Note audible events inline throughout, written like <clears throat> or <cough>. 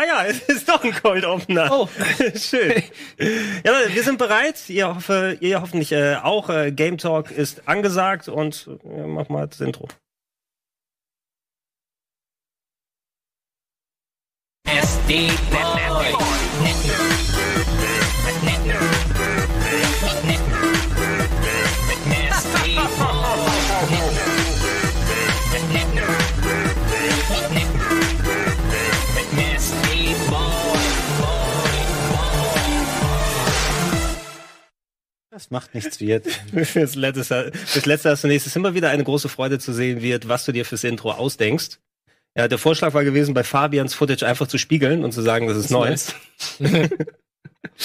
Ah ja, <laughs> es ist doch ein Cold Opener. Oh. <laughs> Schön. Ja, Leute, wir sind bereit. Ihr, hoffe, ihr hoffentlich äh, auch. Äh, Game Talk ist angesagt und äh, mach mal das Intro. Das macht nichts wird. Fürs <laughs> letzte, fürs letzte hast du nächstes immer wieder eine große Freude zu sehen wird, was du dir fürs Intro ausdenkst. Ja, der Vorschlag war gewesen, bei Fabians Footage einfach zu spiegeln und zu sagen, das ist neu. Ein <laughs>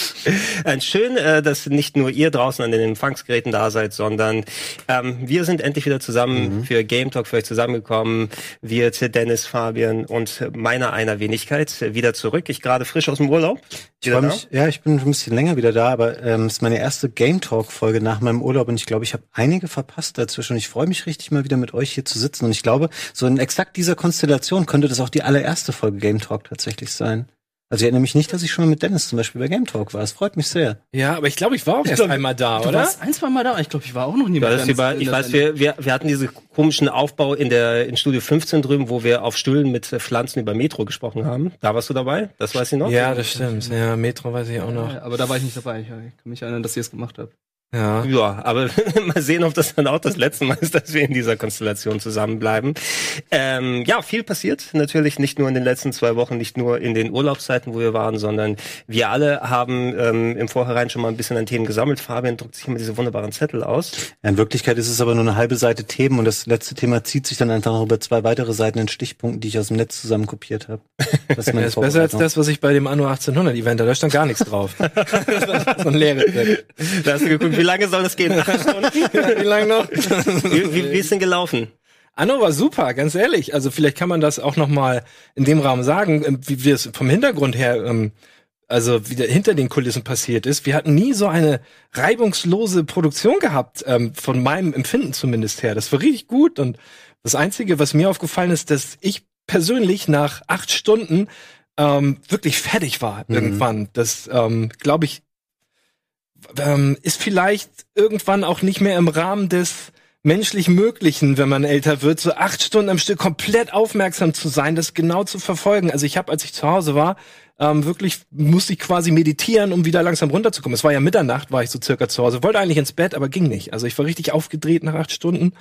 <laughs> schön, äh, dass nicht nur ihr draußen an den Empfangsgeräten da seid, sondern ähm, wir sind endlich wieder zusammen für Game Talk für euch zusammengekommen. Wir, Dennis, Fabian und meiner einer Wenigkeit äh, wieder zurück. Ich gerade frisch aus dem Urlaub. Ich freu mich, ja, ich bin schon ein bisschen länger wieder da, aber ähm, es ist meine erste Game Talk Folge nach meinem Urlaub und ich glaube, ich habe einige verpasst dazwischen. Ich freue mich richtig mal wieder mit euch hier zu sitzen und ich glaube, so in exakt dieser Konstellation könnte das auch die allererste Folge Game Talk tatsächlich sein. Also ich erinnere mich nicht, dass ich schon mal mit Dennis zum Beispiel bei Game Talk war. Es freut mich sehr. Ja, aber ich glaube, ich war auch erst glaub, einmal da, Du oder? warst ein, zwei Mal da. Ich glaube, ich war auch noch nie Ja, mit das Dennis ich weiß, wir, wir, wir hatten diesen komischen Aufbau in der in Studio 15 drüben, wo wir auf Stühlen mit Pflanzen über Metro gesprochen haben. Da warst du dabei? Das weiß ich noch. Ja, das stimmt. Ja, Metro weiß ich auch noch. Ja, aber da war ich nicht dabei. Ich kann mich erinnern, dass ihr es gemacht habt. Ja. Ja, aber <laughs> mal sehen, ob das dann auch das letzte Mal ist, dass wir in dieser Konstellation zusammenbleiben. Ähm, ja, viel passiert natürlich nicht nur in den letzten zwei Wochen, nicht nur in den Urlaubszeiten, wo wir waren, sondern wir alle haben ähm, im Vorhinein schon mal ein bisschen an Themen gesammelt. Fabian druckt sich immer diese wunderbaren Zettel aus. Ja, in Wirklichkeit ist es aber nur eine halbe Seite Themen und das letzte Thema zieht sich dann einfach noch über zwei weitere Seiten in Stichpunkten, die ich aus dem Netz zusammen kopiert habe. <laughs> Das ist meine Das ist besser als das, was ich bei dem Anno 1800 Event, da stand gar nichts drauf. <laughs> das war so ein leeres. Da hast du geguckt, wie lange soll das gehen? <laughs> Acht Stunden? Wie lange noch? <laughs> Wie, wie, wie ist denn gelaufen? Anno war super, ganz ehrlich. Also vielleicht kann man das auch noch mal in dem Rahmen sagen, ähm, wie wir es vom Hintergrund her, ähm, also wie der hinter den Kulissen passiert ist. Wir hatten nie so eine reibungslose Produktion gehabt, ähm, von meinem Empfinden zumindest her. Das war richtig gut und das Einzige, was mir aufgefallen ist, dass ich persönlich nach acht Stunden ähm, wirklich fertig war irgendwann. Das ähm, glaube ich ähm, ist vielleicht irgendwann auch nicht mehr im Rahmen des menschlich Möglichen, wenn man älter wird, so acht Stunden am Stück komplett aufmerksam zu sein, das genau zu verfolgen. Also ich habe, als ich zu Hause war, ähm, wirklich musste ich quasi meditieren, um wieder langsam runterzukommen. Es war ja Mitternacht, war ich so circa zu Hause. Wollte eigentlich ins Bett, aber ging nicht. Also ich war richtig aufgedreht nach acht Stunden.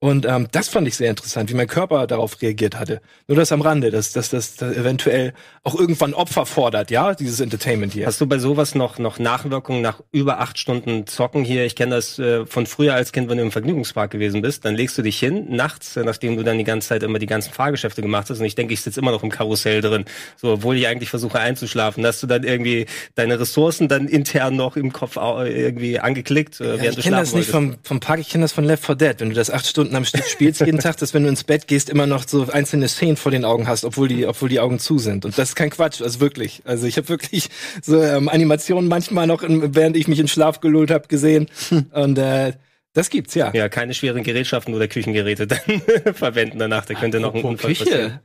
Und ähm, das fand ich sehr interessant, wie mein Körper darauf reagiert hatte. Nur das am Rande, dass das dass eventuell auch irgendwann Opfer fordert, ja, dieses Entertainment hier. Hast du bei sowas noch, noch Nachwirkungen nach über acht Stunden Zocken hier? Ich kenne das äh, von früher als Kind, wenn du im Vergnügungspark gewesen bist. Dann legst du dich hin, nachts, äh, nachdem du dann die ganze Zeit immer die ganzen Fahrgeschäfte gemacht hast. Und ich denke, ich sitze immer noch im Karussell drin. So, obwohl ich eigentlich versuche einzuschlafen. Dass du dann irgendwie deine Ressourcen dann intern noch im Kopf irgendwie angeklickt, äh, Ja, während ich du kenne das schlafen nicht wolltest. vom, vom Park, ich kenne das von Left 4 Dead. Wenn du das acht Stunden am Stück spielst jeden Tag, dass wenn du ins Bett gehst, immer noch so einzelne Szenen vor den Augen hast, obwohl die, obwohl die Augen zu sind. Und das ist kein Quatsch, also wirklich. Also ich habe wirklich so ähm, Animationen manchmal noch, in, während ich mich in Schlaf gelullt habe, gesehen. Und äh, das gibt's, ja. Ja, keine schweren Gerätschaften oder Küchengeräte dann <laughs> verwenden danach. Da könnte noch ein Unfall Küche. passieren.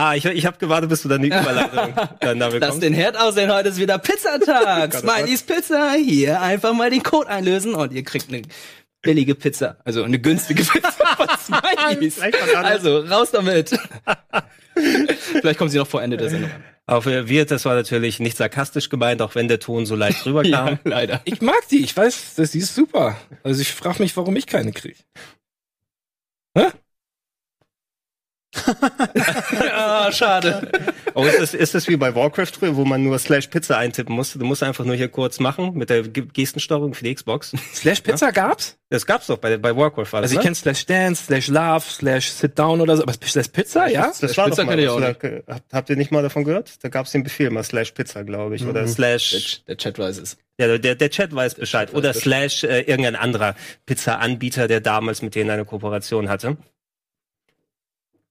Ah, ich, ich habe gewartet, bis du dann die <laughs> Überleitung dann da Lass den Herd aus, denn heute ist wieder Pizzatag. <laughs> Smileys Pizza. Hier einfach mal den Code einlösen und ihr kriegt eine billige Pizza. Also eine günstige Pizza <laughs> von Smileys. Also, raus damit. Vielleicht kommen sie noch vor Ende der Sendung an. Auf äh, wir, das war natürlich nicht sarkastisch gemeint, auch wenn der Ton so leicht rüberkam. Ja, leider. Ich mag die, ich weiß, das, die ist super. Also ich frage mich, warum ich keine kriege. <laughs> Ah, schade. Oh, ist das, ist das wie bei Warcraft früher, wo man nur Slash Pizza eintippen musste? Du musst einfach nur hier kurz machen mit der Ge- Gestensteuerung für die Xbox. Slash Pizza gab's? Das gab's doch bei, bei Warcraft. War das, Also ich ne? kenne Slash Dance, Slash Love, Slash Sit Down oder so, aber Slash Pizza, ja? Das Slash war Pizza doch mal ich auch oder? Habt, habt ihr nicht mal davon gehört? Da gab's den Befehl mal Slash Pizza, glaube ich, oder Der, Slash. der Chat weiß es. Ja, der, der Chat weiß Bescheid. Chat Oder weiß Slash äh, irgendein anderer Pizza-Anbieter, der damals mit denen eine Kooperation hatte.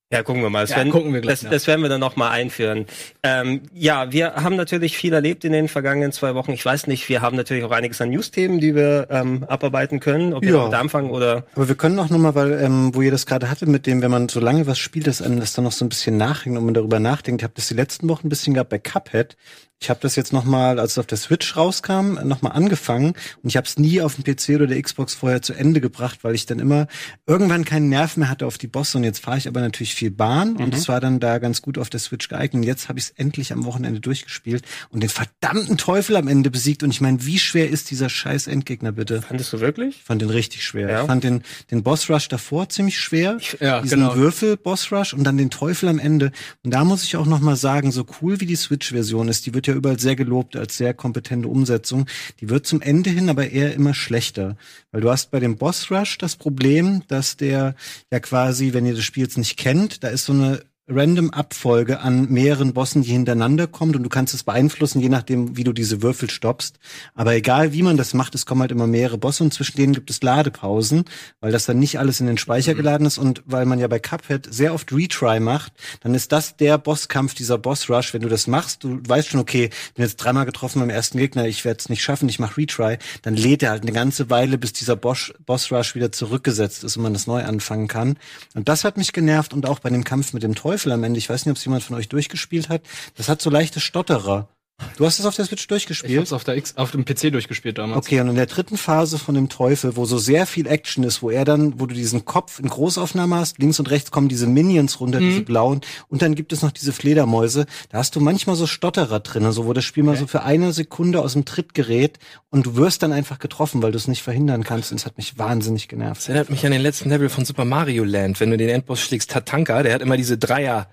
Ja, gucken wir mal. Das, Ja, werden, gucken wir gleich das, nach. das werden wir dann noch mal einführen. Ähm, ja, wir haben natürlich viel erlebt in den vergangenen zwei Wochen. Ich weiß nicht, wir haben natürlich auch einiges an News-Themen, die wir ähm, abarbeiten können. Ob wir Ja. damit anfangen oder Aber wir können auch nochmal, weil, ähm, wo ihr das gerade hatte, mit dem, wenn man so lange was spielt, dass einem das dann noch so ein bisschen nachhängt und man darüber nachdenkt. Ich habe das die letzten Wochen ein bisschen gehabt bei Cuphead. Ich habe das jetzt nochmal, als es auf der Switch rauskam, nochmal angefangen und ich habe es nie auf dem PC oder der Xbox vorher zu Ende gebracht, weil ich dann immer irgendwann keinen Nerv mehr hatte auf die Bosse und jetzt fahre ich aber natürlich viel Bahn und es war dann da ganz gut auf der Switch geeignet. Und jetzt habe ich es endlich am Wochenende durchgespielt und den verdammten Teufel am Ende besiegt und ich meine, wie schwer ist dieser scheiß Endgegner bitte? fandest du wirklich? Ich fand den richtig schwer. Ja? Ich fand den, den Boss Rush davor ziemlich schwer. ja, diesen genau. Würfel Boss Rush und dann den Teufel am Ende. Und da muss ich auch noch mal sagen, so cool wie die Switch Version ist, die wird ja überall sehr gelobt als sehr kompetente Umsetzung. Die wird zum Ende hin aber eher immer schlechter, weil du hast bei dem Boss Rush das Problem, dass der ja quasi, wenn ihr das Spiel jetzt nicht kennt, da ist so eine random Abfolge an mehreren Bossen, die hintereinander kommt und du kannst es beeinflussen, je nachdem, wie du diese Würfel stoppst. Aber egal, wie man das macht, es kommen halt immer mehrere Bosse und zwischen denen gibt es Ladepausen, weil das dann nicht alles in den Speicher geladen ist und weil man ja bei Cuphead sehr oft Retry macht, dann ist das der Bosskampf, dieser Boss Rush. Wenn du das machst, du weißt schon, okay, bin jetzt dreimal getroffen beim ersten Gegner, ich werde es nicht schaffen, ich mache Retry, dann lädt er halt eine ganze Weile, bis dieser Boss, Boss Rush wieder zurückgesetzt ist und man das neu anfangen kann. Und das hat mich genervt und auch bei dem Kampf mit dem Teufel am Ende, ich weiß nicht, ob es jemand von euch durchgespielt hat, das hat so leichte Stotterer. Du hast es auf der Switch Ich durchgespielt? hab's auf der X, auf dem PC durchgespielt damals. Okay, und in der dritten Phase von dem Teufel, wo so sehr viel Action ist, wo er dann, wo du diesen Kopf in Großaufnahme hast, links und rechts kommen diese Minions runter, diese blauen, und dann gibt es noch diese Fledermäuse, da hast du manchmal so Stotterer drin, also wo das Spiel mal so für eine Sekunde aus dem Tritt gerät und du wirst dann einfach getroffen, weil du es nicht verhindern kannst, und es hat mich wahnsinnig genervt. Das erinnert mich an den letzten Level von Super Mario Land, wenn du den Endboss schlägst, Tatanka, der hat immer diese Dreier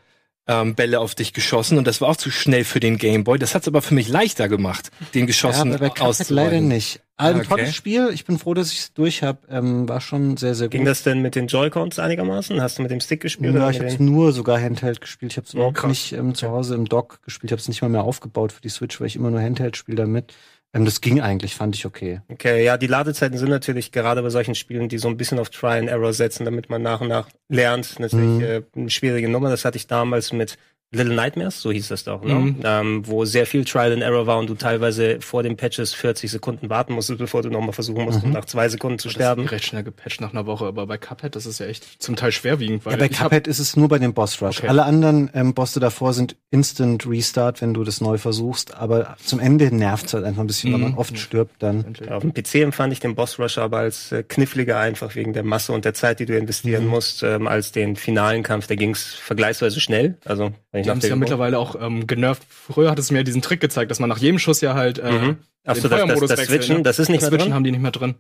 ähm, Bälle auf dich geschossen und das war auch zu schnell für den Gameboy. Das hat's aber für mich leichter gemacht, den geschossen Cuphead auszuweichen. leider nicht. Ein Okay. tolles Spiel, ich bin froh, dass ich es durch habe, ähm, war schon sehr, sehr gut. Ging das denn mit den Joy-Cons einigermaßen? Hast du mit dem Stick gespielt? Ja, oder ich habe es nur sogar Handheld gespielt. Ich habe es überhaupt krass. nicht ähm, zu Hause im Dock gespielt. Ich habe es nicht mal mehr aufgebaut für die Switch, weil ich immer nur Handheld spiele damit. Ähm, das ging eigentlich, fand ich okay. Okay, ja, die Ladezeiten sind natürlich gerade bei solchen Spielen, die so ein bisschen auf Try and Error setzen, damit man nach und nach lernt. Natürlich Mhm. äh, eine schwierige Nummer. Das hatte ich damals mit Little Nightmares, so hieß das doch, ne? Mhm. Ähm, wo sehr viel Trial and Error war und du teilweise vor den Patches 40 Sekunden warten musstest, bevor du nochmal versuchen musst, um nach zwei Sekunden zu Das ist sterben. recht schnell gepatcht nach einer Woche, aber bei Cuphead, das ist ja echt zum Teil schwerwiegend, weil Ja, bei Cuphead ist es nur bei dem Boss Rush. Okay. Alle anderen ähm, Bosse davor sind Instant Restart, wenn du das neu versuchst. Aber zum Ende nervt es halt einfach ein bisschen, weil man Mhm. oft stirbt dann. Auf dem PC empfand ich den Boss Rush aber als äh, kniffliger, einfach wegen der Masse und der Zeit, die du investieren musst, ähm, als den finalen Kampf. Da ging's vergleichsweise schnell. Also, wenn ich Die haben es ja mittlerweile auch ähm, genervt. Früher hat es mir diesen Trick gezeigt, dass man nach jedem Schuss ja halt äh, Mhm. Ach den so, das, das, Feuermodus das Switchen, ne? das ist nicht das mehr Switchen drin? haben die nicht mehr drin.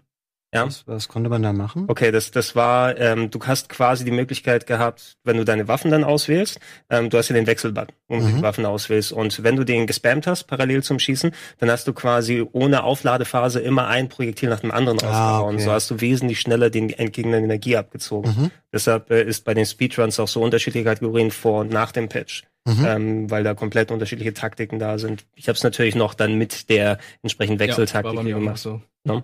Ja. Was, was konnte man da machen? Okay, das, das war, ähm, du hast quasi die Möglichkeit gehabt, wenn du deine Waffen dann auswählst, ähm, du hast ja den Wechselbutton, wo du Mhm. die Waffen auswählst. Und wenn du den gespammt hast, parallel zum Schießen, dann hast du quasi ohne Aufladephase immer ein Projektil nach dem anderen Ah, rausgehauen. okay. So hast du wesentlich schneller den Endgegner Energie abgezogen. Mhm. Deshalb äh, ist bei den Speedruns auch so unterschiedliche Kategorien vor und nach dem Patch. Mhm. Ähm, weil da komplett unterschiedliche Taktiken da sind. Ich habe es natürlich noch dann mit der entsprechenden Ja, Wechseltaktik war bei hier mir auch noch gemacht. so.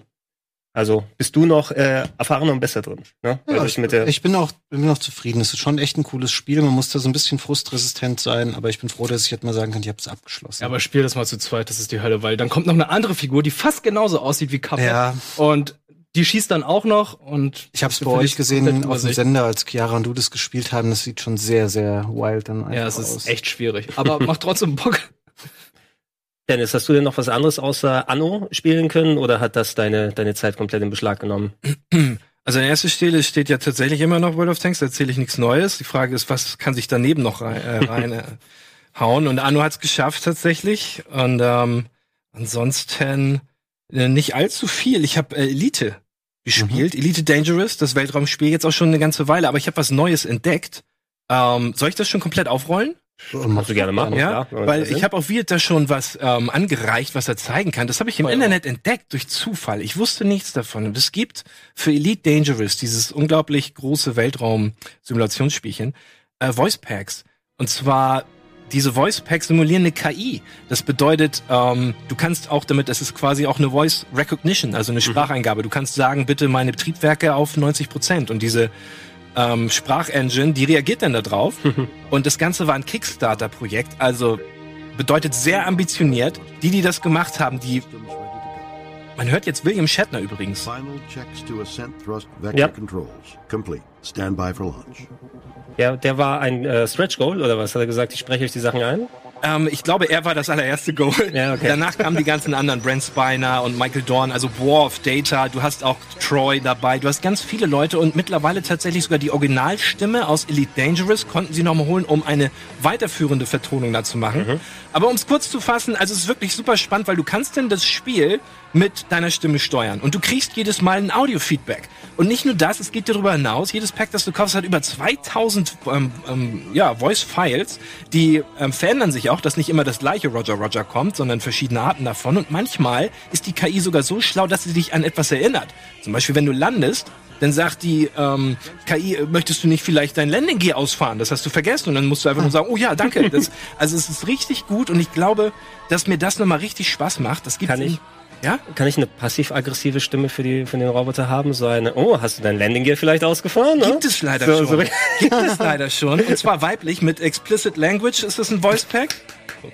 Also bist du noch äh, erfahrener und besser drin. Ne? Ja, ich, mit der, ich bin auch, bin auch zufrieden. Es ist schon echt ein cooles Spiel. Man muss da so ein bisschen frustresistent sein, aber ich bin froh, dass ich jetzt mal sagen kann, ich habe es abgeschlossen. Ja, aber spiel das mal zu zweit, das ist die Hölle, weil dann kommt noch eine andere Figur, die fast genauso aussieht wie Cuphead. Ja. Und die schießt dann auch noch und Ich habe es bei euch gesehen auf dem. Sender, als Chiara und du das gespielt haben. Das sieht schon sehr, sehr wild dann einfach ja, es ist aus. echt schwierig. Aber macht trotzdem Bock. Dennis, hast du denn noch was anderes außer Anno spielen können oder hat das deine, deine Zeit komplett in Beschlag genommen? Also an erster Stelle steht ja tatsächlich immer noch World of Tanks, da erzähle ich nichts Neues. Die Frage ist, was kann sich daneben noch äh, <laughs> rein äh, hauen? Und Anno hat es geschafft tatsächlich. Und ähm, ansonsten äh, nicht allzu viel. Ich habe äh, Elite gespielt, Elite Dangerous, das Weltraumspiel jetzt auch schon eine ganze Weile, aber ich habe was Neues entdeckt. Ähm, soll ich das schon komplett aufrollen? Kannst du gerne machen. Ja, klar, weil ich habe auf Wirt da schon was ähm, angereicht, was er zeigen kann. Das habe ich im Oh ja. Internet entdeckt durch Zufall. Ich wusste nichts davon. Und es gibt für Elite Dangerous, dieses unglaublich große Weltraum-Simulationsspielchen, äh, Voice Packs. Und zwar diese Voice Packs simulieren eine KI. Das bedeutet, ähm, du kannst auch damit, das ist quasi auch eine Voice Recognition, also eine Spracheingabe. Du kannst sagen, bitte meine Triebwerke auf 90 Prozent. Und diese ähm, Sprachengine, die reagiert dann darauf. <laughs> und das Ganze war ein Kickstarter-Projekt, also bedeutet sehr ambitioniert. Die, die das gemacht haben, die man hört jetzt William Shatner übrigens. Final checks to ascent thrust vector Ja. controls. Complete. Stand by for launch. Der, der war ein äh, Stretch Goal oder was? Hat er gesagt, ich spreche euch die Sachen ein? Ähm, ich glaube, er war das allererste Goal. Ja, okay. Danach kamen die ganzen anderen, Brent Spiner und Michael Dorn, also War of Data. Du hast auch Troy dabei. Du hast ganz viele Leute und mittlerweile tatsächlich sogar die Originalstimme aus Elite Dangerous konnten sie nochmal holen, um eine weiterführende Vertonung dazu machen. Mhm. Aber um es kurz zu fassen, also es ist wirklich super spannend, weil du kannst denn das Spiel mit deiner Stimme steuern und du kriegst jedes Mal ein Audio-Feedback. Und nicht nur das, es geht darüber hinaus, jedes Pack, das du kaufst, hat über 2000 ähm, ähm, ja, Voice-Files, die ähm, verändern sich auch, dass nicht immer das gleiche Roger Roger kommt, sondern verschiedene Arten davon. Und manchmal ist die KI sogar so schlau, dass sie dich an etwas erinnert. Zum Beispiel, wenn du landest, dann sagt die ähm, KI, äh, möchtest du nicht vielleicht dein Landing Gear ausfahren? Das hast du vergessen. Und dann musst du einfach nur sagen, oh ja, danke. Das, also es ist richtig gut und ich glaube, dass mir das nochmal richtig Spaß macht. Das gibt Kann ich? Ja? Kann ich eine passiv-aggressive Stimme für, die, für den Roboter haben? So eine, oh, hast du dein Landing Gear vielleicht ausgefahren? ne? Gibt es leider So- schon. so- <laughs> Gibt es leider schon. Und zwar weiblich mit Explicit Language ist es ein Voice Pack.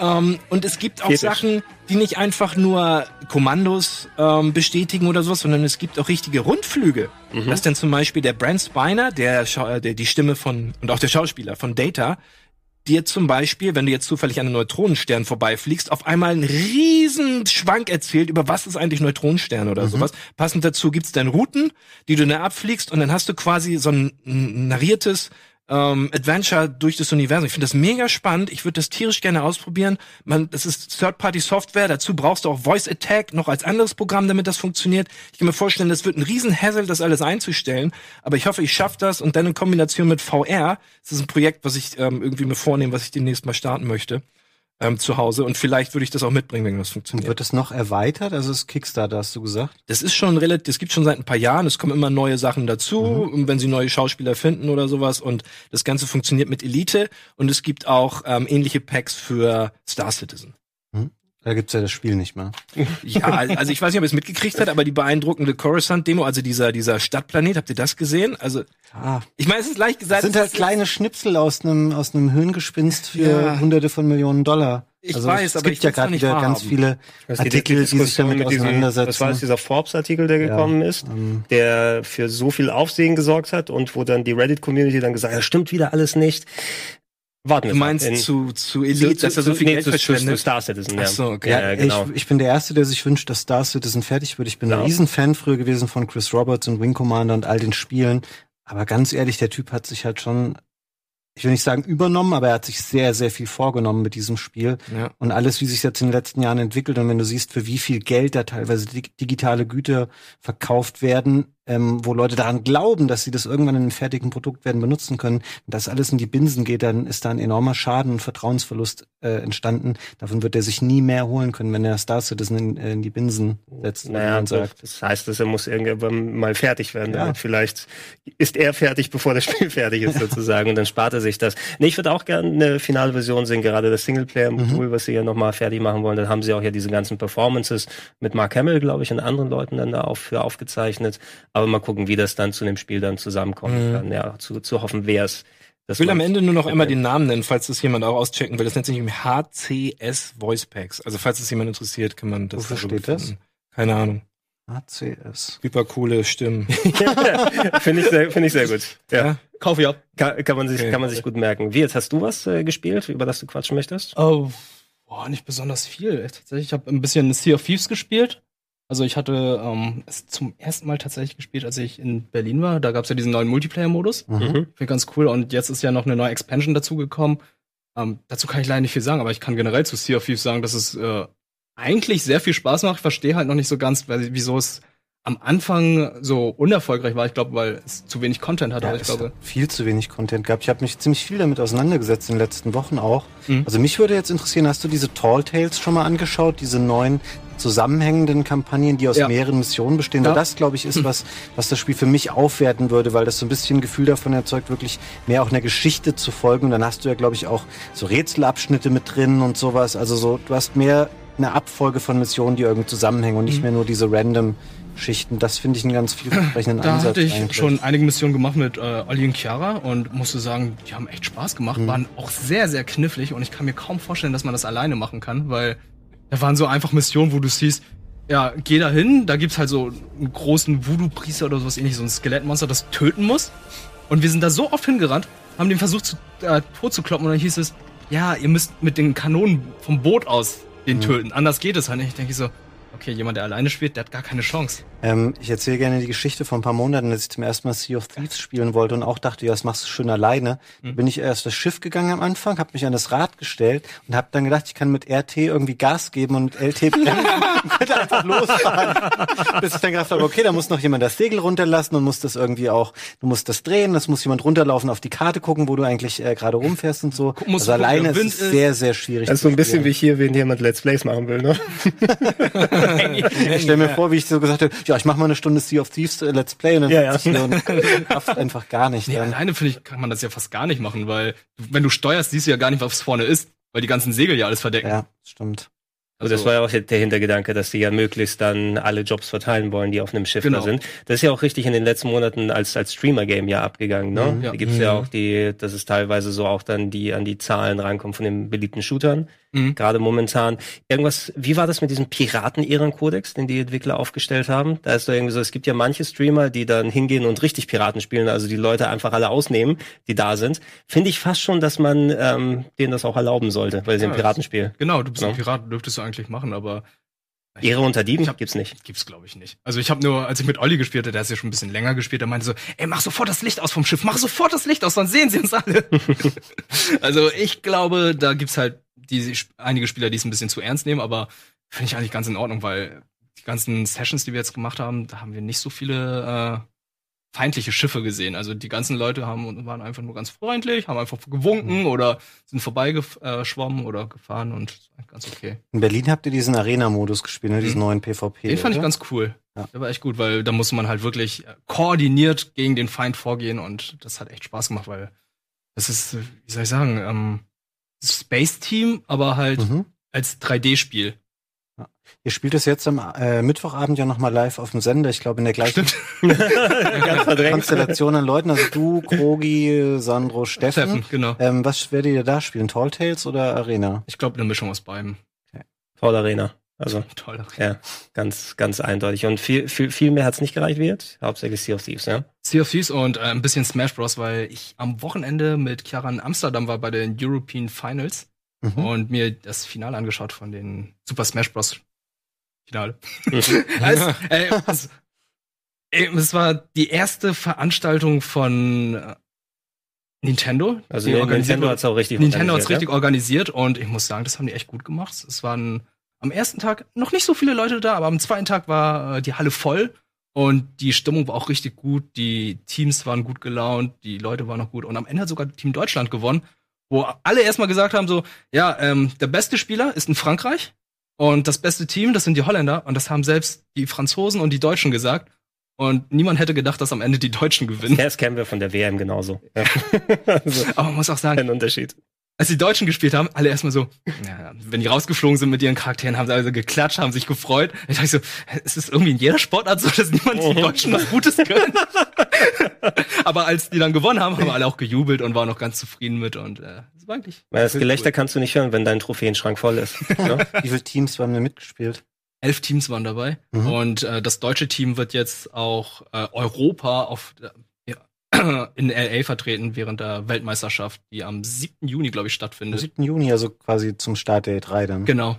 Ähm, und es gibt auch Fetisch. Sachen, die nicht einfach nur Kommandos ähm, bestätigen oder sowas, sondern es gibt auch richtige Rundflüge. Mhm. Das ist dann zum Beispiel der Brand Spiner, der, äh, der die Stimme von und auch der Schauspieler von Data, dir zum Beispiel, wenn du jetzt zufällig an einem Neutronenstern vorbeifliegst, auf einmal einen riesen Schwank erzählt, über was ist eigentlich Neutronenstern oder sowas. Passend dazu gibt's dann Routen, die du dann abfliegst und dann hast du quasi so ein narriertes ähm, Adventure durch das Universum. Ich finde das mega spannend. Ich würde das tierisch gerne ausprobieren. Man, das ist Third-Party-Software. Dazu brauchst du auch Voice Attack noch als anderes Programm, damit das funktioniert. Ich kann mir vorstellen, das wird ein riesen Hassel, das alles einzustellen. Aber ich hoffe, ich schaffe das. Und dann in Kombination mit VR. Das ist ein Projekt, was ich ähm, irgendwie mir vornehme, was ich demnächst mal starten möchte. Ähm, zu Hause. Und vielleicht würde ich das auch mitbringen, wenn das funktioniert. Wird das noch erweitert? Also das Kickstarter, hast du gesagt? Das ist schon relativ, das gibt schon seit ein paar Jahren. Es kommen immer neue Sachen dazu, Mhm. wenn sie neue Schauspieler finden oder sowas. Und das Ganze funktioniert mit Elite. Und es gibt auch ähm, ähnliche Packs für Star Citizen. Da gibt's ja das Spiel nicht mehr. Ja, <laughs> also ich weiß nicht, ob ihr es mitgekriegt habt, aber die beeindruckende Coruscant-Demo, also dieser, dieser Stadtplanet, habt ihr das gesehen? Also, Ah, ich meine, es ist leicht das gesagt. sind es halt kleine Schnipsel aus einem aus einem Höhengespinst für Ja. Hunderte von Millionen Dollar. Ich also weiß, es aber gibt ich ja gerade wieder ganz wahrhaben. viele Das ist die- Artikel, die sich damit mit diesem- auseinandersetzen. Das war jetzt dieser Forbes-Artikel, der gekommen ist, ähm, der für so viel Aufsehen gesorgt hat und wo dann die Reddit-Community dann gesagt hat, ja, stimmt wieder alles nicht. Warten Du meinst In- zu, zu Elite, dass er so viel nee, Geld zu, zu, zu? Star Citizen, ja. Ach so, okay. Ja, Ja, genau. ich, ich bin der Erste, der sich wünscht, dass Star Citizen fertig wird. Ich bin Ja. ein Riesenfan früher gewesen von Chris Roberts und Wing Commander und all den Spielen. Aber ganz ehrlich, der Typ hat sich halt schon, ich will nicht sagen übernommen, aber er hat sich sehr, sehr viel vorgenommen mit diesem Spiel. Ja. Und alles, wie sich jetzt in den letzten Jahren entwickelt und wenn du siehst, für wie viel Geld da teilweise dig digitale Güter verkauft werden, ähm, wo Leute daran glauben, dass sie das irgendwann in einem fertigen Produkt werden benutzen können, und das alles in die Binsen geht, dann ist da ein enormer Schaden und Vertrauensverlust äh, entstanden. Davon wird er sich nie mehr holen können, wenn er Star Citizen in, äh, in die Binsen setzt, Naja, man sagt. das heißt, dass er muss irgendwann mal fertig werden. Ja. Vielleicht ist er fertig, bevor das Spiel <laughs> fertig ist, sozusagen. Und dann spart er sich das. Nee, ich würde auch gerne eine finale Version sehen, gerade das Singleplayer-Modul, was sie ja nochmal fertig machen wollen. Dann haben sie auch ja diese ganzen Performances mit Mark Hamill, glaube ich, und anderen Leuten dann da auf, für aufgezeichnet. Aber mal gucken, wie das dann zu dem Spiel dann zusammenkommen Mhm. kann. Ja, zu, zu hoffen, wer es. Ich will am Ende nur noch einmal den Namen nennen, falls das jemand auch auschecken will. Das nennt sich HCS Voice Packs. Also falls es jemand interessiert, kann man das Wofür steht das? finden. Keine Ahnung. ACS. Super coole Stimmen. <laughs> Finde ich, sehr- finde ich sehr gut. Ja. Ja. Kauf ich ab. Kann, kann, man sich, Okay. kann man sich gut merken. Wie, jetzt hast du was äh, gespielt, über das du quatschen möchtest? Oh, boah, nicht besonders viel. Tatsächlich, ich habe ein bisschen Sea of Thieves gespielt. Also ich hatte ähm, es zum ersten Mal tatsächlich gespielt, als ich in Berlin war. Da gab's ja diesen neuen Multiplayer-Modus. Mhm. Finde ich ganz cool. Und jetzt ist ja noch eine neue Expansion dazugekommen. Ähm, dazu kann ich leider nicht viel sagen, aber ich kann generell zu Sea of Thieves sagen, dass es äh, eigentlich sehr viel Spaß macht. Ich verstehe halt noch nicht so ganz, weil, wieso es am Anfang so unerfolgreich war. Ich glaube, weil es zu wenig Content hatte. Ja, aber ich es glaube, hat viel zu wenig Content gehabt. Ich habe mich ziemlich viel damit auseinandergesetzt in den letzten Wochen auch. Mhm. Also mich würde jetzt interessieren, hast du diese Tall Tales schon mal angeschaut? Diese neuen zusammenhängenden Kampagnen, die aus Ja. mehreren Missionen bestehen? Ja. Das, glaube ich, ist was, was das Spiel für mich aufwerten würde, weil das so ein bisschen ein Gefühl davon erzeugt, wirklich mehr auch einer Geschichte zu folgen. Und dann hast du ja, glaube ich, auch so Rätselabschnitte mit drin und sowas. Also so, du hast mehr eine Abfolge von Missionen, die irgendwie zusammenhängen und nicht mehr nur diese random Schichten. Das finde ich einen ganz vielversprechenden Da Ansatz. hatte ich eigentlich. schon einige Missionen gemacht mit äh, Olli und Chiara und musste sagen, die haben echt Spaß gemacht, Mhm. waren auch sehr, sehr knifflig und ich kann mir kaum vorstellen, dass man das alleine machen kann, weil da waren so einfach Missionen, wo du siehst, ja, geh da hin, da gibt's halt so einen großen Voodoo-Priester oder sowas ähnliches, so ein Skelettmonster, das töten muss. Und wir sind da so oft hingerannt, haben den versucht zu, äh, tot zu kloppen und dann hieß es, ja, ihr müsst mit den Kanonen vom Boot aus den töten, anders geht es halt nicht. Ich denke so, okay, jemand, der alleine spielt, der hat gar keine Chance. Ähm, ich erzähle gerne die Geschichte von ein paar Monaten, als ich zum ersten Mal Sea of Thieves spielen wollte und auch dachte, ja, das machst du schön alleine. Da bin ich erst das Schiff gegangen am Anfang, habe mich an das Rad gestellt und habe dann gedacht, ich kann mit RT irgendwie Gas geben und LT bremsen und könnte einfach losfahren. Bis ich dann gedacht habe, okay, da muss noch jemand das Segel runterlassen und muss das irgendwie auch, du musst das drehen, das muss jemand runterlaufen, auf die Karte gucken, wo du eigentlich äh, gerade rumfährst und so. musst also gucken, alleine ist es sehr, sehr schwierig. Das ist so ein bisschen spielen. wie hier, wenn jemand Let's Plays machen will, ne? <laughs> <laughs> Ich stell mir vor, wie ich so gesagt habe, ja, ich mache mal eine Stunde Sea of Thieves äh, Let's Play und dann Ja, ja. hier und <laughs> einfach gar nicht. Nee, dann. alleine finde ich, kann man das ja fast gar nicht machen, weil wenn du steuerst, siehst du ja gar nicht, was vorne ist, weil die ganzen Segel ja alles verdecken. Ja, stimmt. Also das war ja auch der Hintergedanke, dass die ja möglichst dann alle Jobs verteilen wollen, die auf einem Schiff Genau. da sind. Das ist ja auch richtig in den letzten Monaten als, als Streamer-Game ja abgegangen, ne? Mhm. Ja. Da gibt's ja auch die, dass es teilweise so auch dann die an die Zahlen rankommt von den beliebten Shootern. Mhm. Gerade momentan. Irgendwas, wie war das mit diesem Piraten-Ehrenkodex, den die Entwickler aufgestellt haben? Da ist doch irgendwie so, es gibt ja manche Streamer, die dann hingehen und richtig Piraten spielen, also die Leute einfach alle ausnehmen, die da sind. Finde ich fast schon, dass man ähm, denen das auch erlauben sollte, weil sie Ja, ein Piratenspiel. Genau, du bist Ja. ein Pirat, dürftest du eigentlich machen, aber Ehre unter Dieben Ich hab- gibt's nicht. gibt's glaube ich nicht. Also ich habe nur, als ich mit Olli gespielt habe, der ist ja schon ein bisschen länger gespielt, der meinte so, ey, mach sofort das Licht aus vom Schiff, mach sofort das Licht aus, dann sehen sie uns alle. <laughs> also ich glaube, da gibt's halt die, einige Spieler, die es ein bisschen zu ernst nehmen, aber finde ich eigentlich ganz in Ordnung, weil die ganzen Sessions, die wir jetzt gemacht haben, da haben wir nicht so viele äh, feindliche Schiffe gesehen. Also die ganzen Leute haben waren einfach nur ganz freundlich, haben einfach gewunken oder sind vorbeigeschwommen oder gefahren und ganz okay. In Berlin habt ihr diesen Arena-Modus gespielt, ne? diesen neuen PvP. Den fand ich ganz cool. Ja. Der war echt gut, weil da musste man halt wirklich äh, koordiniert gegen den Feind vorgehen und das hat echt Spaß gemacht, weil das ist, äh, wie soll ich sagen, ähm, Space Team, aber halt Mhm. als 3D-Spiel. Ihr spielt es jetzt am äh, Mittwochabend ja nochmal live auf dem Sender. Ich glaube in der gleichen. <laughs> Konstellation an Leuten. Also du, Krogi, Sandro, Steffen. Treffen, genau. Ähm, was werdet ihr da spielen? Tall Tales oder Arena? Ich glaube, eine Mischung aus beidem. Foul Arena. Also, <laughs> Toll. ja, ganz, ganz eindeutig. Und viel, viel, viel mehr hat's nicht gereicht wie jetzt. Hauptsächlich Sea of Thieves, ja. Sea of Thieves und äh, ein bisschen Smash Bros, weil ich am Wochenende mit Chiara in Amsterdam war bei den European Finals Mhm. und mir das Finale angeschaut von den Super Smash Bros. Finale. Mhm. <laughs> es, äh, es, äh, es war die erste Veranstaltung von äh, Nintendo. Also organisiert Nintendo wurde- hat's auch richtig Nintendo hat's organisiert, richtig organisiert und ich muss sagen, das haben die echt gut gemacht. Es waren am ersten Tag noch nicht so viele Leute da, aber am zweiten Tag war äh, die Halle voll und die Stimmung war auch richtig gut. Die Teams waren gut gelaunt, die Leute waren auch gut und am Ende hat sogar Team Deutschland gewonnen, wo alle erstmal gesagt haben so, ja, ähm, der beste Spieler ist in Frankreich und das beste Team, das sind die Holländer und das haben selbst die Franzosen und die Deutschen gesagt. Und niemand hätte gedacht, dass am Ende die Deutschen gewinnen. Ja, das kennen wir von der WM genauso. Ja. also, <laughs> Aber man muss auch sagen, kein Unterschied. Als die Deutschen gespielt haben, alle erstmal so, ja, wenn die rausgeflogen sind mit ihren Charakteren, haben sie also geklatscht, haben sich gefreut. Ich dachte so, es ist irgendwie in jeder Sportart so, dass niemand die Deutschen was Gutes können. <laughs> Aber als die dann gewonnen haben, haben alle auch gejubelt und waren auch ganz zufrieden mit und äh, das war eigentlich. Weil das Gelächter kannst du nicht hören, wenn dein Trophäenschrank voll ist. <laughs> ne? Wie viele Teams haben wir mitgespielt? Elf Teams waren dabei Mhm. und äh, das deutsche Team wird jetzt auch äh, Europa auf äh, <clears throat> in LA vertreten während der Weltmeisterschaft, die am 7. Juni, glaube ich, Am stattfindet. 7. Juni, also quasi zum Start der E3 dann. Genau.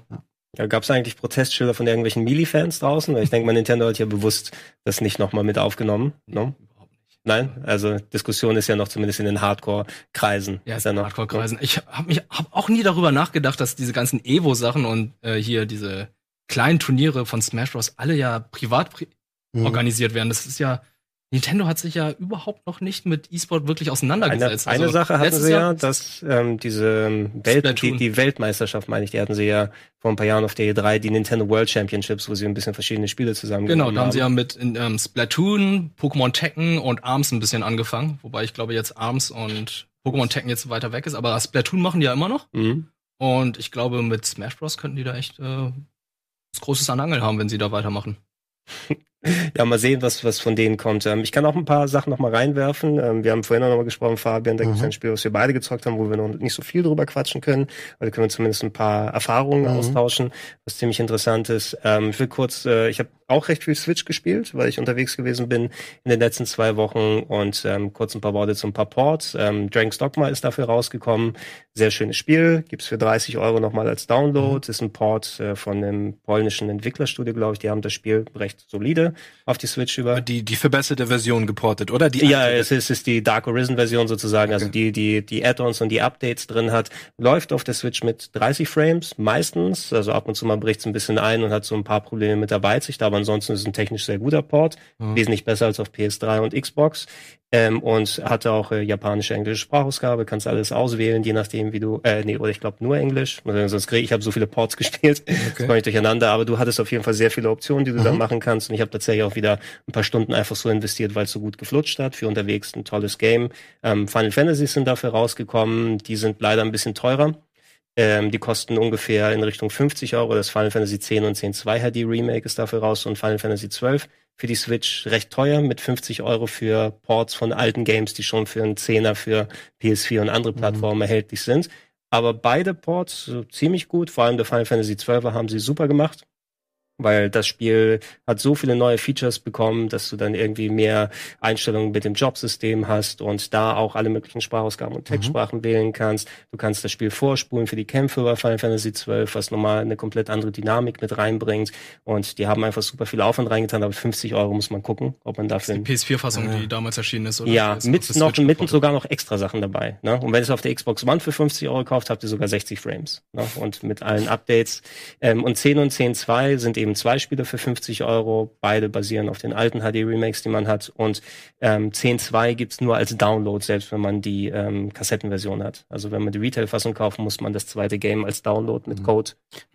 Ja, Gab es eigentlich Protestschilder von irgendwelchen Melee-Fans draußen? Weil ich denke, mal, Nintendo hat ja bewusst das nicht nochmal mit aufgenommen. Ne? Überhaupt nicht. Nein, also Diskussion ist ja noch zumindest in den Hardcore-Kreisen. Ja, ist ja noch. Hardcore-Kreisen. Ich habe mich hab auch nie darüber nachgedacht, dass diese ganzen Evo-Sachen und äh, hier diese kleinen Turniere von Smash Bros. alle ja privat pri Mhm. organisiert werden. Das ist ja Nintendo hat sich ja überhaupt noch nicht mit E-Sport wirklich Eine, auseinandergesetzt. eine Also, Sache hatten sie ja, dass ähm, diese ähm, Welt, die, die Weltmeisterschaft, meine ich, die hatten sie ja vor ein paar Jahren auf der E3, die Nintendo World Championships, wo sie ein bisschen verschiedene Spiele zusammen Genau, da haben sie ja mit in, ähm, Splatoon, Pokémon Tekken und ARMS ein bisschen angefangen. Wobei ich glaube jetzt ARMS und Pokémon Tekken jetzt weiter weg ist. Aber Splatoon machen die ja immer noch. Mhm. Und ich glaube, mit Smash Bros. könnten die da echt äh, was Großes an Angel haben, wenn sie da weitermachen. <laughs> Ja, mal sehen, was, was von denen kommt. Ähm, ich kann auch ein paar Sachen noch mal reinwerfen. Ähm, wir haben vorhin auch noch mal gesprochen, Fabian, da gibt es Mhm. ein Spiel, was wir beide gezockt haben, wo wir noch nicht so viel drüber quatschen können. Aber da können wir zumindest ein paar Erfahrungen Mhm. austauschen, was ziemlich interessant ist. Ähm, ich will kurz, äh, ich habe auch recht viel Switch gespielt, weil ich unterwegs gewesen bin in den letzten zwei Wochen und ähm, kurz ein paar Worte zu ein paar Ports. Ähm, Dragon's Dogma ist dafür rausgekommen. Sehr schönes Spiel, gibt's für 30 Euro nochmal als Download. Mhm. Ist ein Port äh, von einem polnischen Entwicklerstudio, glaube ich. Die haben das Spiel recht solide auf die Switch über. Die, die verbesserte Version geportet, oder? Die Ja, es ist, es ist die Dark Arisen Version sozusagen, also die, die, die Add-ons und die Updates drin hat. Läuft auf der Switch mit 30 Frames, meistens. Also ab und zu mal bricht es ein bisschen ein und hat so ein paar Probleme mit der Weitsicht, aber ansonsten ist es ein technisch sehr guter Port. Mhm. Wesentlich besser als auf PS3 und Xbox. Ähm, und hatte auch äh, japanische, englische Sprachausgabe, kannst alles auswählen, je nachdem, wie du, äh, nee, oder ich glaube nur Englisch. Sonst krieg ich, ich habe so viele Ports <laughs> gespielt, das komme ich durcheinander, aber du hattest auf jeden Fall sehr viele Optionen, die du dann machen kannst. Und ich habe tatsächlich auch wieder ein paar Stunden einfach so investiert, weil es so gut geflutscht hat. Für unterwegs ein tolles Game. Ähm, Final Fantasy sind dafür rausgekommen, die sind leider ein bisschen teurer. Ähm, die kosten ungefähr in Richtung 50 Euro. Das Final Fantasy 10 und 10 2 HD Remake ist dafür raus und Final Fantasy 12 für die Switch recht teuer mit 50 Euro für Ports von alten Games, die schon für einen Zehner für PS4 und andere Plattformen erhältlich sind. Aber beide Ports so ziemlich gut, vor allem der Final Fantasy 12 haben sie super gemacht. Weil das Spiel hat so viele neue Features bekommen, dass du dann irgendwie mehr Einstellungen mit dem Jobsystem hast und da auch alle möglichen Sprachausgaben und Textsprachen wählen kannst. Du kannst das Spiel vorspulen für die Kämpfe bei Final Fantasy 12, was nochmal eine komplett andere Dynamik mit reinbringt. Und die haben einfach super viel Aufwand reingetan, aber 50 Euro muss man gucken, ob man dafür Die PS4-Fassung, die damals erschienen ist, oder? ja, ist mit noch, mitten sogar noch extra Sachen dabei. Ne? Und wenn ihr es auf der Xbox One für 50 Euro kauft, habt ihr sogar 60 Frames. Ne? Und mit allen Updates. Ähm, und 10 und 10.2 sind eben zwei Spiele für 50 Euro. Beide basieren auf den alten HD-Remakes, die man hat. Und ähm, 10.2 gibt's nur als Download, selbst wenn man die ähm, Kassettenversion hat. Also wenn man die Retail-Fassung kauft, muss man das zweite Game als Download mit Code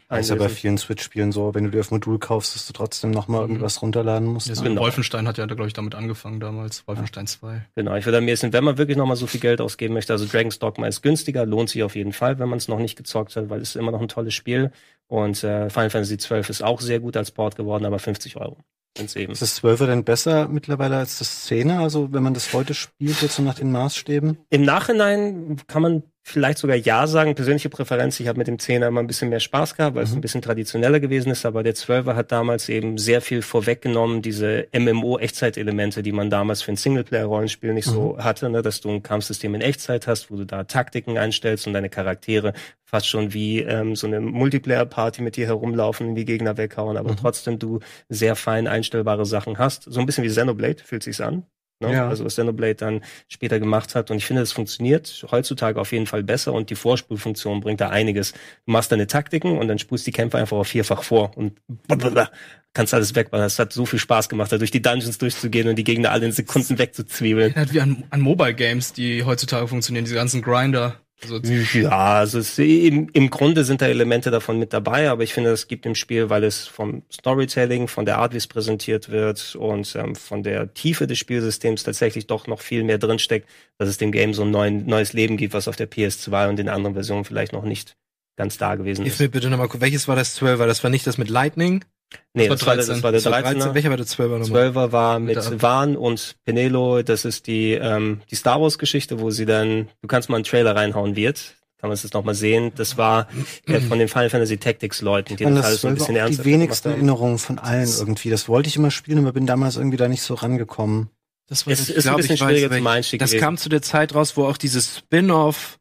Das ist ja bei vielen Switch-Spielen so, wenn du dir das Modul kaufst, dass du trotzdem noch mal irgendwas runterladen musst. Ja, so Genau. Wolfenstein hat ja, glaube ich, damit angefangen damals. Wolfenstein 2. Genau, ich würde am ehesten, wenn man wirklich nochmal so viel Geld ausgeben möchte, also Dragon's Dogma ist günstiger, lohnt sich auf jeden Fall, wenn man es noch nicht gezockt hat, weil es ist immer noch ein tolles Spiel. Und äh, Final Fantasy 12 ist auch sehr gut als Port geworden, aber 50 Euro sind's eben. Ist das 12er denn besser mittlerweile als das 10er? Also wenn man das heute spielt, jetzt so nach den Maßstäben? Im Nachhinein kann man vielleicht sogar ja sagen, persönliche Präferenz, ich habe mit dem 10er immer ein bisschen mehr Spaß gehabt, weil es ein bisschen traditioneller gewesen ist, aber der 12er hat damals eben sehr viel vorweggenommen, diese MMO-Echtzeitelemente, die man damals für ein Singleplayer-Rollenspiel nicht so hatte, ne, dass du ein Kampfsystem in Echtzeit hast, wo du da Taktiken einstellst und deine Charaktere fast schon wie ähm, so eine Multiplayer-Party mit dir herumlaufen, die Gegner weghauen, aber trotzdem du sehr fein einstellbare Sachen hast. So ein bisschen wie Xenoblade fühlt sich's an. Ne? Ja. Also was Xenoblade dann später gemacht hat. Und ich finde, es funktioniert heutzutage auf jeden Fall besser und die Vorspulfunktion bringt da einiges. Du machst deine Taktiken und dann spulst die Kämpfer einfach auf vierfach vor und blablabla, kannst alles wegballern. Es hat so viel Spaß gemacht, da durch die Dungeons durchzugehen und die Gegner alle in Sekunden wegzuzwiebeln. Erinnert wie an, an Mobile Games, die heutzutage funktionieren, diese ganzen Grinder. Also, Ja, also es, im, im Grunde sind da Elemente davon mit dabei, aber ich finde, es gibt im Spiel, weil es vom Storytelling, von der Art, wie es präsentiert wird und ähm, von der Tiefe des Spielsystems tatsächlich doch noch viel mehr drinsteckt, dass es dem Game so ein neuen, neues Leben gibt, was auf der PS2 und den anderen Versionen vielleicht noch nicht ganz da gewesen Hilf ist. mir bitte nochmal, welches war das 12er? Das war nicht das mit Lightning? Nee, Das das war war, der- das war der Das war 13er. Welcher war der 12er nochmal? 12er war mit Van und Penelo, das ist die, ähm, die Star Wars Geschichte, wo sie dann, du kannst mal einen Trailer reinhauen wird, kann man das nochmal sehen. Das war äh, von den Final Fantasy Tactics Leuten, die Und das das alles so ein 12er bisschen ernster die wenigsten. Erinnerungen von allen irgendwie. Das wollte ich immer spielen, aber bin damals irgendwie da nicht so rangekommen. das war Es das, ist ein glaub, bisschen ich weiß, schwieriger zum Einstieg Das gewesen. kam zu der Zeit raus, wo auch dieses Spin-off,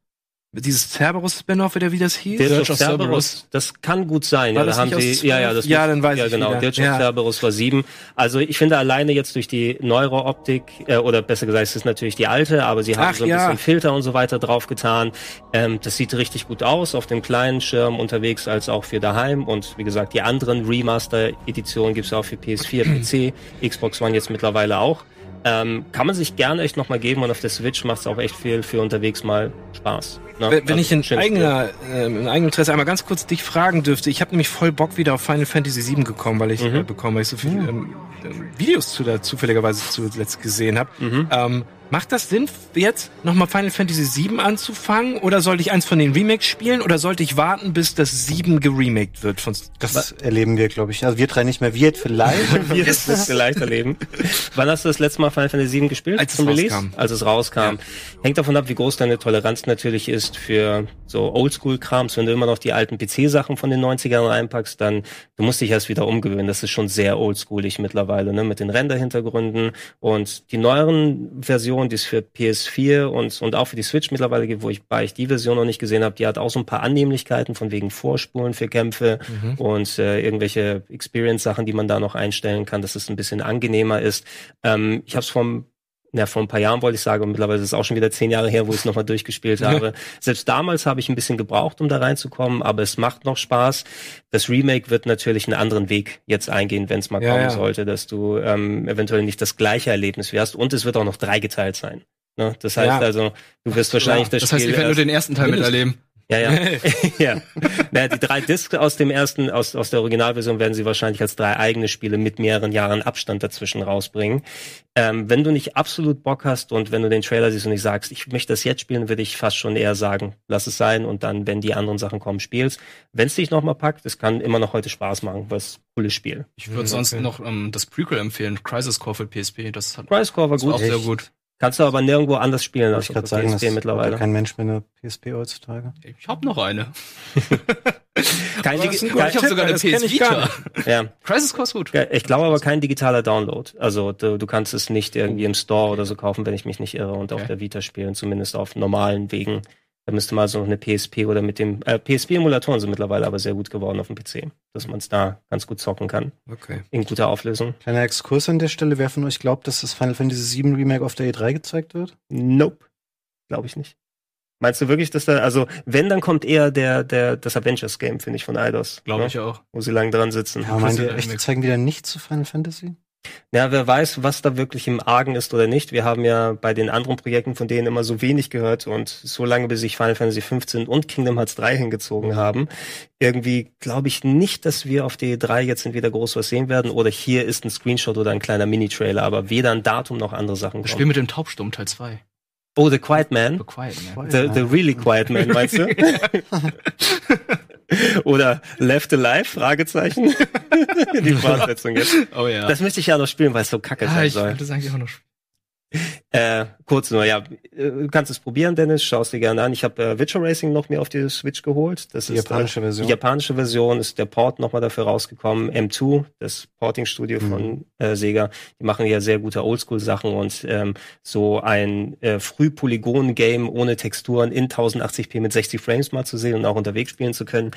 dieses Cerberus-Spin-off, oder wie das hieß? Dirge of of Cerberus, Cerberus. das kann gut sein. War ja, das da haben nicht sie, ja, ja, 12? das Ja, muss- dann weiß ja, ich genau. wieder. Dirge Ja. of Cerberus war sieben. Also ich finde alleine jetzt durch die neuere Optik, äh, oder besser gesagt, es ist natürlich die alte, aber sie haben Ach, so ein ja. bisschen Filter und so weiter draufgetan. Ähm, das sieht richtig gut aus, auf dem kleinen Schirm unterwegs als auch für daheim. Und wie gesagt, die anderen Remaster-Editionen gibt's auch für PS4, <clears throat> PC, Xbox One jetzt mittlerweile auch. Ähm, kann man sich gerne echt nochmal geben und auf der Switch macht's auch echt viel für unterwegs mal Spaß. Ne? Wenn, ich in eigener, äh, in eigenem Interesse einmal ganz kurz dich fragen dürfte, ich habe nämlich voll Bock wieder auf Final Fantasy VII gekommen, weil ich Mhm. äh, bekommen, weil ich so viele ähm, ähm, Videos zu da zufälligerweise zuletzt gesehen habe. Mhm. Ähm, macht das Sinn, jetzt nochmal Final Fantasy VII anzufangen? Oder sollte ich eins von den Remakes spielen? Oder sollte ich warten, bis das 7 geremaked wird? Von, Das erleben wir, glaube ich. Also wir drei nicht mehr. Wir vielleicht. <laughs> Wir das wirst du leicht erleben. <laughs> Wann hast du das letzte Mal Final Fantasy VII gespielt? Als es Release? rauskam. Als es rauskam. Hängt davon ab, wie groß deine Toleranz natürlich ist für so Oldschool-Krams. Wenn du immer noch die alten PC-Sachen von den 90ern reinpackst, dann du musst dich erst wieder umgewöhnen. Das ist schon sehr oldschoolig mittlerweile, ne? Mit den Render-Hintergründen. Und die neueren Versionen, die es für PS4 und, und auch für die Switch mittlerweile gibt, wo ich, bei ich die Version noch nicht gesehen habe, die hat auch so ein paar Annehmlichkeiten von wegen Vorspulen für Kämpfe und äh, irgendwelche Experience-Sachen, die man da noch einstellen kann, dass es ein bisschen angenehmer ist. Ähm, ich habe es vom ja, vor ein paar Jahren wollte ich sagen, und mittlerweile ist es auch schon wieder zehn Jahre her, wo ich es nochmal durchgespielt habe. Selbst damals habe ich ein bisschen gebraucht, um da reinzukommen, aber es macht noch Spaß. Das Remake wird natürlich einen anderen Weg jetzt eingehen, wenn es mal Ja, kommen ja. sollte, dass du ähm, eventuell nicht das gleiche Erlebnis wie hast. Und es wird auch noch dreigeteilt sein. Ne? Das heißt Ja. also, du wirst wahrscheinlich das, Das heißt, Spiel ihr werdet nur erst- den ersten Teil <laughs> miterleben. Ja, ja. <laughs> <laughs> ja. Naja, die drei Discs aus dem ersten, aus, aus der Originalversion werden sie wahrscheinlich als drei eigene Spiele mit mehreren Jahren Abstand dazwischen rausbringen. Ähm, wenn du nicht absolut Bock hast und wenn du den Trailer siehst und nicht sagst, ich möchte das jetzt spielen, würde ich fast schon eher sagen, lass es sein und dann, wenn die anderen Sachen kommen, spielst. Wenn es dich nochmal packt, es kann immer noch heute Spaß machen, weil es ein cooles Spiel. Ich würde sonst noch ähm, das Prequel empfehlen, Crisis Core für PSP. Das hat Crisis Core war das war gut. auch sehr gut. Kannst du aber nirgendwo anders spielen als ich auf sagen, PSP mittlerweile. kein Mensch mehr eine PSP heutzutage. Ich hab noch eine. <laughs> Kein, ein kein, Ich habe sogar eine PS Vita. ja, Crisis Core ist gut. Ich glaube aber kein digitaler Download. Also du, du kannst es nicht irgendwie im Store oder so kaufen, wenn ich mich nicht irre, und auf Okay. der Vita spielen, zumindest auf normalen Wegen. Da müsste man so noch eine PSP oder mit dem äh, PSP-Emulatoren sind mittlerweile aber sehr gut geworden auf dem PC, dass man es da ganz gut zocken kann. Okay. In guter Auflösung. Kleiner Exkurs an der Stelle. Wer von euch glaubt, dass das Final Fantasy VII Remake auf der E3 gezeigt wird? Nope. Glaube ich nicht. Meinst du wirklich, dass da, also wenn, dann kommt eher der, der, das Avengers-Game, finde ich, von Eidos. Glaube ne? ich auch. Wo sie lang dran sitzen. Ja, meint ihr echt, die zeigen wieder nichts zu Final Fantasy? Ja, wer weiß, was da wirklich im Argen ist oder nicht. Wir haben ja bei den anderen Projekten von denen immer so wenig gehört und so lange, bis sich Final Fantasy 15 und Kingdom Hearts 3 hingezogen haben. Irgendwie glaube ich nicht, dass wir auf die 3 jetzt entweder groß was sehen werden oder hier ist ein Screenshot oder ein kleiner Mini-Trailer, aber weder ein Datum noch andere Sachen Das Spiel mit dem Taubstumm Teil 2. Oh, The Quiet Man. The Quiet Man. The, the really quiet man, meinst du? <laughs> <laughs> Oder Left Alive? Fragezeichen. <laughs> Die Fortsetzung jetzt. Oh ja. Das möchte ich ja noch spielen, weil es so kacke ah, sein ich soll. wollte das eigentlich auch noch spielen. Äh, kurz nur, ja, äh, du kannst es probieren, Dennis, schaust dir gerne an. Ich habe äh, Virtual Racing noch mir auf die Switch geholt. Das Die ist japanische äh, Version. Die japanische Version ist der Port nochmal dafür rausgekommen. M2, das Porting-Studio Mhm. von äh, Sega, die machen ja sehr gute Oldschool-Sachen und ähm, so ein äh, Frühpolygon-Game ohne Texturen in 1080p mit 60 Frames mal zu sehen und auch unterwegs spielen zu können,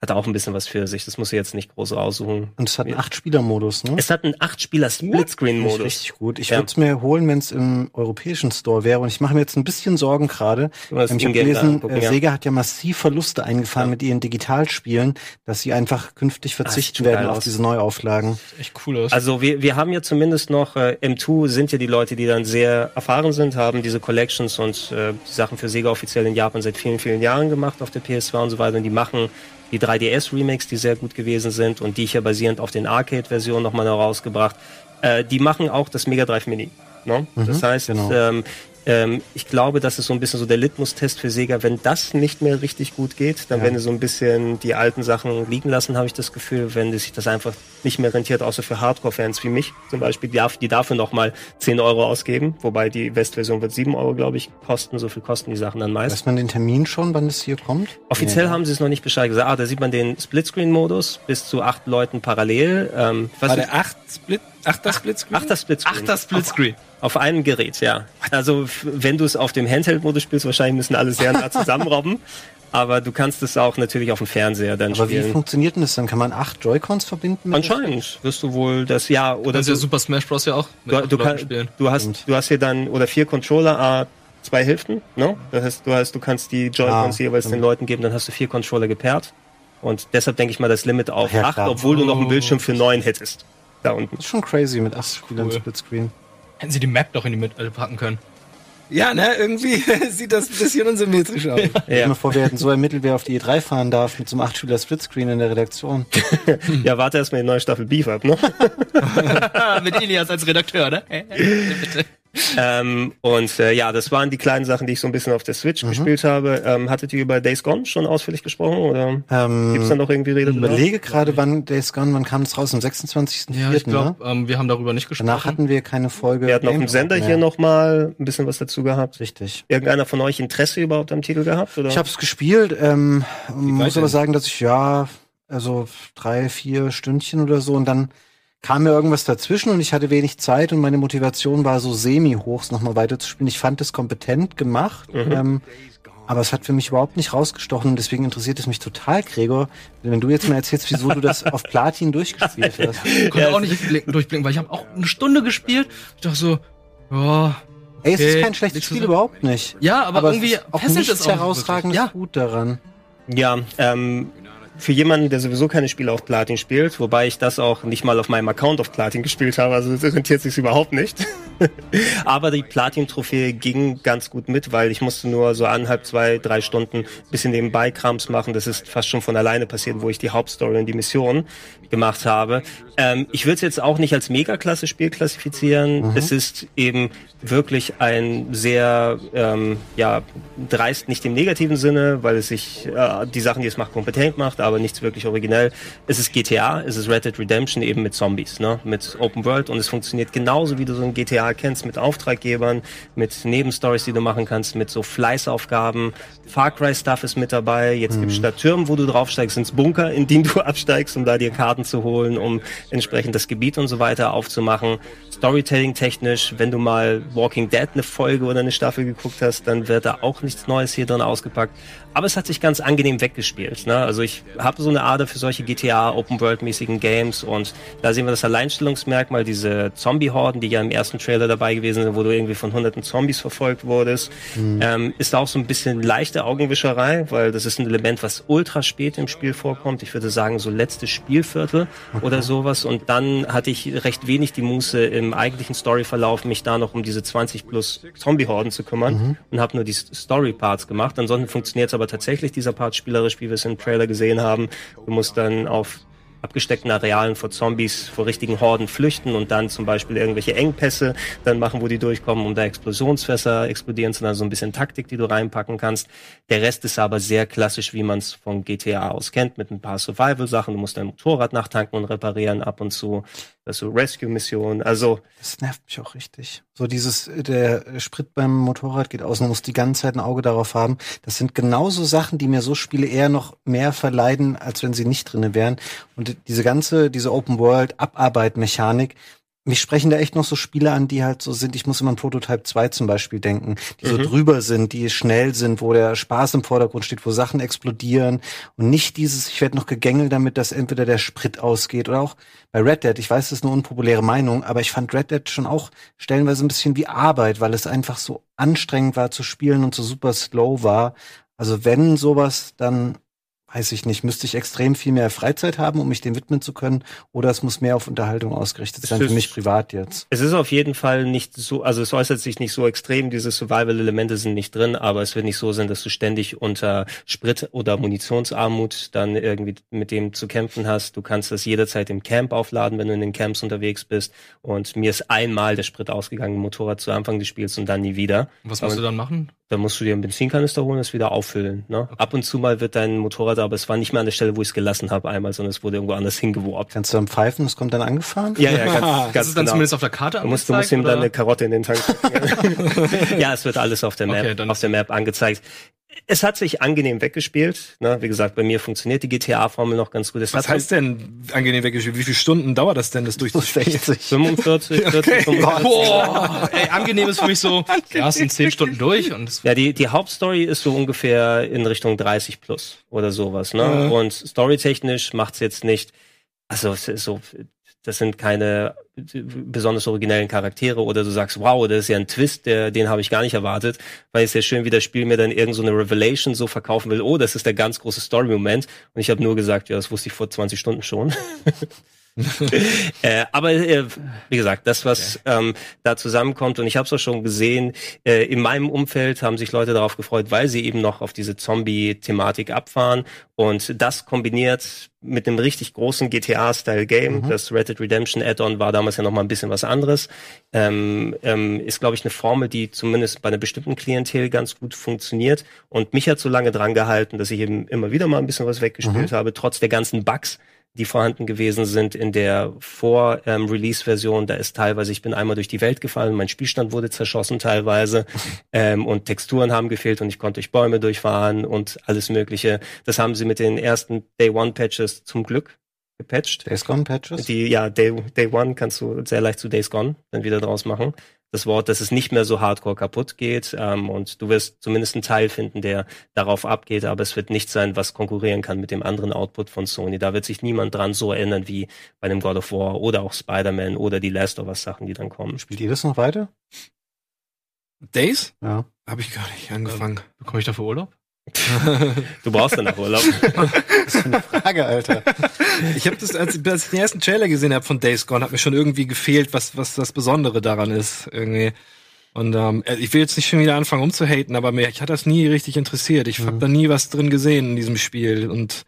hat auch ein bisschen was für sich. Das muss ich jetzt nicht groß raussuchen. Und es hat einen Acht-Spieler-Modus, ne? Es hat einen 8-Spieler Finde ich Splitscreen-Modus. Richtig gut. Ich Ja. würde es mir holen, wenn es im europäischen Store wäre. Und ich mache mir jetzt ein bisschen Sorgen gerade. Ähm, Ich habe gelesen, angucken, äh, ja. Sega hat ja massiv Verluste eingefahren Ja. mit ihren Digitalspielen, dass sie einfach künftig sieht verzichten werden auf aus. diese Neuauflagen. Echt cool aus. Also wir, wir haben ja zumindest noch, äh, M2 sind ja die Leute, die dann sehr erfahren sind, haben diese Collections und äh, die Sachen für Sega offiziell in Japan seit vielen, vielen Jahren gemacht auf der PS2 und so weiter. Und die machen die 3DS-Remakes, die sehr gut gewesen sind und die ich ja basierend auf den Arcade-Versionen nochmal herausgebracht. Äh, die machen auch das Mega Drive Mini. Ne? das heißt, genau. ähm, ähm, ich glaube, das ist so ein bisschen so der Litmus-Test für Sega. Wenn das nicht mehr richtig gut geht, dann Ja. werden sie so ein bisschen die alten Sachen liegen lassen, habe ich das Gefühl. Wenn sich das einfach nicht mehr rentiert, außer für Hardcore-Fans wie mich zum Beispiel, die, die dafür nochmal 10 Euro ausgeben. Wobei die Westversion wird 7 Euro, glaube ich, kosten. So viel kosten die Sachen dann meist. Weiß man den Termin schon, wann das hier kommt? Offiziell Nee. haben sie es noch nicht Bescheid gesagt. Ah, da sieht man den Splitscreen-Modus bis zu acht Leuten parallel. Ähm, was War der 8 Split, 8er Splitscreen? Achter Splitscreen. Ach, das Splitscreen. Auf einem Gerät, ja. Also wenn du es auf dem Handheld-Modus spielst, wahrscheinlich müssen alle sehr nah zusammenrobben. <laughs> Aber du kannst es auch natürlich auf dem Fernseher dann Aber wie spielen. funktioniert denn das dann? Kann man acht Joy-Cons verbinden? Anscheinend wirst du wohl das ja oder Das ist ja du, Super Smash Bros. ja auch. mit du, du, kann, spielen. du hast du hast hier dann oder vier Controller, a zwei Hälften, ne? Das heißt, du hast du kannst die Joy-Cons Ah, jeweils den. Leuten geben, dann hast du vier Controller gepaart. Und deshalb denke ich mal das Limit auf Ja, acht, klar. obwohl du noch einen Oh. Bildschirm für neun hättest. Da unten. Das ist schon crazy mit acht Spielern cool. Splitscreen. Hätten sie die Map doch in die Mitte packen können. Ja, ne, irgendwie <laughs> sieht das ein bisschen unsymmetrisch aus. <laughs> Stell dir mal vor, wir hätten so ein Mittel, wer auf die E3 fahren darf, mit so einem 8-Spieler Splitscreen in der Redaktion. <laughs> Ja, warte erst mal die neue Staffel Beef ab, ne? Mit Elias als Redakteur, ne? Bitte. Ähm, und äh, ja, das waren die kleinen Sachen, die ich so ein bisschen auf der Switch gespielt habe. Ähm, hattet ihr über Days Gone schon ausführlich gesprochen oder Ähm, gibt's da noch irgendwie Rede ich überlege gerade, wann Days Gone, wann kam es raus? Am 26.04. Ja, ich ne? glaube, ähm, wir haben darüber nicht gesprochen. Danach hatten wir keine Folge. Wir hatten auf dem Sender hier mehr. noch mal ein bisschen was dazu gehabt. Richtig. Irgendeiner von euch Interesse überhaupt am Titel gehabt? Oder? Ich habe es gespielt, ähm, muss aber sagen, dass ich ja, also drei, vier Stündchen oder so und dann kam mir irgendwas dazwischen und ich hatte wenig Zeit und meine Motivation war so semi-hoch, es nochmal weiterzuspielen. Ich fand es kompetent gemacht, ähm, aber es hat für mich überhaupt nicht rausgestochen und deswegen interessiert es mich total, Gregor, wenn du jetzt mal erzählst, wieso du das auf Platin durchgespielt <laughs> hast. Ich konnte auch nicht blicken, durchblicken, weil ich habe auch eine Stunde gespielt. Ich dachte so, ja, Ey, es ist Okay, kein schlechtes Spiel, überhaupt nicht. ja, aber, Aber irgendwie es ist auch nichts es auch nicht herausragendes wirklich. gut daran. Ja, ähm, für jemanden, der sowieso keine Spiele auf Platin spielt, wobei ich das auch nicht mal auf meinem Account auf Platin gespielt habe, also das rentiert sich überhaupt nicht. <laughs> Aber die Platin-Trophäe ging ganz gut mit, weil ich musste nur so anderthalb, zwei, drei Stunden bisschen nebenbei Krams machen. Das ist fast schon von alleine passiert, wo ich die Hauptstory und die Mission gemacht habe. Ähm, ich würde es jetzt auch nicht als Mega-Klasse-Spiel klassifizieren. Es ist eben wirklich ein sehr, ähm, ja, dreist nicht im negativen Sinne, weil es sich äh, die Sachen, die es macht, kompetent macht, aber nichts wirklich originell. Es ist GTA, es ist Red Dead Redemption eben mit Zombies, ne, mit Open World und es funktioniert genauso, wie du so ein GTA kennst, mit Auftraggebern, mit Nebenstories, die du machen kannst, mit so Fleißaufgaben. Far Cry Stuff ist mit dabei. Jetzt gibt's statt Türmen, wo du draufsteigst, sind's Bunker, in denen du absteigst, um da dir Karten zu holen, um entsprechend das Gebiet und so weiter aufzumachen. Storytelling technisch, wenn du mal Walking Dead eine Folge oder eine Staffel geguckt hast, dann wird da auch nichts Neues hier drin ausgepackt. Aber es hat sich ganz angenehm weggespielt. Ne? Also ich habe so eine Ader für solche GTA Open World mäßigen Games und da sehen wir das Alleinstellungsmerkmal, diese Zombie-Horden, die ja im ersten Trailer dabei gewesen sind, wo du irgendwie von hunderten Zombies verfolgt wurdest, ähm, ist auch so ein bisschen leichte Augenwischerei, weil das ist ein Element, was ultra spät im Spiel vorkommt. Ich würde sagen so letztes Spielviertel oder sowas und dann hatte ich recht wenig die Muße im eigentlichen Storyverlauf, mich da noch um diese 20 plus Zombie-Horden zu kümmern und habe nur die Story-Parts gemacht. Ansonsten funktioniert es aber tatsächlich, dieser Part spielerisch, wie wir es im Trailer gesehen haben. Du musst dann auf abgesteckten Arealen vor Zombies, vor richtigen Horden flüchten und dann zum Beispiel irgendwelche Engpässe dann machen, wo die durchkommen, um da Explosionsfässer explodieren zu lassen, so ein bisschen Taktik, die du reinpacken kannst. Der Rest ist aber sehr klassisch, wie man es von GTA aus kennt, mit ein paar Survival-Sachen. Du musst dein Motorrad nachtanken und reparieren ab und zu. Das ist so Rescue-Missionen. Also Das nervt mich auch richtig. So dieses, der Sprit beim Motorrad geht aus, man muss die ganze Zeit ein Auge darauf haben. Das sind genauso Sachen, die mir so Spiele eher noch mehr verleiden, als wenn sie nicht drinne wären. Und diese ganze, diese Open World Abarbeit-Mechanik, mich sprechen da echt noch so Spiele an, die halt so sind, ich muss immer an Prototype 2 zum Beispiel denken, die so drüber sind, die schnell sind, wo der Spaß im Vordergrund steht, wo Sachen explodieren. Und nicht dieses, ich werde noch gegängelt damit, dass entweder der Sprit ausgeht oder auch bei Red Dead, ich weiß, das ist eine unpopuläre Meinung, aber ich fand Red Dead schon auch stellenweise ein bisschen wie Arbeit, weil es einfach so anstrengend war zu spielen und so super slow war. Also wenn sowas, dann weiß ich nicht, müsste ich extrem viel mehr Freizeit haben, um mich dem widmen zu können, oder es muss mehr auf Unterhaltung ausgerichtet sein, ist- für mich privat jetzt. Es ist auf jeden Fall nicht so, also es äußert sich nicht so extrem, diese Survival-Elemente sind nicht drin, aber es wird nicht so sein, dass du ständig unter Sprit- oder Munitionsarmut dann irgendwie mit dem zu kämpfen hast. Du kannst das jederzeit im Camp aufladen, wenn du in den Camps unterwegs bist. Und mir ist einmal der Sprit ausgegangen im Motorrad zu Anfang des Spiels und dann nie wieder. Was musst du dann machen? Dann musst du dir einen Benzinkanister holen und es wieder auffüllen. Ne? Ab und zu mal wird dein Motorrad, aber es war nicht mehr an der Stelle, wo ich es gelassen habe einmal, sondern es wurde irgendwo anders hingeworfen. Kannst du dann pfeifen, es kommt dann angefahren? Ja, ja, ganz, <laughs> ganz Das ist dann genau. zumindest auf der Karte Du musst, du musst angezeigt, ihm dann eine Karotte in den Tank. <laughs> <laughs> ja, es wird alles auf der Map, Okay, auf der Map angezeigt. Es hat sich angenehm weggespielt. Ne? Wie gesagt, bei mir funktioniert die GTA-Formel noch ganz gut. Es Was heißt denn angenehm weggespielt? Wie viele Stunden dauert das denn, das durchzuspielen? 60. 45, 40, 45. Boah, ey, angenehm ist für mich so, <laughs> ja, es sind zehn Stunden durch und es Ja, die, die Hauptstory ist so ungefähr in Richtung 30 plus oder sowas. Ne? Und storytechnisch macht's jetzt nicht, also es ist so, das sind keine besonders originellen Charaktere oder du sagst, wow, das ist ja ein Twist, der, den habe ich gar nicht erwartet, weil es ja schön, wie das Spiel mir dann irgend so eine Revelation so verkaufen will, oh, das ist der ganz große Story-Moment. Und ich habe nur gesagt, ja, das wusste ich vor 20 Stunden schon. <laughs> <laughs> äh, aber äh, wie gesagt, das, was ähm, da zusammenkommt, und ich habe es auch schon gesehen, äh, in meinem Umfeld haben sich Leute darauf gefreut, weil sie eben noch auf diese Zombie-Thematik abfahren. Und das kombiniert mit einem richtig großen GTA-Style-Game. Mhm. Das Red Dead Redemption Add-on war damals ja noch mal ein bisschen was anderes. Ähm, ähm, ist, glaube ich, eine Formel, die zumindest bei einer bestimmten Klientel ganz gut funktioniert. Und mich hat so lange dran gehalten, dass ich eben immer wieder mal ein bisschen was weggespielt habe, trotz der ganzen Bugs, die vorhanden gewesen sind in der Vor-Release-Version. da ist teilweise, ich bin einmal durch die Welt gefallen, mein Spielstand wurde zerschossen teilweise <laughs> ähm, und Texturen haben gefehlt und ich konnte durch Bäume durchfahren und alles Mögliche. Das haben sie mit den ersten Day-One-Patches zum Glück gepatcht. Days Gone Patches? Die, ja, Day, Day One kannst du sehr leicht zu Days Gone dann wieder draus machen. Das Wort, dass es nicht mehr so hardcore kaputt geht ähm, und du wirst zumindest einen Teil finden, der darauf abgeht, aber es wird nicht sein, was konkurrieren kann mit dem anderen Output von Sony. Da wird sich niemand dran so erinnern wie bei einem God of War oder auch Spider-Man oder die Last of Us Sachen, die dann kommen. Spielt ihr das noch weiter? Days? Ja. Habe ich gar nicht angefangen. Bekomme ich dafür Urlaub? Du brauchst dann auch Urlaub. <laughs> Frage, Alter. ich habe das, als, als ich den ersten Trailer gesehen habe von Days Gone, hat mir schon irgendwie gefehlt, was, was das Besondere daran ist. Irgendwie. Und ähm, ich will jetzt nicht schon wieder anfangen umzuhaten, aber mir, ich hat das nie richtig interessiert. Ich habe da nie was drin gesehen in diesem Spiel. Und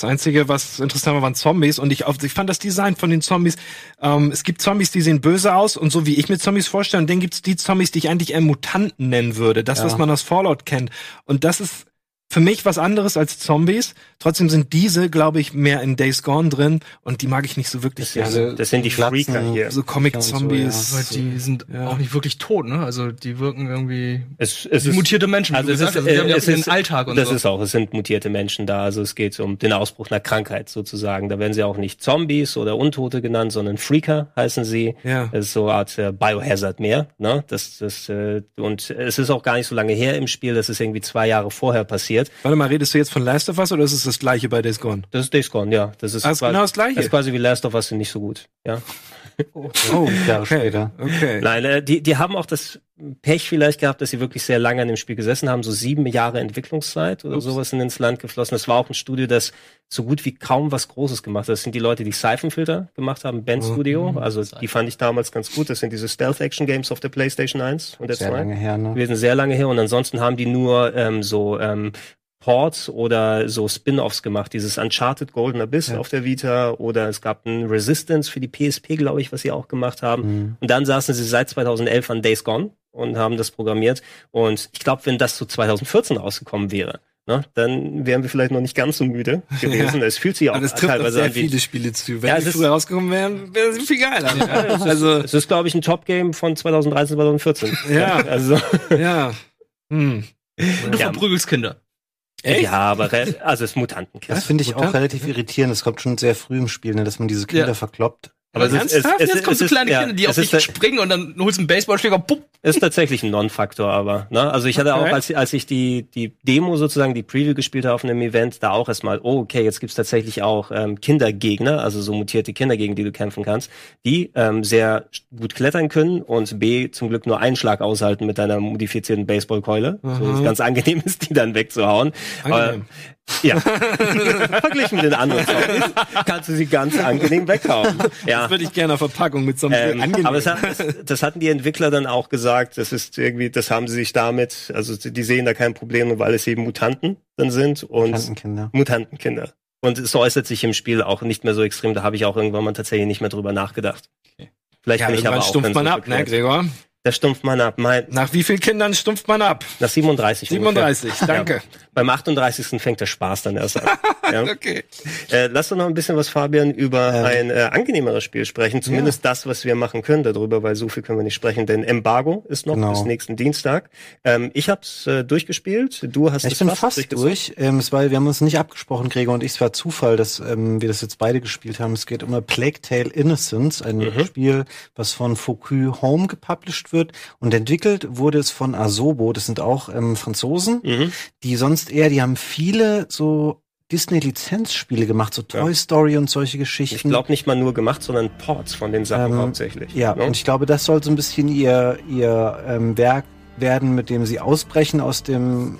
das Einzige, was interessant war, waren Zombies. Und ich, ich fand das Design von den Zombies. Ähm, es gibt Zombies, die sehen böse aus und so wie ich mir Zombies vorstelle. Und dann gibt's die Zombies, die ich eigentlich eher Mutanten nennen würde. Das, Ja. was man aus Fallout kennt. Und das ist für mich was anderes als Zombies. Trotzdem sind diese, glaube ich, mehr in Days Gone drin. Und die mag ich nicht so wirklich Das, gerne. sind- das sind die Freaker hier. So Comic-Zombies. Weil die sind Ja. auch nicht wirklich tot, ne? Also die wirken irgendwie Es, es wie mutierte Menschen, Also es ist, hast. Die haben äh, ja auch es ist, Alltag und das so. ist auch, es sind mutierte Menschen da, also es geht um den Ausbruch einer Krankheit sozusagen. Da werden sie auch nicht Zombies oder Untote genannt, sondern Freaker heißen sie. Ja. Das ist so eine Art äh, Biohazard mehr, ne? Das, das, äh, und es ist auch gar nicht so lange her im Spiel, das ist irgendwie zwei Jahre vorher passiert. Warte mal, redest du jetzt von Last of Us oder ist es das gleiche bei Days Gone? Das ist Days Gone, ja. Das ist, ist quasi- genau das Gleiche? Das ist quasi wie Last of Us nicht so gut, ja. Oh, Jahre okay. später. Okay. Nein, äh, die, die haben auch das Pech vielleicht gehabt, dass sie wirklich sehr lange an dem Spiel gesessen haben, so sieben Jahre Entwicklungszeit oder Ups. sowas in ins Land geflossen. Das war auch ein Studio, das so gut wie kaum was Großes gemacht hat. Das sind die Leute, die Siphon-Filter gemacht haben, Ben Mhm. Studio. Also die fand ich damals ganz gut. Das sind diese Stealth-Action-Games auf der PlayStation 1 und der Sehr 2 lange her, ne? gewesen, sehr lange her. Und ansonsten haben die nur ähm, so ähm, Ports oder so Spin-offs gemacht. Dieses Uncharted Golden Abyss Ja. auf der Vita oder es gab ein Resistance für die PSP, glaube ich, was sie auch gemacht haben. Mhm. Und dann saßen sie seit 2011 an Days Gone und haben das programmiert. Und ich glaube, wenn das zu 2014 rausgekommen wäre, ne, dann wären wir vielleicht noch nicht ganz so müde <laughs> gewesen. Es fühlt sich auch Aber das trifft teilweise sehr an wie viele Spiele zu. Wenn Ja, die es ist- früher rausgekommen wären, wäre sie viel geiler. also, es ist, glaube ich, ein Top-Game von 2013, 2014. Ja. Also, ja. Hm. Und du Ja. verprügelst Kinder. Echt? ja, aber also es ist Mutantenkind. Das finde ich auch Mutant- relativ irritierend. Das kommt schon sehr früh im Spiel, ne, dass man diese Kinder Ja. verkloppt. Aber es ist, es, es, Jetzt kommen so ist- kleine Kinder, die auf ist, dich springen und dann holst du einen Baseballschläger, pupp. ist tatsächlich ein Non-Faktor, aber ne? Also ich hatte Okay. auch, als, als ich die die Demo sozusagen die Preview gespielt habe auf einem Event, da auch erstmal, oh okay, jetzt gibt's tatsächlich auch ähm, Kindergegner, also so mutierte Kinder, gegen die du kämpfen kannst, die ähm, sehr gut klettern können und b zum Glück nur einen Schlag aushalten mit deiner modifizierten Baseballkeule, so dass es ganz angenehm ist, <laughs> die dann wegzuhauen. Angenehm. Ja, <laughs> verglichen mit den anderen Zombies kannst du sie ganz angenehm weghauen. Ja. Das würde ich gerne auf Verpackung mit so einem Ähm, angenehm. aber es hat, das, das hatten die Entwickler dann auch gesagt, das ist irgendwie, das haben sie sich damit, also die sehen da kein Problem, weil es eben Mutanten dann sind und Tantenkinder. Mutantenkinder. Und es äußert sich im Spiel auch nicht mehr so extrem, da habe ich auch irgendwann mal tatsächlich nicht mehr drüber nachgedacht. Vielleicht ja, bin ich aber auch stumpft man ab, ne. Gregor? Da stumpft man ab. Mein, Nach wie vielen Kindern stumpft man ab? nach 37. ungefähr. 37, danke. Beim 38. fängt der Spaß dann erst an. <laughs> ja. Okay. Äh, lass doch noch ein bisschen was, Fabian, über Ja. ein äh, angenehmeres Spiel sprechen. Zumindest das, was wir machen können darüber, weil so viel können wir nicht sprechen. Denn Embargo ist noch Genau. bis nächsten Dienstag. Ähm, ich habe es äh, durchgespielt. Du hast Ja, ich es bin fast, durch. Ähm, es war, wir haben uns nicht abgesprochen, Gregor und ich. Es war Zufall, dass ähm, wir das jetzt beide gespielt haben. Es geht um A Plague Tale Innocence, ein Mhm. Spiel, was von Focus Home gepublished wird. Und entwickelt wurde es von Asobo. Das sind auch ähm, Franzosen, Mhm. die sonst eher, die haben viele so Disney-Lizenzspiele gemacht, so Toy Ja. Story und solche Ich Geschichten. glaube nicht mal nur gemacht, sondern Ports von den Sachen Ähm, hauptsächlich. Ja, ne? und ich glaube, das soll so ein bisschen ihr, ihr ähm, Werk werden, mit dem sie ausbrechen aus dem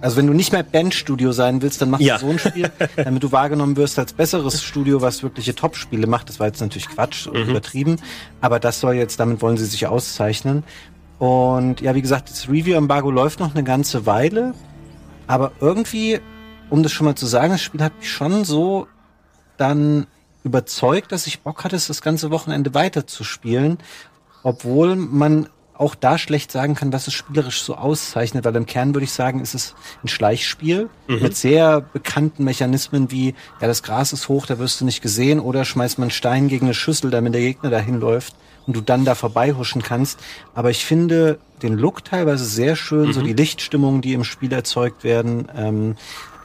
also wenn du nicht mehr Bandstudio sein willst, dann mach Ja. so ein Spiel, <laughs> damit du wahrgenommen wirst als besseres Studio, was wirkliche Top-Spiele macht. Das war jetzt natürlich Quatsch und übertrieben, aber das soll jetzt, damit wollen sie sich auszeichnen. Und ja, wie gesagt, das Review-Embargo läuft noch eine ganze Weile, aber irgendwie, um das schon mal zu sagen, das Spiel hat mich schon so dann überzeugt, dass ich Bock hatte, es das ganze Wochenende weiterzuspielen, obwohl man auch da schlecht sagen kann, was es spielerisch so auszeichnet, weil im Kern würde ich sagen, ist es ein Schleichspiel mit sehr bekannten Mechanismen wie, ja, das Gras ist hoch, da wirst du nicht gesehen, oder schmeißt man Stein gegen eine Schüssel, damit der Gegner dahin läuft und du dann da vorbeihuschen kannst. Aber ich finde den Look teilweise sehr schön, so die Lichtstimmungen, die im Spiel erzeugt werden, ähm,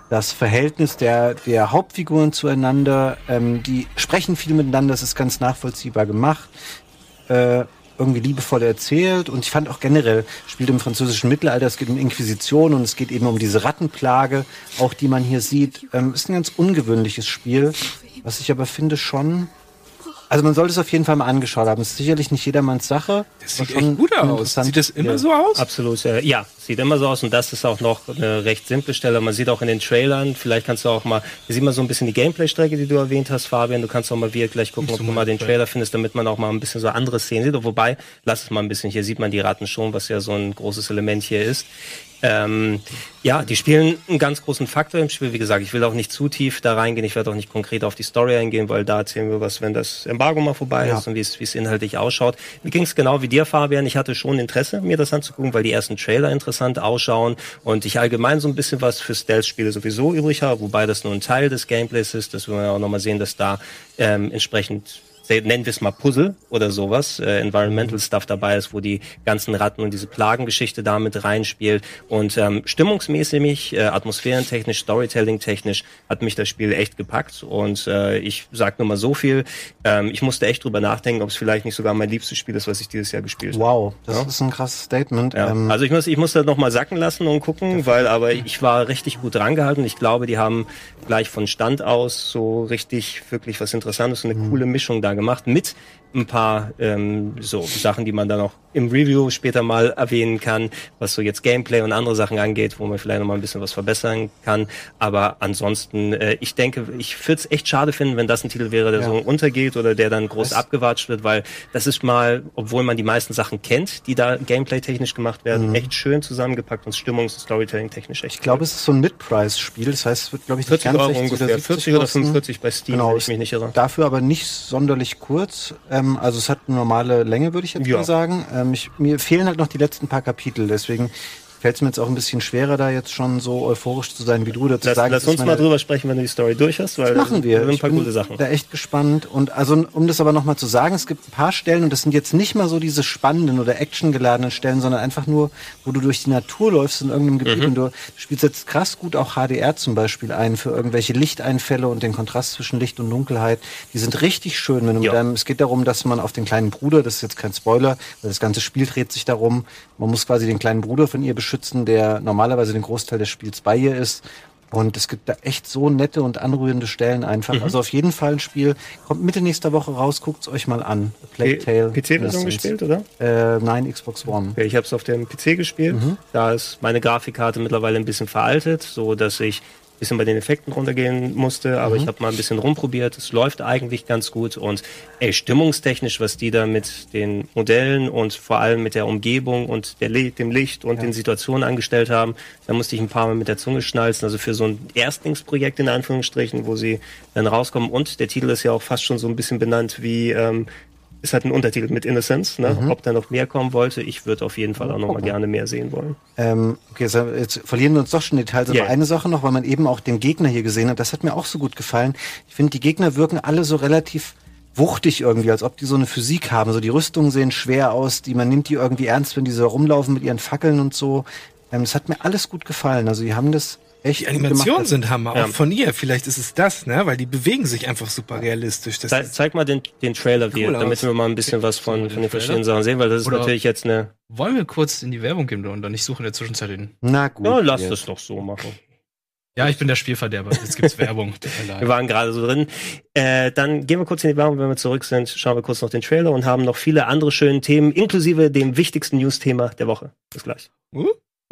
das Verhältnis der, der Hauptfiguren zueinander, ähm, die sprechen viel miteinander, das ist ganz nachvollziehbar gemacht, äh, irgendwie liebevoll erzählt und ich fand auch generell, spielt im französischen Mittelalter, es geht um Inquisition und es geht eben um diese Rattenplage, auch die man hier sieht. Ähm, ist ein ganz ungewöhnliches Spiel, was ich aber finde schon, also man sollte es auf jeden Fall mal angeschaut haben. Es ist sicherlich nicht jedermanns Sache. Das sieht echt gut ein aus. Sieht das immer Spiel. so aus? Absolut, äh, ja, sieht immer so aus und das ist auch noch eine recht simple Stelle. Man sieht auch in den Trailern, vielleicht kannst du auch mal, hier sieht man so ein bisschen die Gameplay-Strecke, die du erwähnt hast, Fabian. Du kannst auch mal wieder gleich gucken, ob du mal den Trailer findest, damit man auch mal ein bisschen so andere Szenen sieht. Wobei, lass es mal ein bisschen, hier sieht man die Ratten schon, was ja so ein großes Element hier ist. Ähm, ja, die spielen einen ganz großen Faktor im Spiel. Wie gesagt, ich will auch nicht zu tief da reingehen. Ich werde auch nicht konkret auf die Story eingehen, weil da erzählen wir was, wenn das Embargo mal vorbei Ja. ist und wie es wie es inhaltlich ausschaut. Mir ging es genau wie dir, Fabian. Ich hatte schon Interesse, mir das anzugucken, weil die ersten Trailer interessant ausschauen und ich allgemein so ein bisschen was für Stealth-Spiele sowieso übrig habe, wobei das nur ein Teil des Gameplays ist. Das werden wir auch nochmal sehen, dass da ähm, entsprechend nennen wir es mal Puzzle oder sowas, äh, Environmental Stuff dabei ist, wo die ganzen Ratten und diese Plagengeschichte damit reinspielt. Und ähm, stimmungsmäßig, äh, atmosphärentechnisch, Storytelling-technisch hat mich das Spiel echt gepackt. Und äh, ich sag nur mal so viel, ähm, ich musste echt drüber nachdenken, ob es vielleicht nicht sogar mein liebstes Spiel ist, was ich dieses Jahr gespielt habe. Wow, das Ja. ist ein krasses Statement. Ja, Ähm, also ich muss, ich muss das noch mal sacken lassen und gucken, weil aber ich war richtig gut drangehalten. Ich glaube, die haben gleich von Stand aus so richtig wirklich was Interessantes und eine coole Mischung da gemacht mit ein paar ähm, so Sachen, die man dann auch im Review später mal erwähnen kann, was so jetzt Gameplay und andere Sachen angeht, wo man vielleicht noch mal ein bisschen was verbessern kann. Aber ansonsten, äh, ich denke, ich würde es echt schade finden, wenn das ein Titel wäre, der Ja. so untergeht oder der dann groß Das- abgewatscht wird, weil das ist mal, obwohl man die meisten Sachen kennt, die da Gameplay-technisch gemacht werden, echt schön zusammengepackt und Stimmungs- und Storytelling-technisch echt Mhm. ich glaube, es ist so ein Mid-Price-Spiel. Das heißt, es wird, glaube ich, nicht 40 ganz Euro 60 ungefähr, oder 70 40 oder kosten. 45 bei Steam, Genau, wenn ich mich nicht irre. Dafür aber nicht sonderlich kurz. Ähm, also es hat eine normale Länge, würde ich jetzt Ja. mal sagen. Ähm, ich, mir fehlen halt noch die letzten paar Kapitel. Deswegen fällt es mir jetzt auch ein bisschen schwerer, da jetzt schon so euphorisch zu sein wie du. Dazu Lass, sagen, lass uns mal drüber sprechen, wenn du die Story durch hast, weil Das machen wir. sind ein Ich paar bin gute Sachen. da echt gespannt. Und also, um das aber nochmal zu sagen, es gibt ein paar Stellen, und das sind jetzt nicht mal so diese spannenden oder actiongeladenen Stellen, sondern einfach nur, wo du durch die Natur läufst in irgendeinem Gebiet Mhm. und du spielst jetzt krass gut auch HDR zum Beispiel ein für irgendwelche Lichteinfälle und den Kontrast zwischen Licht und Dunkelheit. Die sind richtig schön, wenn du Ja. mit deinem, es geht darum, dass man auf den kleinen Bruder, das ist jetzt kein Spoiler, weil das ganze Spiel dreht sich darum, man muss quasi den kleinen Bruder von ihr beschützen, der normalerweise den Großteil des Spiels bei ihr ist. Und es gibt da echt so nette und anrührende Stellen einfach. Mhm. Also auf jeden Fall ein Spiel. Kommt Mitte nächster Woche raus, guckt's euch mal an. Plague Tale. PC-Version gespielt, oder? Äh, nein, Xbox One. Okay, ich habe es auf dem PC gespielt. Mhm. Da ist meine Grafikkarte mittlerweile ein bisschen veraltet, so dass ich bisschen bei den Effekten runtergehen musste, aber Mhm. ich habe mal ein bisschen rumprobiert. Es läuft eigentlich ganz gut und ey, stimmungstechnisch, was die da mit den Modellen und vor allem mit der Umgebung und der dem Licht und den Situationen angestellt haben, da musste ich ein paar Mal mit der Zunge schnalzen. Also für so ein Erstlingsprojekt in Anführungsstrichen, wo sie dann rauskommen und der Titel ist ja auch fast schon so ein bisschen benannt wie ähm, ist halt ein Untertitel mit Innocence, ne? Mhm. Ob da noch mehr kommen wollte, ich würde auf jeden Fall auch noch mal gerne mehr sehen wollen. Ähm, okay, jetzt, jetzt verlieren wir uns doch schon Details, aber Ja. eine Sache noch, weil man eben auch den Gegner hier gesehen hat, das hat mir auch so gut gefallen. Ich finde, die Gegner wirken alle so relativ wuchtig irgendwie, als ob die so eine Physik haben. So die Rüstungen sehen schwer aus, die man nimmt die irgendwie ernst, wenn die so rumlaufen mit ihren Fackeln und so. Ähm, das hat mir alles gut gefallen. Also die haben das echt Die Animationen sind Hammer, Ja. auch von ihr. Vielleicht ist es das, ne? Weil die bewegen sich einfach super realistisch. Ist, zeig mal den, den Trailer wieder, Cool damit aus. wir mal ein bisschen was von, von den den verschiedenen? Sachen sehen, weil das ist Oder- natürlich jetzt eine. Wollen wir kurz in die Werbung gehen und dann ich suche in der Zwischenzeit den. Na gut. Ja, lass jetzt. das doch so machen. Ja, ich bin der Spielverderber. Jetzt gibt's <laughs> Werbung. Wir waren gerade so drin. Äh, dann gehen wir kurz in die Werbung, wenn wir zurück sind, schauen wir kurz noch den Trailer und haben noch viele andere schöne Themen, inklusive dem wichtigsten News-Thema der Woche. Bis gleich. <laughs> <laughs>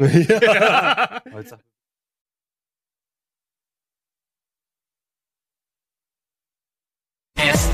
Uh?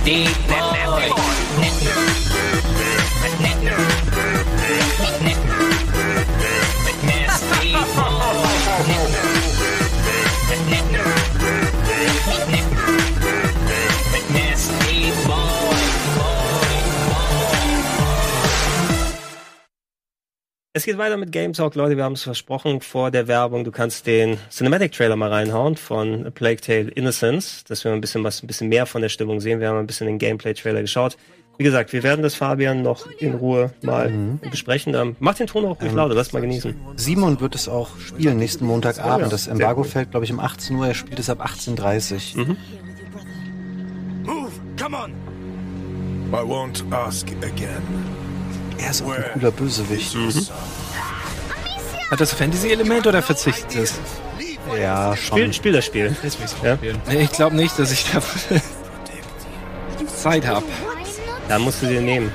Es geht weiter mit Game Talk, Leute. Wir haben es versprochen vor der Werbung. Du kannst den Cinematic Trailer mal reinhauen von A Plague Tale Innocence, dass wir ein bisschen was, ein bisschen mehr von der Stimmung sehen. Wir haben ein bisschen den Gameplay Trailer geschaut. Wie gesagt, wir werden das Fabian noch in Ruhe mal besprechen. Ähm, mach den Ton auch ruhig lauter, lass mal genießen. Simon wird es auch spielen nächsten Montagabend. Das Embargo fällt, glaube ich, um 18 Uhr. Er spielt es ab 18.30 Uhr. Move! Come on! I won't ask again. Er ist auch ein cooler Bösewicht. Hat das Fantasy-Element oder verzichtet es? Ja, Spiel, schon. spiel das Spiel. Will ich's Ja? Nee, ich glaube nicht, dass ich da <laughs> Zeit habe. Da musst du dir nehmen.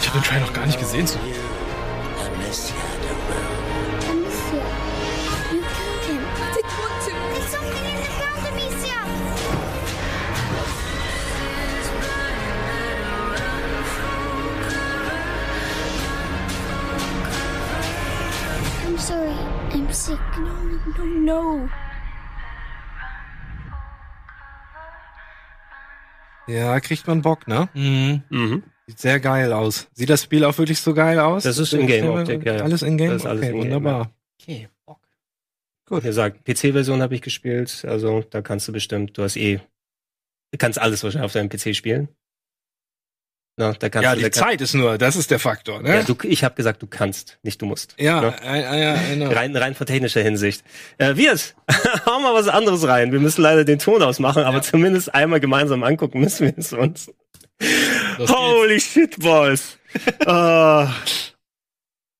Ich habe den Trailer noch gar nicht gesehen. So. No, no. Ja, kriegt man Bock, ne? Mhm. Mhm. Sieht sehr geil aus. Sieht das Spiel auch wirklich so geil aus? Das ist In-Game-Optik, ja, ja. Alles in-game? Das ist alles okay, in-game, wunderbar. Okay, Bock. Gut, wie gesagt, PC-Version habe ich gespielt. Also da kannst du bestimmt, du hast eh, du kannst alles wahrscheinlich auf deinem PC spielen. Na, da kannst Ja, du, die kann- Zeit ist nur, das ist der Faktor, ne? Ja, du, ich habe gesagt, du kannst, nicht du musst. Ja, Ne? äh, äh, ja, genau. Rein, rein von technischer Hinsicht. Äh, Wirt, <laughs> hau mal was anderes rein. Wir müssen leider den Ton ausmachen, aber zumindest einmal gemeinsam angucken müssen wir es uns. Holy shit, Boys. <laughs> Ah.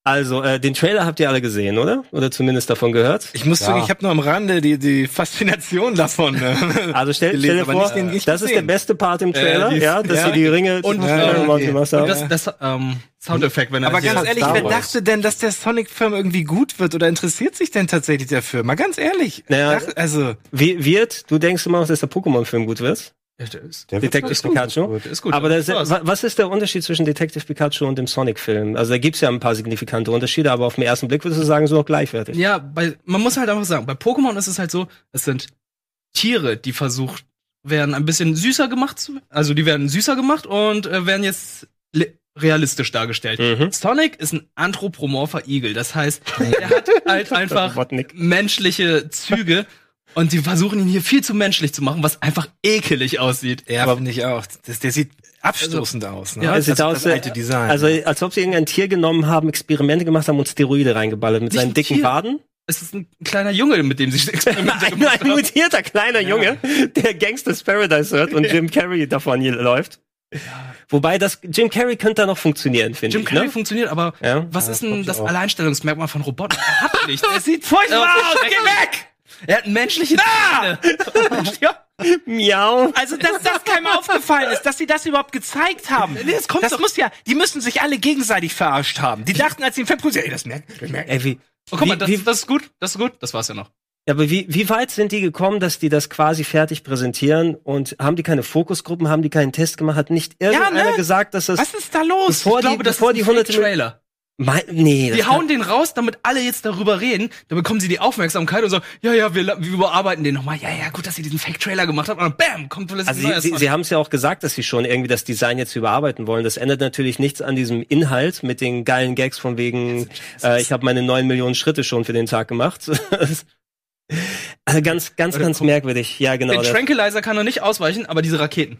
Also, äh, den Trailer habt ihr alle gesehen, oder? Oder zumindest davon gehört? Ich muss Ja. sagen, ich habe nur am Rande die, die Faszination davon. Ne? <laughs> Also stell, stell dir vor, nicht das ist der gesehen. beste Part im Trailer, die- ja, dass ja. sie die Ringe Und- ja, Monty okay. Master. Das, das ähm, Soundeffekt, wenn er Aber ganz ehrlich, wer dachte denn, dass der Sonic-Film irgendwie gut wird oder interessiert sich denn tatsächlich dafür? Mal ganz ehrlich. Naja, Dach- also, Wie, wird, du denkst immer dass der Pokémon-Film gut wird? Ja, der ist, Detective ist. Pikachu? Gut. ist gut. Aber wa- was ist der Unterschied zwischen Detective Pikachu und dem Sonic-Film? Also da gibt's ja ein paar signifikante Unterschiede, aber auf den ersten Blick würdest du sagen, so noch gleichwertig. Ja, bei, man muss halt einfach sagen, bei Pokémon ist es halt so, es sind Tiere, die versucht werden, ein bisschen süßer gemacht zu, also die werden süßer gemacht und äh, werden jetzt realistisch dargestellt. Mhm. Sonic ist ein anthropomorpher Igel, das heißt, er hat halt <laughs> einfach menschliche Züge und die versuchen ihn hier viel zu menschlich zu machen, was einfach ekelig aussieht. ja, finde ich auch. Das, der sieht abstoßend aus. Ne? Ja, es sieht das, aus, das alte Design. Also als ob sie irgendein Tier genommen haben, Experimente gemacht haben und Steroide reingeballert mit Nicht seinen ein dicken Tier. Waden. Es ist ein kleiner Junge, mit dem sie <laughs> Experimente <laughs> Ein, gemacht ein haben. mutierter kleiner Junge, der Gangsters Paradise hört und <laughs> Jim Carrey davon hier läuft. Wobei das Jim Carrey könnte da noch funktionieren, finde Jim ich. Carrey Ne? funktioniert, aber Ja. was ist denn das auch. Alleinstellungsmerkmal von Robotern? Er hat nichts. Er sieht Furchtbar äh, aus, geh weg! Er hat menschliche Zähne. <laughs> ja. Miau. Also, dass das keinem aufgefallen ist, dass sie das überhaupt gezeigt haben. Nee, es kommt das doch- muss ja, die müssen sich alle gegenseitig verarscht haben. Die dachten, als sie ihn verprügeln, ey, das merkt, das merkt. Ey, wie, Oh, guck mal, wie, das, wie, das ist gut. Das ist gut. Das war's ja noch. Ja, aber wie, wie weit sind die gekommen, dass die das quasi fertig präsentieren und haben die keine Fokusgruppen, haben die keinen Test gemacht, hat nicht irgendeiner ne? gesagt, dass das Was ist da los? bevor ich glaube, die, das bevor ist die ein hunderte Trailer. Mein, nee, kann- hauen den raus, damit alle jetzt darüber reden. Dann bekommen sie die Aufmerksamkeit und sagen, ja, ja, wir, wir überarbeiten den nochmal. Ja, ja, gut, dass sie diesen Fake-Trailer gemacht haben. Und dann bam, kommt plötzlich Also sie, sie, sie haben es ja auch gesagt, dass sie schon irgendwie das Design jetzt überarbeiten wollen. Das ändert natürlich nichts an diesem Inhalt mit den geilen Gags von wegen, äh, ich habe meine neun Millionen Schritte schon für den Tag gemacht. <laughs> also ganz, ganz, ganz merkwürdig. Ja, genau. Den Tranquilizer kann er nicht ausweichen, aber diese Raketen.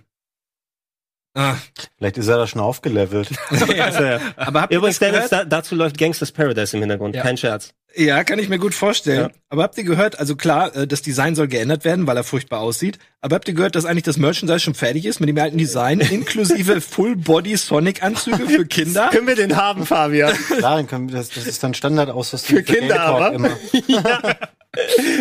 Ah, Vielleicht ist er da schon aufgelevelt. <laughs> Ja. aber habt ihr Übrigens, Dennis, da, dazu läuft Gangsters Paradise im Hintergrund. Ja. Kein Scherz. Ja, kann ich mir gut vorstellen. Ja. Aber habt ihr gehört, also klar, äh, das Design soll geändert werden, weil er furchtbar aussieht. Aber habt ihr gehört, dass eigentlich das Merchandise schon fertig ist mit dem alten Design, <laughs> inklusive Full-Body-Sonic-Anzüge für Kinder? Können wir den haben, Fabian? Klar, dann können wir das, das ist dann Standardausrüstung Für Kinder, Game Talk aber? immer. <laughs>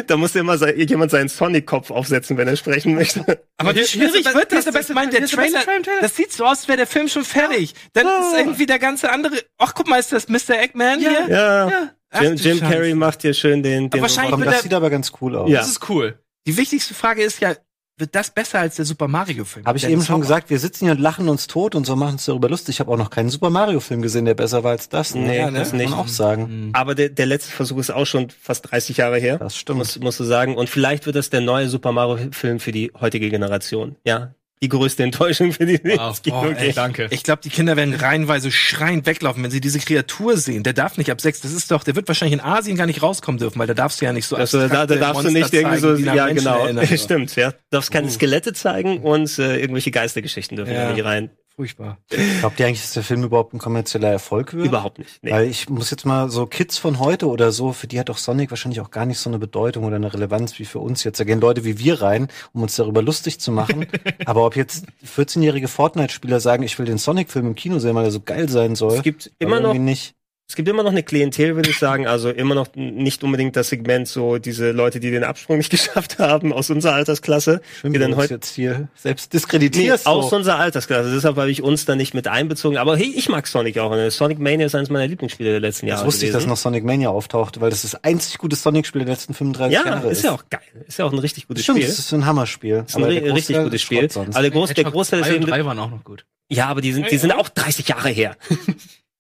Da muss immer se- jemand seinen Sonic-Kopf aufsetzen, wenn er sprechen möchte. Aber wie schwierig wird das? Ich meine, der Trailer, das sieht so aus, als wäre der Film schon fertig. Dann ist irgendwie der ganze andere. Ach, guck mal, ist das Mr. Eggman hier? Ja. Ach, Jim, Jim. Carrey macht hier schön den, den wahrscheinlich Komm, wird das der- sieht aber ganz cool aus. Ja. Das ist cool. Die wichtigste Frage ist ja, wird das besser als der Super Mario Film? Habe ich eben schon gesagt, wir sitzen hier und lachen uns tot und so machen uns darüber lustig. Ich habe auch noch keinen Super Mario Film gesehen, der besser war als das. Nee, Ja, das Kann nicht. man auch sagen. Aber der, der letzte Versuch ist auch schon fast 30 Jahre her. Das stimmt. Muss, musst du sagen. Und vielleicht wird das der neue Super Mario-Film für die heutige Generation. Ja. Die größte Enttäuschung für die Wow. Kino Oh, ey, danke. Ich glaube, die Kinder werden reihenweise schreiend weglaufen, wenn sie diese Kreatur sehen. Der darf nicht ab sechs. Das ist doch, der wird wahrscheinlich in Asien gar nicht rauskommen dürfen, weil da darfst du ja nicht so Also, da, da darfst du Monster nicht irgendwie so, ja Menschen genau, erinnern. <laughs> stimmt, ja. Du darfst keine Skelette zeigen und äh, irgendwelche Geistergeschichten dürfen Ja. da nicht rein. Furchtbar. Glaubt ihr eigentlich, dass der Film überhaupt ein kommerzieller Erfolg wird? Überhaupt nicht. Nee. Weil ich muss jetzt mal so Kids von heute oder so, für die hat doch Sonic wahrscheinlich auch gar nicht so eine Bedeutung oder eine Relevanz wie für uns jetzt. Da gehen Leute wie wir rein, um uns darüber lustig zu machen. <laughs> Aber ob jetzt 14-jährige Fortnite-Spieler sagen, ich will den Sonic-Film im Kino sehen, weil er so geil sein soll. Es gibt immer noch irgendwie nicht. Es gibt immer noch eine Klientel, würde ich sagen. Also immer noch nicht unbedingt das Segment, so diese Leute, die den Absprung nicht <laughs> geschafft haben aus unserer Altersklasse. Schön, die dann heute jetzt hier selbst nee, diskreditierst. aus so. unserer Altersklasse. Deshalb habe ich uns da nicht mit einbezogen. Aber hey, ich mag Sonic auch. Und Sonic Mania ist eines meiner Lieblingsspiele der letzten Jahre Jetzt wusste ich, dass gewesen. noch Sonic Mania auftauchte, weil das das einzig gute Sonic-Spiel der letzten 35 ja, Jahre ist ja auch geil. Ist ja auch ein richtig gutes Stimmt, Spiel. das ist ein Hammerspiel. ist ein Aber ri- der richtig gutes ist Spiel. Aber der, Groß, der Großteil ist 2 und eben, 3 waren auch noch gut. ja, aber die sind, die sind auch 30 Jahre her. <laughs>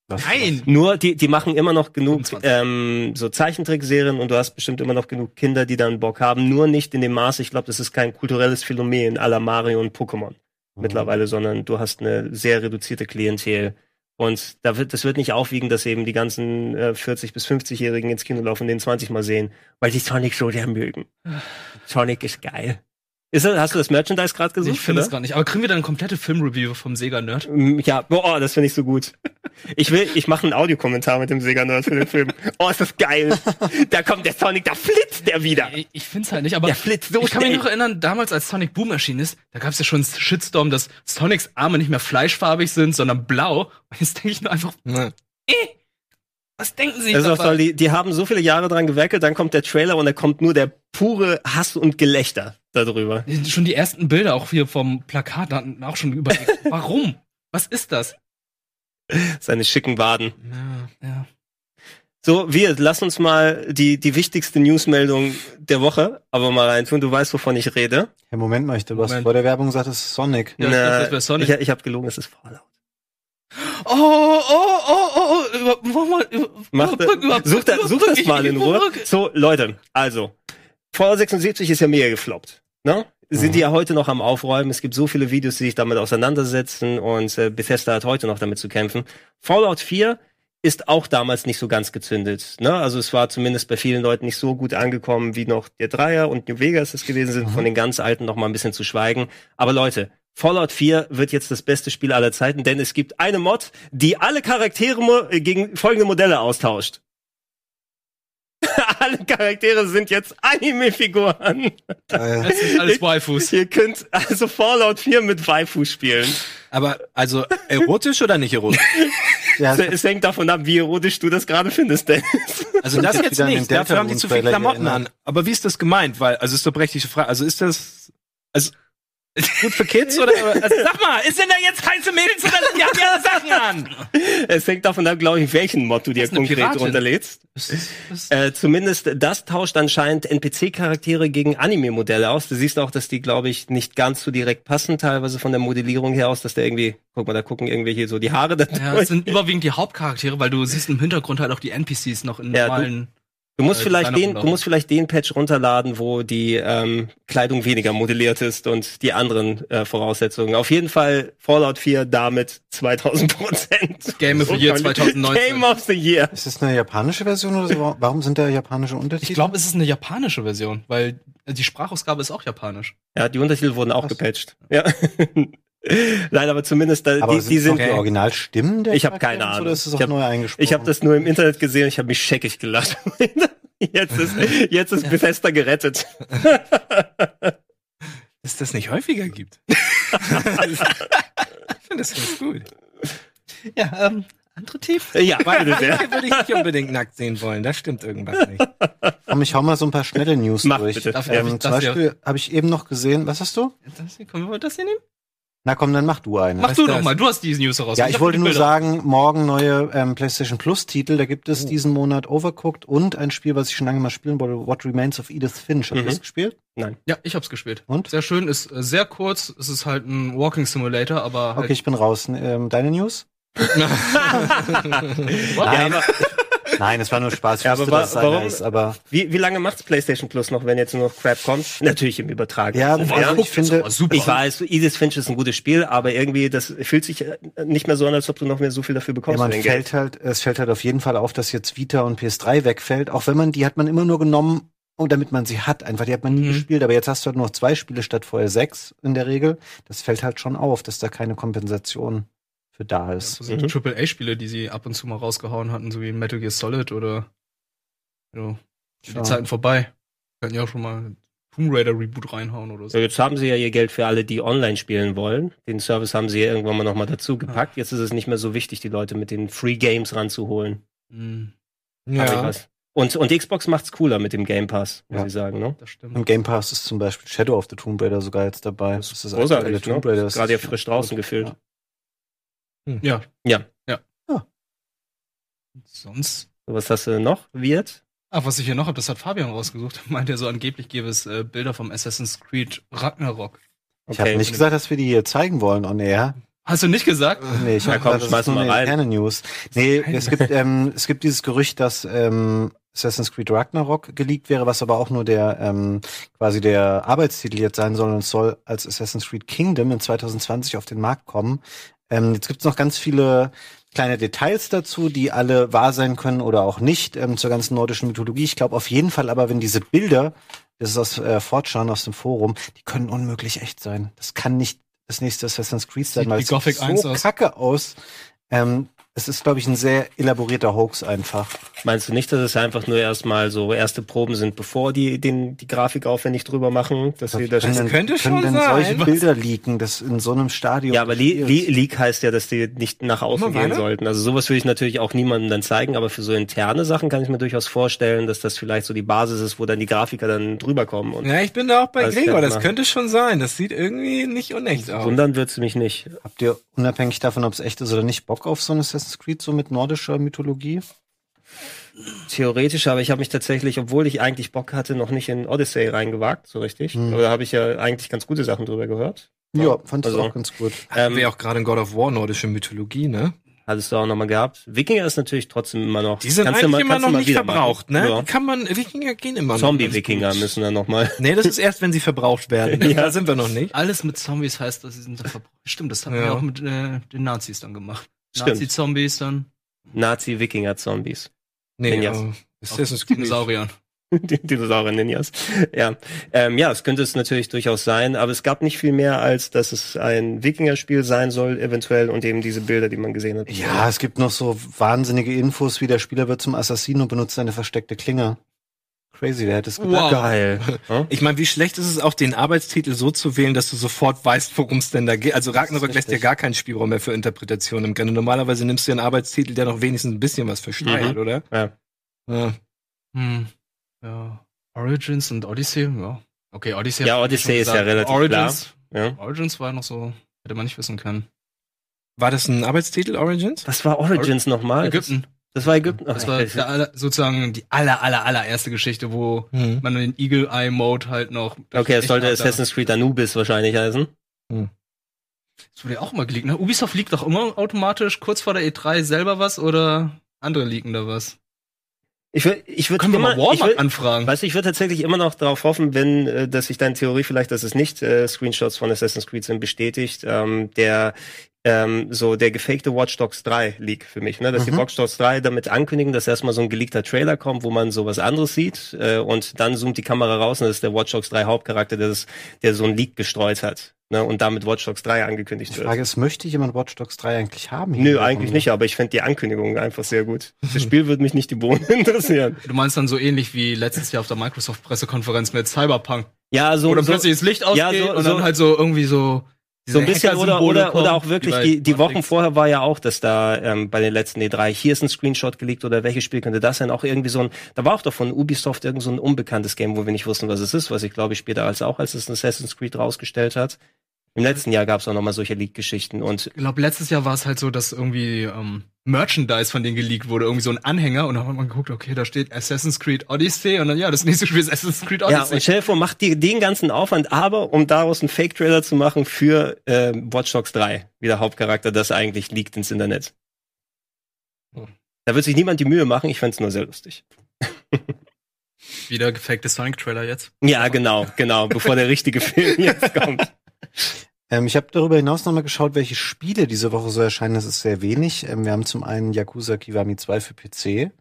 Was- Nein! Nur, die, die machen immer noch genug 25. ähm, so Zeichentrickserien und du hast bestimmt immer noch genug Kinder, die dann Bock haben. Nur nicht in dem Maße, ich glaube, das ist kein kulturelles Phänomen la Mario und Pokémon Mhm. mittlerweile, sondern du hast eine sehr reduzierte Klientel. Und da wird, das wird nicht aufwiegen, dass eben die ganzen äh, 40- bis 50-Jährigen ins Kino laufen und den 20 Mal sehen, weil die Sonic so sehr mögen. Sonic ist geil. Ist das, hast du das Merchandise gerade gesucht? ich finde es gar nicht. Aber kriegen wir dann eine komplette Filmreview vom Sega-Nerd? Mm, Ja, oh, das finde ich so gut. Ich will, ich mache einen Audiokommentar mit dem Sega Nerd für den Film. Oh, ist das geil. Da kommt der Sonic, da flitzt der wieder. Ich, ich finde es halt nicht, aber Der flitzt so ich kann mich schnell. noch erinnern, damals als Sonic Boom erschienen ist, da gab es ja schon einen Shitstorm, dass Sonics Arme nicht mehr fleischfarbig sind, sondern blau. Und jetzt denke ich nur einfach, Ja. Was denken Sie auch dabei? Die, die haben so viele Jahre dran gewerkelt, dann kommt der Trailer und da kommt nur der pure Hass und Gelächter darüber. Schon die ersten Bilder auch hier vom Plakat hatten auch schon überlegt. <laughs> Warum? Was ist das? Seine schicken Waden. Ja. So, wir, lass uns mal die, die wichtigste Newsmeldung der Woche aber mal reintun. Du weißt, wovon ich rede. Ja, Moment mal, ich, du hast vor der Werbung gesagt, es ist Sonic. Ja, ich dachte, das Sonic. Ich, ich habe gelogen, es ist Fallout. Oh, oh, oh, über, mach mal, über, Mach, überbrück, überbrück, such, da, such das mal in Ruhe. So, Leute, also, Fallout 76 ist ja mega gefloppt. Ne? Sind die ja heute noch am Aufräumen. Es gibt so viele Videos, die sich damit auseinandersetzen und äh, Bethesda hat heute noch damit zu kämpfen. Fallout 4 ist auch damals nicht so ganz gezündet. Ne? Also es war zumindest bei vielen Leuten nicht so gut angekommen, wie noch der Dreier und New Vegas es gewesen sind, von den ganz alten noch mal ein bisschen zu schweigen. Aber Leute, Fallout 4 wird jetzt das beste Spiel aller Zeiten, denn es gibt eine Mod, die alle Charaktere äh, gegen folgende Modelle austauscht. <laughs> alle Charaktere sind jetzt Anime-Figuren. Äh, Das sind alles Waifus. Ihr könnt also Fallout 4 mit Waifu spielen. Aber also erotisch oder nicht erotisch? <laughs> ja, Es, es hängt davon ab, wie erotisch du das gerade findest, Dennis. Also das jetzt nicht. Dafür haben die zu viel Delta-Moon-Trailer Klamotten an. Aber wie ist das gemeint? Weil, also ist doch berechtigte Frage. Also ist das, also, gut für Kids oder, also sag mal, ist denn da jetzt heiße Mädels oder die haben ja Sachen an? Es hängt davon ab, glaube ich, welchen Mod du dir Das konkret Piratin. runterlädst. Das, das, Äh, zumindest das tauscht anscheinend NPC-Charaktere gegen Anime-Modelle aus. Du siehst auch, dass die, glaube ich, nicht ganz so direkt passen, teilweise von der Modellierung her aus, dass der irgendwie, guck mal, da gucken irgendwie hier so die Haare da ja, es sind überwiegend die Hauptcharaktere, weil du siehst im Hintergrund halt auch die NPCs noch in Ja, normalen. Du musst äh, vielleicht den, du musst vielleicht den Patch runterladen, wo die ähm, Kleidung weniger modelliert ist und die anderen äh, Voraussetzungen. Auf jeden Fall Fallout 4 damit 2000 Prozent. Game of the Year 2019. Game of the Year. ist das eine japanische Version oder so? Warum sind da japanische Untertitel? Ich glaube, es ist eine japanische Version, weil die Sprachausgabe ist auch japanisch. Ja, die Untertitel wurden auch Krass. gepatcht. Ja. <laughs> <laughs> Nein, aber zumindest da, aber die, die sind. die Originalstimmen der Ich hab Charaktere keine und Ahnung. Oder ist das auch Ich hab- habe das nur im Internet gesehen, ich habe mich scheckig gelacht. <laughs> Jetzt ist, jetzt ist Bethesda gerettet. <laughs> Dass das nicht häufiger gibt. ich finde das ganz gut. Ja, ähm, Andere tief? Äh, Ja, beide würde ich nicht unbedingt nackt sehen wollen. Da stimmt irgendwas nicht. Komm, ich hau mal so ein paar schnelle News Mach durch. bitte. Ähm, zum Beispiel habe ich eben noch gesehen, was hast du? das hier, können wir das hier nehmen? Na komm, dann mach du eine. Mach du das? doch mal, du hast diese News heraus. ja, ich, hab wollte nur Bilder. sagen, morgen neue ähm, PlayStation Plus Titel. Da gibt es diesen Monat Overcooked und ein Spiel, was ich schon lange mal spielen wollte, What Remains of Edith Finch. Habt ihr Mhm. das gespielt? Ja, ich hab's gespielt. Und? Sehr schön, ist äh, sehr kurz. Es ist halt ein Walking Simulator, aber halt. Okay, ich bin raus. Ähm, deine News? <laughs> <laughs> Nein, Nein, es war nur Spaß. Ich Ja, aber wa- dass es einer warum- ist, aber Wie, wie lange macht's PlayStation Plus noch, wenn jetzt nur noch Crap kommt? Natürlich im Übertragen. ja, Oh, also guck, ich finde, war super. Ich weiß, Edith Finch ist ein gutes Spiel, aber irgendwie, das fühlt sich äh, nicht mehr so an, als ob du noch mehr so viel dafür Ja, bekommst. man für dein Geld. fällt halt, es fällt halt auf jeden Fall auf, dass jetzt Vita und PS3 wegfällt. Auch wenn man die hat man immer nur genommen, und damit man sie hat. Einfach, die hat man nie Mhm. gespielt. Aber jetzt hast du halt nur noch zwei Spiele statt vorher sechs in der Regel. Das fällt halt schon auf, dass da keine Kompensation für da ist. So sind Triple A-Spiele, die sie ab und zu mal rausgehauen hatten, so wie Metal Gear Solid oder so. Die Ja. Zeiten vorbei. Könnten ja auch schon mal Tomb Raider Reboot reinhauen oder so. So, jetzt haben sie ja ihr Geld für alle, die online spielen wollen. Den Service haben sie ja irgendwann mal nochmal dazu gepackt. Jetzt ist es nicht mehr so wichtig, die Leute mit den Free Games ranzuholen. Mhm, Ja. was. Und, und die Xbox macht's cooler mit dem Game Pass, muss Ja. ich sagen, ne? das stimmt. Im Game Pass ist zum Beispiel Shadow of the Tomb Raider sogar jetzt dabei. Das ist das großartig, aktuelle Tomb ne? Raider. Ist gerade ja frisch draußen gefüllt. Ja. Ja. Ja. Ah. Sonst. So, Was hast du noch? Wird? Ah, was ich hier noch habe, das hat Fabian rausgesucht. <laughs> Meint er so angeblich gäbe es äh, Bilder vom Assassin's Creed Ragnarok. Ich habe nicht gesagt, dass wir die hier zeigen wollen on air. Hast du nicht gesagt? Nee, ich habe komm, gesagt, das ist nur mal eine rein. interne News. Nee, es gibt, ähm, es gibt dieses Gerücht, dass ähm, Assassin's Creed Ragnarok geleakt wäre, was aber auch nur der ähm, quasi der Arbeitstitel jetzt sein soll und es soll als Assassin's Creed Kingdom in 2020 auf den Markt kommen. Ähm, jetzt gibt es noch ganz viele kleine Details dazu, die alle wahr sein können oder auch nicht ähm, zur ganzen nordischen Mythologie. Ich glaube auf jeden Fall aber, wenn diese Bilder, das ist aus äh, Fortschauen aus dem Forum, die können unmöglich echt sein. Das kann nicht das nächste Assassin's Creed sein, Sieht weil es sieht 1 so aus. kacke aus. Ähm, es ist, glaube ich, ein sehr elaborierter Hoax einfach. Meinst du nicht, dass es einfach nur erstmal so erste Proben sind, bevor die den, die Grafik aufwendig drüber machen? Dass sie das Können Das denn- könnte können schon denn sein. solche Bilder leaken, das in so einem Stadion. ja, aber Le Le Leak heißt ja, dass die nicht nach außen gehen sollten. Also sowas würde ich natürlich auch niemandem dann zeigen, aber für so interne Sachen kann ich mir durchaus vorstellen, dass das vielleicht so die Basis ist, wo dann die Grafiker dann drüber kommen. Und Ja, ich bin da auch bei Das Gregor. Das könnte schon sein. Das sieht irgendwie nicht unecht aus. wundern wird's mich nicht. Habt ihr unabhängig davon, ob es echt ist oder nicht, Bock auf so ein Assassin's Creed so mit nordischer Mythologie? Theoretisch, aber ich habe mich tatsächlich, obwohl ich eigentlich Bock hatte, noch nicht in Odyssey reingewagt, so richtig. Hm. Aber da habe ich ja eigentlich ganz gute Sachen drüber gehört. Ja, fand ich Also- auch ganz gut. Haben Ähm, wir auch gerade in God of War nordische Mythologie, ne? Hattest du auch nochmal gehabt. Wikinger ist natürlich trotzdem immer noch. Die sind kannst eigentlich mal- immer noch mal nicht wieder verbraucht, machen. ne? Ja. Kann man, Wikinger gehen immer noch. Zombie-Wikinger müssen dann nochmal. <laughs> Nee, das ist erst, wenn sie verbraucht werden. <laughs> Ja. Da sind wir noch nicht. Alles mit Zombies heißt, dass sie sind verbraucht. Stimmt, das haben Ja. wir auch mit äh, den Nazis dann gemacht. Nazi-Zombies dann. Nazi-Wikinger-Zombies. Nee, Ninjas. Assassin's Creed. Dinosauriern. <laughs> Die Dinosaurier-Ninjas. Ja. Ähm, ja, es könnte es natürlich durchaus sein, aber es gab nicht viel mehr, als dass es ein Wikinger-Spiel sein soll, eventuell, und eben diese Bilder, die man gesehen hat. Ja, es gibt noch so wahnsinnige Infos, wie der Spieler wird zum Assassino und benutzt eine versteckte Klinge. Crazy, wer hätte es gedacht? Wow. Geil. Ja? <laughs> Ich meine, wie schlecht ist es auch, den Arbeitstitel so zu wählen, dass du sofort weißt, worum es denn da geht. Also Ragnarok lässt ja gar keinen Spielraum mehr für Interpretation im Grunde. Normalerweise nimmst du ja einen Arbeitstitel, der noch wenigstens ein bisschen was versteuert, Mhm. oder? Ja. Ja. Hm. Ja. Origins und Odyssey, ja. Okay, Odyssey. Ja, Odyssey ist ja relativ Origins, Ja. Origins war noch so, hätte man nicht wissen können. War das ein Arbeitstitel, Origins? Was war Origins nochmal? Ägypten. Das, das war Ägypten. Das war der sozusagen die aller, aller, allererste Geschichte, wo Hm. man den Eagle Eye Mode halt noch. okay, es sollte Assassin's Creed Anubis wahrscheinlich heißen. Das wurde ja auch immer geleakt, ne? Ubisoft liegt doch immer automatisch kurz vor der E3 selber was oder andere leaken da was? Ich würde, ich würde Können wir immer, mal ich Walmart würd, anfragen? Weißt du, ich würde tatsächlich immer noch darauf hoffen, wenn, äh, dass sich deine Theorie vielleicht, dass es nicht äh, Screenshots von Assassin's Creed sind, bestätigt. Ähm, der ähm, so der gefakte Watch Dogs 3 Leak für mich, ne? Dass die Mhm. Watch Dogs 3 damit ankündigen, dass erstmal so ein geleakter Trailer kommt, wo man so was anderes sieht äh, und dann zoomt die Kamera raus und das ist der Watch Dogs 3 Hauptcharakter, der, das, der so ein Leak gestreut hat. Ne? Und damit Watch Dogs 3 angekündigt Die wird. Frage ist, möchte jemand Watch Dogs 3 eigentlich haben? hier Nö, eigentlich nicht, aber ich fände die Ankündigung einfach sehr gut. <laughs> Das Spiel würde mich nicht die Bohnen <laughs> interessieren. Du meinst dann so ähnlich wie letztes Jahr auf der Microsoft-Pressekonferenz mit Cyberpunk. Ja, so, Wo dann so plötzlich das Licht ausgeht ja, so- und so- dann halt so irgendwie so So ein bisschen oder, oder, kommen, oder auch wirklich, die, die Wochen vorher war ja auch, dass da ähm, bei den letzten E3, hier ist ein Screenshot geleakt oder welches Spiel könnte das sein? Auch irgendwie so ein, da war auch doch von Ubisoft irgend so ein unbekanntes Game, wo wir nicht wussten, was es ist, was ich glaube ich später als auch als es Assassin's Creed rausgestellt hat. Im letzten Jahr gab es auch noch mal solche Leak-Geschichten und Ich glaube, letztes Jahr war es halt so, dass irgendwie ähm, Merchandise von denen geleakt wurde, irgendwie so ein Anhänger und dann hat man geguckt, okay, da steht Assassin's Creed Odyssey und dann ja, das nächste Spiel ist Assassin's Creed ja, Odyssey. und stell dir vor, macht dir den ganzen Aufwand, aber um daraus einen Fake-Trailer zu machen für äh, Watch Dogs 3, wie der Hauptcharakter das eigentlich liegt ins Internet. Da wird sich niemand die Mühe machen, ich fänd's nur sehr lustig. Wieder gefakte Sonic-Trailer jetzt. Ja, genau, genau, bevor der richtige Film jetzt kommt. <laughs> Ähm, ich habe darüber hinaus nochmal geschaut, welche Spiele diese Woche so erscheinen. Das ist sehr wenig. Ähm, wir haben zum einen Yakuza Kiwami 2 für PC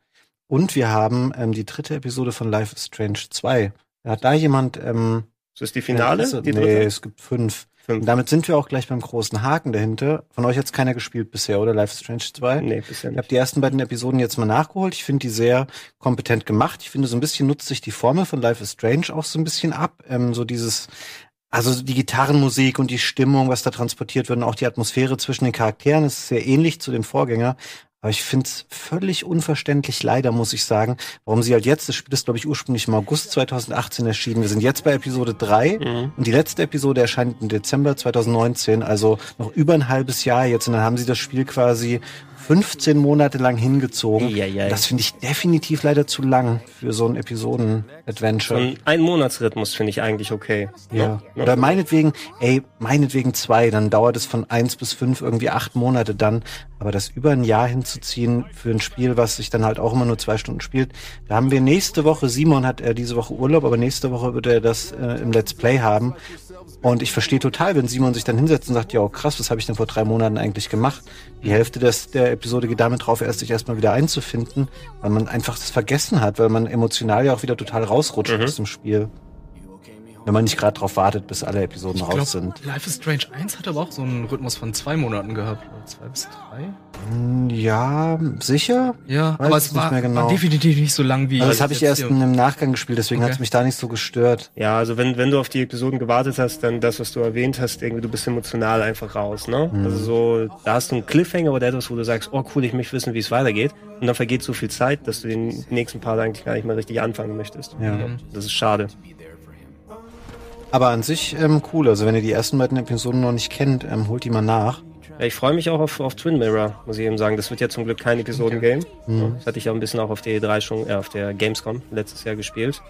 und wir haben ähm, die dritte Episode von Life is Strange 2. Hat da jemand ähm, Ist das die Finale? Interesse? Die nee, es gibt fünf. Fünf. Und damit sind wir auch gleich beim großen Haken dahinter. Von euch hat's keiner gespielt bisher, oder? Life is Strange 2? Nee, bisher Ich habe nicht. die ersten beiden Episoden jetzt mal nachgeholt. Ich finde die sehr kompetent gemacht. Ich finde, so ein bisschen nutzt sich die Formel von Life is Strange auch so ein bisschen ab. Ähm, so dieses, also die Gitarrenmusik und die Stimmung, was da transportiert wird und auch die Atmosphäre zwischen den Charakteren ist sehr ähnlich zu dem Vorgänger. Aber ich finde es völlig unverständlich, leider muss ich sagen, warum sie halt jetzt, das Spiel ist glaube ich ursprünglich im August 2018 erschienen. Wir sind jetzt bei Episode 3 Mhm. und die letzte Episode erscheint im Dezember 2019, also noch über ein halbes Jahr jetzt. Und dann haben sie das Spiel quasi 15 Monate lang hingezogen. Eieiei. Das finde ich definitiv leider zu lang für so ein Episoden-Adventure. Und ein Monatsrhythmus finde ich eigentlich okay. Ja. No? Oder meinetwegen, ey, meinetwegen zwei, dann dauert es von eins bis fünf irgendwie acht Monate dann. Aber das über ein Jahr hinzuziehen für ein Spiel, was sich dann halt auch immer nur zwei Stunden spielt, da haben wir nächste Woche, Simon hat äh, diese Woche Urlaub, aber nächste Woche wird er das äh, im Let's Play haben. Und ich verstehe total, wenn Simon sich dann hinsetzt und sagt, ja, krass, was habe ich denn vor drei Monaten eigentlich gemacht? Die Hälfte des, der Episode geht damit drauf, erst sich erstmal wieder einzufinden, weil man einfach das vergessen hat, weil man emotional ja auch wieder total rausrutscht aus dem Spiel. Wenn man nicht gerade drauf wartet, bis alle Episoden Ich raus glaube, sind. Life is Strange 1 hat aber auch so einen Rhythmus von zwei Monaten gehabt. Oder zwei bis drei? Hm, Ja, sicher? Ja, Weiß aber es es nicht war, mehr genau. war definitiv nicht so lang wie. Also das habe ich erst im Nachgang gespielt, deswegen Okay. hat's mich da nicht so gestört. Ja, also wenn, wenn du auf die Episoden gewartet hast, dann das, was du erwähnt hast, irgendwie, du bist emotional einfach raus, ne? Mhm. Also so, da hast du einen Cliffhanger oder etwas, wo du sagst, oh cool, ich möchte wissen, wie es weitergeht. Und dann vergeht so viel Zeit, dass du den nächsten Part eigentlich gar nicht mehr richtig anfangen möchtest. Ja. Das ist schade. Aber an sich ähm, cool. Also wenn ihr die ersten beiden Episoden noch nicht kennt, ähm, holt die mal nach. Ja, ich freue mich auch auf, auf Twin Mirror, muss ich eben sagen. Das wird ja zum Glück kein Episodengame. Ja, Das hatte ich ja ein bisschen auch auf der E3 schon, äh, auf der Gamescom letztes Jahr gespielt.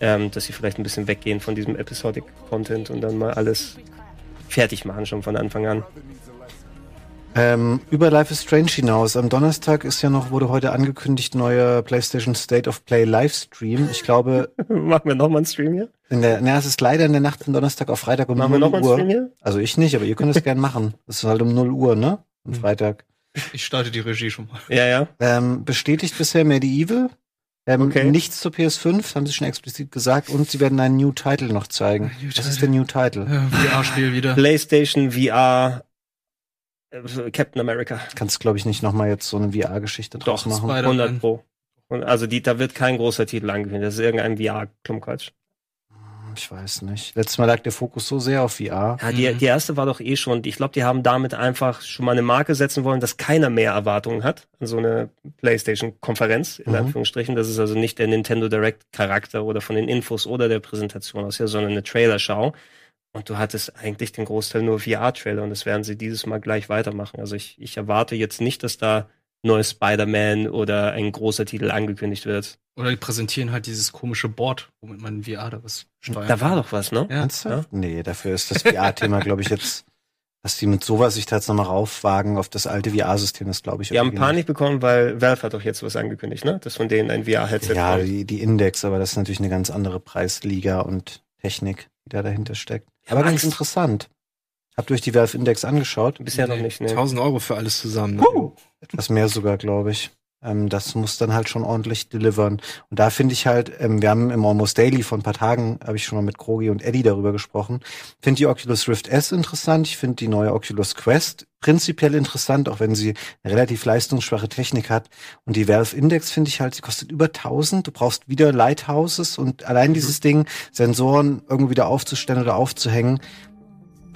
Ähm, dass sie vielleicht ein bisschen weggehen von diesem Episodic Content und dann mal alles fertig machen schon von Anfang an. Ähm, über Life is Strange hinaus. Am Donnerstag ist ja noch, wurde heute angekündigt, neuer PlayStation State of Play Livestream. Ich glaube, <laughs> Machen wir nochmal einen Stream hier? in der, na, es ist leider in der Nacht von Donnerstag auf Freitag um Machen wir 0 nochmal einen Uhr. Stream hier? Also ich nicht, aber ihr könnt es gern machen. Es ist halt um 0 Uhr, ne? Am Freitag. Ich starte die Regie schon mal. Ja, ja. Ähm, bestätigt bisher Medieval. Ähm, Okay. Nichts zur PS5, haben sie schon explizit gesagt. Und sie werden einen New Title noch zeigen. Title. ist der New Title? Ja, VR-Spiel wieder. PlayStation VR äh, Captain America. Kannst, glaube ich, nicht nochmal jetzt so eine VR-Geschichte draus Doch, machen. Spider- 100 Pro. Und also die, da wird kein großer Titel angekündigt. Das ist irgendein VR-Klumpquatsch. Ich weiß nicht. Letztes Mal lag der Fokus so sehr auf VR. Ja, die, Mhm. die erste war doch eh schon. Ich glaube, die haben damit einfach schon mal eine Marke setzen wollen, dass keiner mehr Erwartungen hat an so eine PlayStation-Konferenz, in Mhm. Anführungsstrichen. Das ist also nicht der Nintendo Direct-Charakter oder von den Infos oder der Präsentation aus, ja, sondern eine Trailerschau. Und du hattest eigentlich den Großteil nur VR-Trailer und das werden sie dieses Mal gleich weitermachen. Also ich, ich erwarte jetzt nicht, dass da neues Spider-Man oder ein großer Titel angekündigt wird. Oder die präsentieren halt dieses komische Board, womit man VR da was steuern Da war doch was, ne? Ja. Ernsthaft? Nee, dafür ist das VR-Thema, glaube ich, jetzt, dass die mit sowas sich da jetzt nochmal raufwagen auf das alte VR-System, das glaube ich. Wir haben Panik bekommen, weil Valve hat doch jetzt was angekündigt, ne? Dass von denen ein VR-Headset. Ja, die, die Index, aber das ist natürlich eine ganz andere Preisliga und Technik, die da dahinter steckt. Aber hab ganz interessant. Habt ihr euch die Valve Index angeschaut? Bisher noch Nee. nicht, ne? 1000 Euro für alles zusammen. Ne? Etwas mehr sogar, glaube ich. Ähm, das muss dann halt schon ordentlich delivern. Und da finde ich halt, ähm, wir haben im Almost Daily vor ein paar Tagen, habe ich schon mal mit Krogi und Eddie darüber gesprochen, finde die Oculus Rift S interessant. Ich finde die neue Oculus Quest prinzipiell interessant, auch wenn sie eine relativ leistungsschwache Technik hat. Und die Valve Index finde ich halt, sie kostet über 1000. Du brauchst wieder Lighthouses und allein dieses Ding, Sensoren irgendwie wieder aufzustellen oder aufzuhängen,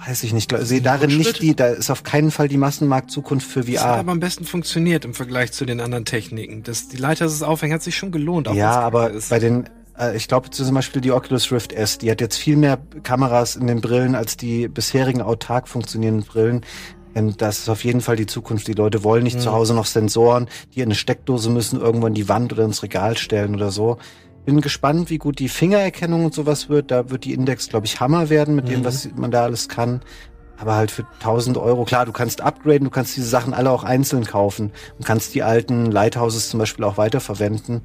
weiß ich nicht. Ich sehe darin nicht die, da ist auf keinen Fall die Massenmarktzukunft für Das hat VR. aber am besten funktioniert im Vergleich zu den anderen Techniken. Das, die Leiter des Aufhängen hat sich schon gelohnt. Ja, aber ist. bei den, äh, ich glaube zum Beispiel die Oculus Rift S, die hat jetzt viel mehr Kameras in den Brillen als die bisherigen autark funktionierenden Brillen. Ähm, Das ist auf jeden Fall die Zukunft. Die Leute wollen nicht zu Hause noch Sensoren, die in eine Steckdose müssen, irgendwo in die Wand oder ins Regal stellen oder so. Bin gespannt, wie gut die Fingererkennung und sowas wird. Da wird die Index, glaube ich, Hammer werden mit dem, was man da alles kann. Aber halt für 1000 Euro, klar, du kannst upgraden, du kannst diese Sachen alle auch einzeln kaufen und kannst die alten Lighthouses zum Beispiel auch weiterverwenden.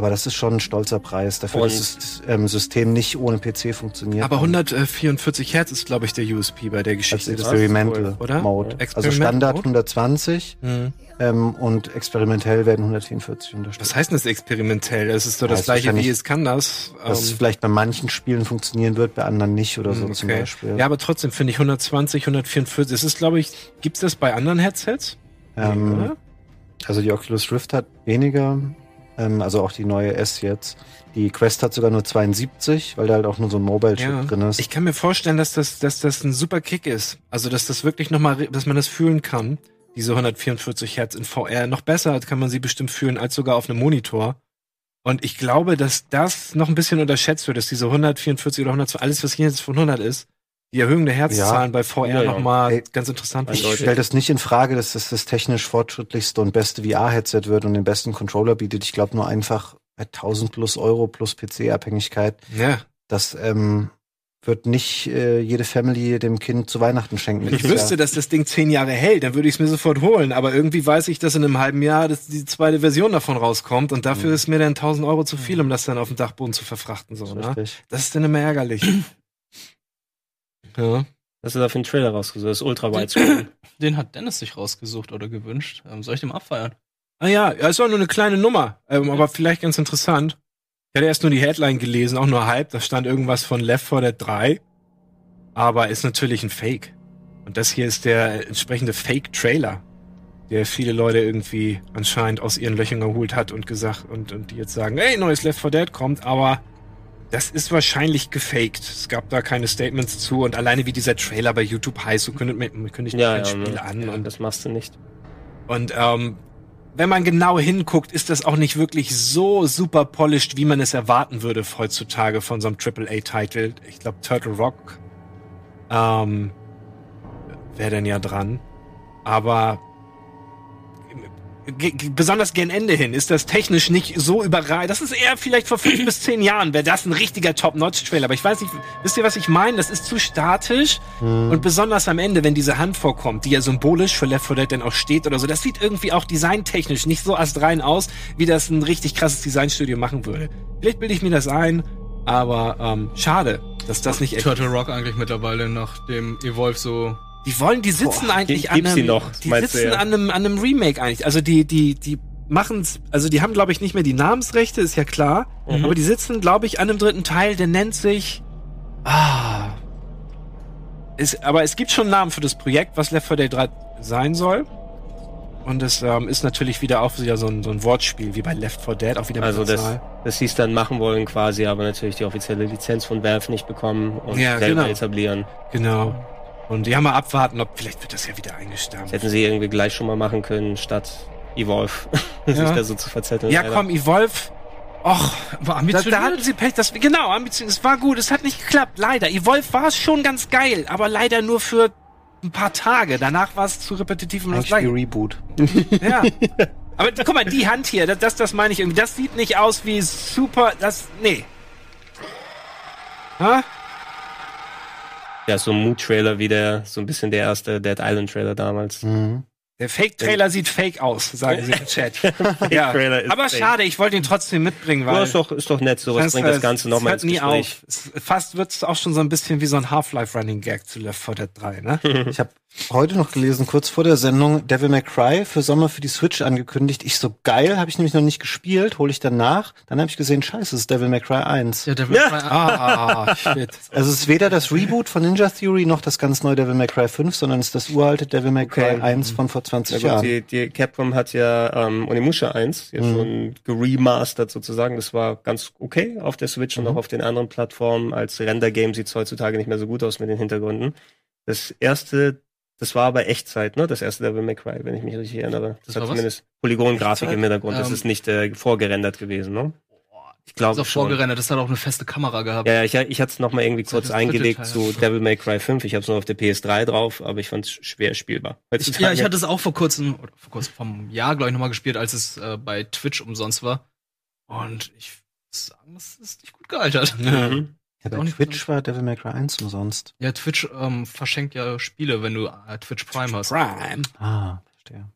Aber das ist schon ein stolzer Preis dafür, Und- dass das ähm, System nicht ohne PC funktioniert. aber 144 Hertz ist, glaube ich, der USP bei der als Geschichte. Das- Experimental oder? Mode. Also Experiment Standard Mode? 120 Hm. ähm, und experimentell werden 144 unterstützt. Was heißt denn das experimentell? Das ist doch Ja, das ist gleiche wie es kann das. Dass es Ähm, vielleicht bei manchen Spielen funktionieren wird, bei anderen nicht oder so hm, zum okay. Beispiel. Ja, aber trotzdem finde ich 120, 144. Das ist, glaube ich, gibt's das bei anderen Headsets? ähm, oder? Also die Oculus Rift hat weniger, ähm, also auch die neue S jetzt. Die Quest hat sogar nur 72, weil da halt auch nur so ein Mobile-Chip Ja. drin ist. Ich kann mir vorstellen, dass das, dass das ein super Kick ist. Also, dass das wirklich nochmal, dass man das fühlen kann. Diese 144 Hertz in VR. Noch besser kann man sie bestimmt fühlen als sogar auf einem Monitor. Und ich glaube, dass das noch ein bisschen unterschätzt wird, dass diese 144 oder 100, alles was hier jetzt von 100 ist, die Erhöhung der Herzzahlen bei VR Ja, ja. nochmal ganz interessant Ich stelle das nicht in Frage, dass das das technisch fortschrittlichste und beste VR-Headset wird und den besten Controller bietet. Ich glaube nur einfach bei 1000 plus Euro plus PC-Abhängigkeit. Ja. Das ähm, wird nicht äh, jede Family dem Kind zu Weihnachten schenken. Ich wüsste, Jahr. dass das Ding zehn Jahre hält, dann würde ich es mir sofort holen. Aber irgendwie weiß ich, dass in einem halben Jahr dass die zweite Version davon rauskommt und dafür ist mir dann 1000 Euro zu viel, um das dann auf dem Dachboden zu verfrachten. So, ne? Richtig. Das ist dann immer ärgerlich. Ja. Was ist da für ein Trailer rausgesucht? Das ist ultra widescreen. <clears throat> Den hat Dennis sich rausgesucht oder gewünscht. Ähm, soll ich dem abfeiern? Ah ja, ja, ist auch nur eine kleine Nummer, ähm, aber vielleicht ganz interessant. Ich hatte erst nur die Headline gelesen, auch nur halb. Da stand irgendwas von Left 4 Dead 3. Aber ist natürlich ein Fake. Und das hier ist der entsprechende Fake-Trailer, der viele Leute irgendwie anscheinend aus ihren Löchern geholt hat und gesagt, und, und die jetzt sagen, hey, neues Left 4 Dead kommt, aber das ist wahrscheinlich gefaked. Es gab da keine Statements zu und alleine wie dieser Trailer bei YouTube heißt, so kündigt kündigt ja, ein ja, Spiel ne? an ja, und das machst du nicht. und ähm, wenn man genau hinguckt, ist das auch nicht wirklich so super polished, wie man es erwarten würde heutzutage von so einem AAA-Titel. Ich glaube, Turtle Rock ähm, wäre dann ja dran. Aber besonders gen Ende hin ist das technisch nicht so überragend. Das ist eher vielleicht vor fünf bis zehn Jahren wäre das ein richtiger Top-Notch-Trailer. Aber ich weiß nicht, wisst ihr, was ich meine? Das ist zu statisch. Und besonders am Ende, wenn diese Hand vorkommt, die ja symbolisch für Left 4 Dead dann auch steht oder so, das sieht irgendwie auch designtechnisch nicht so astrein aus, wie das ein richtig krasses Designstudio machen würde. Vielleicht bilde ich mir das ein, aber ähm, schade, dass das nicht echt Turtle Rock eigentlich mittlerweile nach dem Evolve so. Die wollen, die sitzen Boah, eigentlich an einem, die noch, die sitzen ja? an einem, an einem Remake eigentlich. Also die, die, die machen's, also die haben glaube ich nicht mehr die Namensrechte, ist ja klar. Mhm. Aber die sitzen glaube ich an einem dritten Teil, der nennt sich, ah, ist, aber es gibt schon einen Namen für das Projekt, was Left 4 Dead 3 sein soll. Und es ähm, ist natürlich wieder auch wieder so ein, so ein Wortspiel wie bei Left 4 Dead, auch wieder mit Also das, das hieß dann machen wollen quasi, aber natürlich die offizielle Lizenz von Valve nicht bekommen und Ja, selber genau. etablieren. Genau. Und haben mal abwarten, ob vielleicht wird das ja wieder eingestampft. Das hätten sie irgendwie gleich schon mal machen können, statt Evolve <laughs> sich Ja. da so zu verzetteln. Ja, leider. komm, Evolve. Och, War da, ambitioniert. da hatten sie Pech. Das, genau, ambitioniert. Es war gut. Es hat nicht geklappt. Leider. Evolve war es schon ganz geil, aber leider nur für ein paar Tage. Danach war es zu repetitiv und das. Reboot. <laughs> Ja. <laughs> Aber guck mal, die Hand hier, das, das, das meine ich irgendwie. Das sieht nicht aus wie super. Das. Nee. Ha? Ja, so ein Mood-Trailer wie der, so ein bisschen der erste Dead Island-Trailer damals. Mhm. Der Fake-Trailer sieht fake aus, sagen sie im Chat. <laughs> ja. Trailer ist Aber fake. schade, ich wollte ihn trotzdem mitbringen, weil. Ja, ist doch, ist doch nett, sowas bringt das Ganze nochmal hört ins nie Gespräch. auf. Es, fast wird es auch schon so ein bisschen wie so ein Half-Life-Running-Gag zu Left 4 Dead 3, ne? <laughs> Ich habe heute noch gelesen, kurz vor der Sendung, Devil May Cry für Sommer für die Switch angekündigt. Ich so geil, habe ich nämlich noch nicht gespielt, hole ich dann nach. Dann habe ich gesehen, scheiße, es ist Devil May Cry 1. Ja, Devil May Cry Ah, <laughs> shit. Also es ist weder das Reboot von Ninja Theory noch das ganz neue Devil May Cry 5, sondern es ist das uralte Devil May Cry Okay. 1 von vor 20 Ja, Jahren. die, die Capcom hat ja ähm, Onimusha 1 jetzt Mhm. schon geremastert sozusagen. Das war ganz okay auf der Switch und auch auf den anderen Plattformen. Als Render-Game sieht's heutzutage nicht mehr so gut aus mit den Hintergründen. Das erste, das war aber Echtzeit, ne? Das erste Devil May Cry, wenn ich mich richtig erinnere. Das, Das hat zumindest Polygongrafik im Hintergrund. Das Ähm, ist nicht äh, vorgerendert gewesen, ne? Ich Das glaube ist auch schon. vorgerendert, das hat auch eine feste Kamera gehabt. Ja, ich, ich hatte es nochmal irgendwie Das kurz das eingelegt zu Devil May Cry 5. Ich habe es nur auf der PS3 drauf, aber ich fand es schwer spielbar. Ich, ja, ich hatte es auch vor kurzem, oder vor kurzem vom Jahr, glaube ich, nochmal gespielt, als es äh, bei Twitch umsonst war. Und ich muss sagen, es ist nicht gut gealtert. Mhm. Ja, bei Twitch war Devil May Cry 1 umsonst. Ja, Twitch ähm, verschenkt ja Spiele, wenn du äh, Twitch Prime hast. Prime. Ah, verstehe.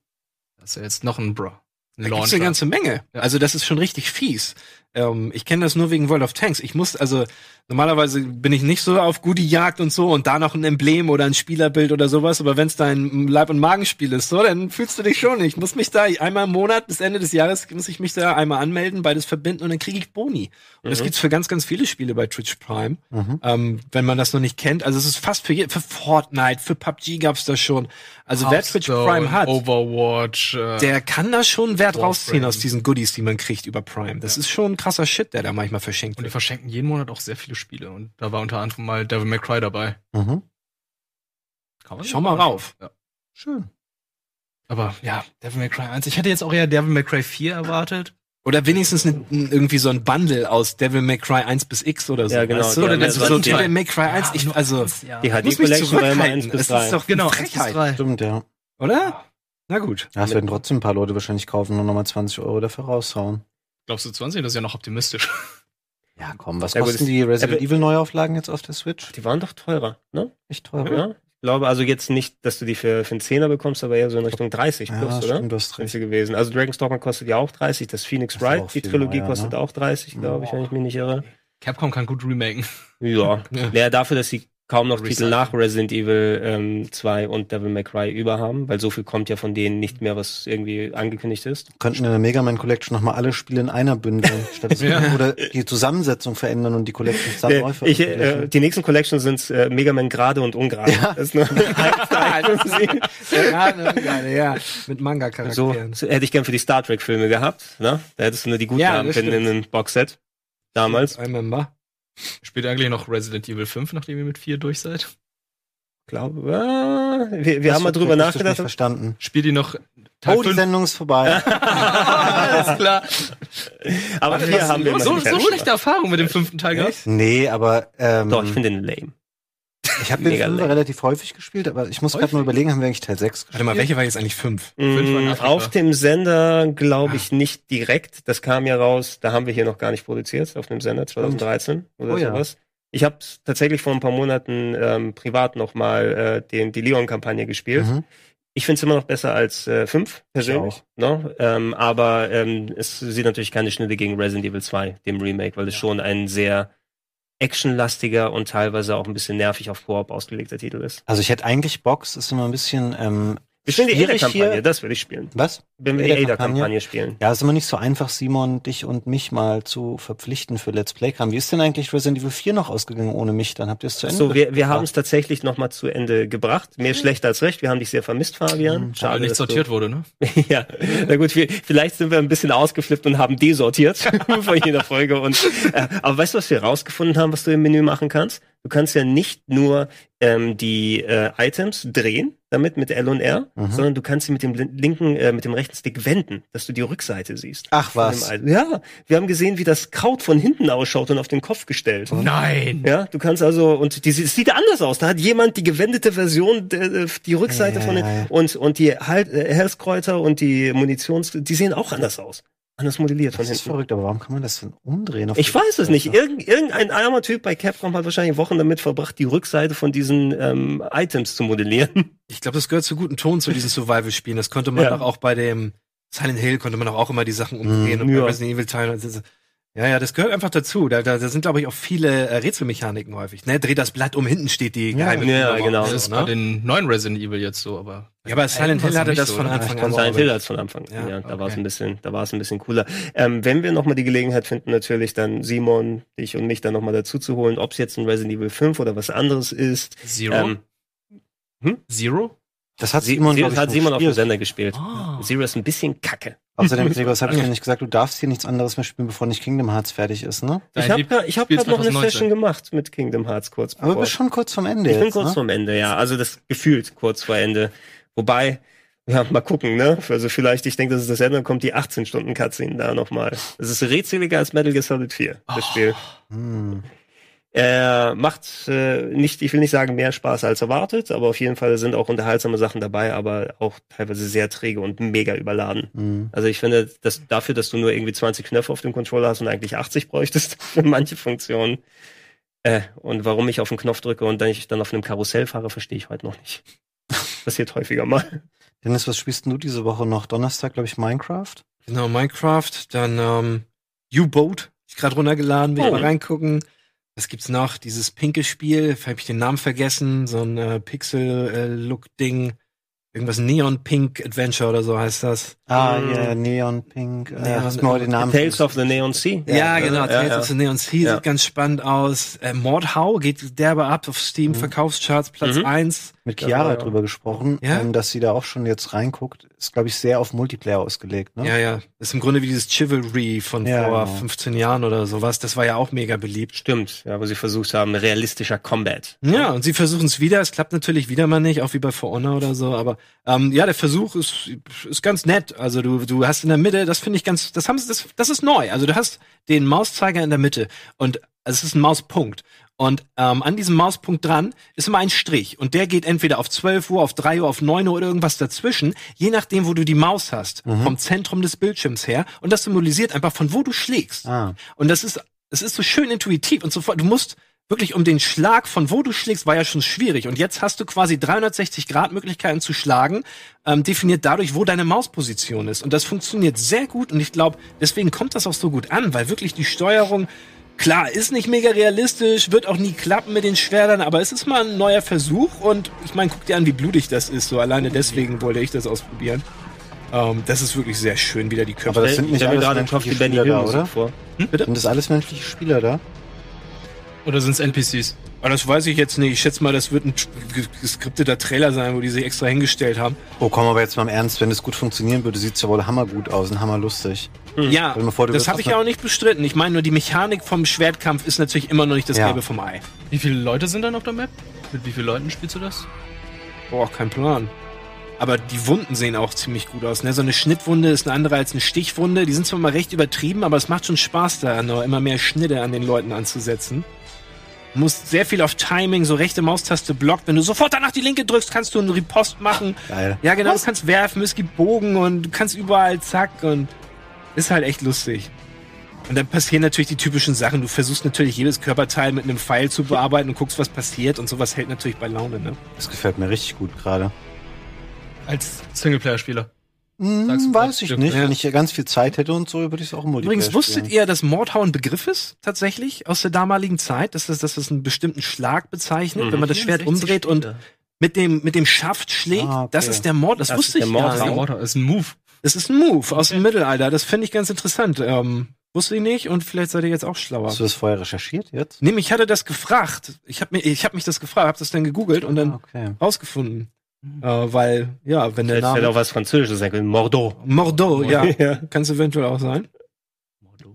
Das ist ja jetzt noch ein Bro. Ein Da gibt's eine ganze Menge. Ja. Also das ist schon richtig fies. Ähm, ich kenne das nur wegen World of Tanks. Ich muss, also normalerweise bin ich nicht so auf gute Jagd und so und da noch ein Emblem oder ein Spielerbild oder sowas, aber wenn es dein Leib- und Magenspiel ist, so, dann fühlst du dich schon. Ich muss mich da einmal im Monat bis Ende des Jahres muss ich mich da einmal anmelden, beides verbinden und dann kriege ich Boni. Und das Mhm. gibt's für ganz, ganz viele Spiele bei Twitch Prime. Mhm. Ähm, wenn man das noch nicht kennt, also es ist fast für je, für Fortnite, für PUBG gab's das schon. Also wer Twitch Prime hat, Overwatch. Äh, der kann da schon Wert Warframe. rausziehen aus diesen Goodies, die man kriegt über Prime. Das ist schon ein krasser Shit, der da manchmal verschenkt und die wird. verschenken jeden Monat auch sehr viele Spiele. Und da war unter anderem mal Devil May Cry dabei. Mhm. Kann man Schau mal rauf. Ja. Schön. Aber ja, Devil May Cry 1. Ich hätte jetzt auch eher Devil May Cry 4 erwartet. Oder wenigstens ne, irgendwie so ein Bundle aus Devil May Cry 1 bis X oder so. Ja, genau. Weißt du? Ja, Oder ja, also so so ein Devil. May Cry 1, ich, nur also, ja. Die ich muss mich HD-Collection war immer zurückhalten. 1 bis Es 3. ist doch genau, eine 1 bis Frechheit, 3. Stimmt, ja. oder? Na gut. Ja, es werden trotzdem ein paar Leute wahrscheinlich kaufen und nochmal 20 Euro dafür raushauen. Glaubst du 20? Das ist ja noch optimistisch. <laughs> Ja, komm, was Ja, gut, kosten es- die Resident Evil Neuauflagen jetzt auf der Switch? Die waren doch teurer, ne? Echt teuer. Ja. Ich glaube also jetzt nicht, dass du die für, für einen Zehner bekommst, aber eher so in Richtung 30 Ja, plus, oder? stimmt, du hast Ist recht. sie gewesen. Also Dragon's Dogma kostet ja auch 30, das Phoenix Das ist Wright, die Trilogie neuer, kostet ne? auch 30, glaube ich, wenn ich mich nicht irre. Capcom kann gut remaken. Ja. <laughs> Ja. ja. dafür, dass sie kaum noch Titel Recyceln. nach Resident Evil ähm, 2 und Devil May Cry über haben, weil so viel kommt ja von denen nicht mehr, was irgendwie angekündigt ist. Könnten in der Mega Man Collection nochmal alle Spiele in einer bündeln, <laughs> statt dass oder die Zusammensetzung verändern und die Collection zusammen neu Äh, ich, äh, die nächsten Collections sind äh, Mega Man gerade und ungerade. Ja. Das ist nur ja, <laughs> ne, ja, ja, mit so, Manga-Charakteren. so hätte ich gern für die Star Trek Filme gehabt, ne? Da hättest du nur die guten Ja, haben können in einem Boxset. Damals. I remember. Spielt ihr eigentlich noch Resident Evil 5, nachdem ihr mit 4 durch seid? glaube, äh, wir, wir Das haben mal drüber nachgedacht. verstanden. Spielt ihr noch Teil Oh, die 5? Sendung ist vorbei. <laughs> Alles klar. <laughs> Aber wir haben wir so, mal so schlechte Erfahrung mit dem fünften Teil gehabt? nee, aber ähm, Doch, ich finde den lame. Ich habe den mega Fünfer lame. relativ häufig gespielt, aber ich muss gerade mal überlegen, haben wir eigentlich Teil 6 gespielt? Warte mal, welche war jetzt eigentlich fünf? Fünf war in Mm, Afrika. Auf dem Sender glaube ich nicht direkt. Das kam ja raus, da haben wir hier noch gar nicht produziert, auf dem Sender 2013 oder Oh ja. sowas. Ich habe tatsächlich vor ein paar Monaten ähm, privat noch mal äh, den, die Leon-Kampagne gespielt. Mhm. Ich finde es immer noch besser als äh, 5, persönlich. auch. Ne? Ähm, aber ähm, es sieht natürlich keine Schnitte gegen Resident Evil 2, dem Remake, weil es schon ein sehr actionlastiger und teilweise auch ein bisschen nervig auf Koop ausgelegter Titel ist. Also ich hätte eigentlich Box, ist immer ein bisschen ähm, Wir spielen die Ada-Kampagne, das will ich spielen. Was? Wenn wir die Ada-Kampagne? Spielen. Ja, ist immer nicht so einfach, Simon, dich und mich mal zu verpflichten für Let's Play Kram. Wie ist denn eigentlich Resident Evil 4 noch ausgegangen ohne mich? Dann habt ihr es zu Ende So, wir, wir haben es tatsächlich noch mal zu Ende gebracht. Mehr schlecht als recht. Wir haben dich sehr vermisst, Fabian. Mhm. Weil nicht dass du- sortiert wurde, ne? <laughs> ja, na gut, wir, vielleicht sind wir ein bisschen ausgeflippt und haben desortiert <laughs> vor jeder Folge. Und, äh, aber weißt du, was wir rausgefunden haben, was du im Menü machen kannst? Du kannst ja nicht nur ähm, die äh, Items drehen, damit mit L und R, Mhm. sondern du kannst sie mit dem lin- linken, äh, mit dem rechten Stick wenden, dass du die Rückseite siehst. Ach was. Ja, wir haben gesehen, wie das Kraut von hinten ausschaut und auf den Kopf gestellt. Nein! Ja, du kannst also, und die, es sieht anders aus. Da hat jemand die gewendete Version, der, die Rückseite Ja, von den, ja, ja. und, und die halt, äh, Herzkräuter und die Munitions, die sehen auch anders aus. Anders modelliert von Das ist verrückt, aber warum kann man das denn umdrehen? auf Ich weiß es nicht. Irgend, irgendein armer Typ bei Capcom hat wahrscheinlich Wochen damit verbracht, die Rückseite von diesen ähm, Items zu modellieren. <laughs> Ich glaube, das gehört zu guten Ton zu diesen Survival-Spielen. Das konnte man Ja. doch auch bei dem Silent Hill konnte man doch auch immer die Sachen umdrehen Mhm, und bei ja. Resident Evil Teilen. Ja, ja, das gehört einfach dazu. Da, da, da sind, glaube ich, auch viele äh, Rätselmechaniken häufig. Ne, dreh das Blatt um, hinten steht die geheime ja, Nummer genau. Das so, ist bei ne? den neuen Resident Evil jetzt so, aber. Ja, aber Silent Hill hatte das so, von? Anfang an. Silent. Hill als von Anfang. Ja, Ja, da war es okay. ein bisschen, da war es ein bisschen cooler. Ähm, wenn wir nochmal die Gelegenheit finden, natürlich dann Simon, dich und mich dann nochmal dazu zu holen, ob es jetzt ein Resident Evil 5 oder was anderes ist. Zero? Ähm, hm? Zero? Das hat Sie, Simon, ich, hat Simon auf dem gespielt. Sender gespielt. Zero ist ein bisschen kacke. Außerdem, Gregor, das habe ich dir nicht gesagt, du darfst hier nichts anderes mehr spielen, bevor nicht Kingdom Hearts fertig ist, ne? Ich habe ja, ich hab grad noch eine 2019. Session gemacht mit Kingdom Hearts kurz Aber du bevor. bist schon kurz vom Ende Ich bin jetzt, kurz ne? vorm Ende, ja. Also das gefühlt kurz vor Ende. Wobei, ja, mal gucken, ne? Also vielleicht, ich denke, das ist das Ende, dann kommt die 18 Stunden Cutscene da nochmal. Das ist rätseliger als Metal Gear Solid 4, das Spiel. Hm. Er macht äh, nicht, ich will nicht sagen mehr Spaß als erwartet, aber auf jeden Fall sind auch unterhaltsame Sachen dabei, aber auch teilweise sehr träge und mega überladen. Hm. Also ich finde, dass dafür, dass du nur irgendwie 20 Knöpfe auf dem Controller hast und eigentlich 80 bräuchtest <laughs> für manche Funktionen. Äh, und warum ich auf den Knopf drücke und dann ich dann auf einem Karussell fahre, verstehe ich heute noch nicht. Passiert häufiger mal. Dennis, was spielst denn du diese Woche noch? Donnerstag, glaube ich, Minecraft? Genau, Minecraft, dann ähm, U-Boat, ich gerade runtergeladen, will ich Oh. mal reingucken. Was gibt's noch? Dieses pinke Spiel, habe ich den Namen vergessen, so ein äh, Pixel-Look-Ding. Irgendwas Neon Pink Adventure oder so heißt das. Ah, ja, Neon Pink. Äh, Neon- hast mir heute den Namen Tales of the Neon Sea. Ja, genau, ja, Tales ja. of the Neon Sea Ja. sieht ganz spannend aus. Äh, Mordhau geht derbe ab auf Steam Verkaufscharts Platz Mhm. eins. mit Ja, Chiara ja. drüber gesprochen, Ja? ähm, dass sie da auch schon jetzt reinguckt. Ist, glaube ich, sehr auf Multiplayer ausgelegt, ne? Ja, ja. Ist im Grunde wie dieses Chivalry von Ja, vor genau. 15 Jahren oder sowas. Das war ja auch mega beliebt. Stimmt, ja, wo sie versucht haben, realistischer Combat. Ja, und sie versuchen es wieder. Es klappt natürlich wieder mal nicht, auch wie bei For Honor oder so. Aber ähm, ja, der Versuch ist, ist ganz nett. Also du, du hast in der Mitte, das finde ich ganz, das haben sie, das, das ist neu. Also du hast den Mauszeiger in der Mitte und also es ist ein Mauspunkt. Und ähm, an diesem Mauspunkt dran ist immer ein Strich. Und der geht entweder auf 12 Uhr, auf 3 Uhr, auf 9 Uhr oder irgendwas dazwischen, je nachdem, wo du die Maus hast, vom Zentrum des Bildschirms her. Und das symbolisiert einfach, von wo du schlägst. Ah. Und das ist, es ist so schön intuitiv und sofort, du musst wirklich um den Schlag von wo du schlägst, war ja schon schwierig. Und jetzt hast du quasi 360 Grad Möglichkeiten zu schlagen, ähm, definiert dadurch, wo deine Mausposition ist. Und das funktioniert sehr gut und ich glaube, deswegen kommt das auch so gut an, weil wirklich die Steuerung, klar, ist nicht mega realistisch, wird auch nie klappen mit den Schwertern, aber es ist mal ein neuer Versuch und ich meine, guck dir an, wie blutig das ist. So alleine deswegen wollte ich das ausprobieren. Ähm, das ist wirklich sehr schön, wieder die Köpfe. Aber das sind nicht die menschliche Benny Spieler da, oder? Musik vor. Sind das alles menschliche Spieler da? Oder sind es NPCs? Aber das weiß ich jetzt nicht. Ich schätze mal, das wird ein ge- geskripteter Trailer sein, wo die sich extra hingestellt haben. Oh, komm aber jetzt mal im Ernst, wenn das gut funktionieren würde, sieht's ja wohl hammergut aus und hammerlustig. Ja, dir mal vor, das habe ich ja auch nicht bestritten. Ich meine nur, die Mechanik vom Schwertkampf ist natürlich immer noch nicht das Ja. Gelbe vom Ei. Wie viele Leute sind dann auf der Map? Mit wie vielen Leuten spielst du das? Boah, kein Plan. Aber die Wunden sehen auch ziemlich gut aus. Ne? So eine Schnittwunde ist eine andere als eine Stichwunde. Die sind zwar mal recht übertrieben, aber es macht schon Spaß, da noch immer mehr Schnitte an den Leuten anzusetzen. Du musst sehr viel auf Timing, so rechte Maustaste blockt. Wenn du sofort danach die linke drückst, kannst du einen Ripost machen. Geil. Ja, genau, du kannst werfen, es gibt Bogen und du kannst überall zack und ist halt echt lustig. Und dann passieren natürlich die typischen Sachen. Du versuchst natürlich jedes Körperteil mit einem Pfeil zu bearbeiten und guckst, was passiert und sowas hält natürlich bei Laune, ne? Das gefällt mir richtig gut gerade. Als Singleplayer-Spieler. Hm, Sagst du weiß ich Ja. nicht. Wenn ich ganz viel Zeit hätte und so, würde ich es auch Multiplayer Übrigens, wusstet spielen. ihr, dass Mordhau ein Begriff ist, tatsächlich, aus der damaligen Zeit, dass das, dass das einen bestimmten Schlag bezeichnet, wenn man das Schwert umdreht und mit dem, mit dem Schaft schlägt? Ah, okay. Das ist der Mord, das, Das wusste ist ich der gar Mordhau. nicht. Mordhau ist ein Move. Das ist ein Move aus dem Mittelalter, das finde ich ganz interessant. Ähm, wusste ich nicht und vielleicht seid ihr jetzt auch schlauer. Hast du das vorher recherchiert jetzt? Nee, mich hatte das gefragt. Ich habe mir, ich habe mich das gefragt, habe das dann gegoogelt und dann Ah, okay. rausgefunden. Äh, weil, ja, wenn der hätte Name auch was Französisches sein können. Mordo. Mordo, ja, <laughs> Ja. kann es eventuell auch sein.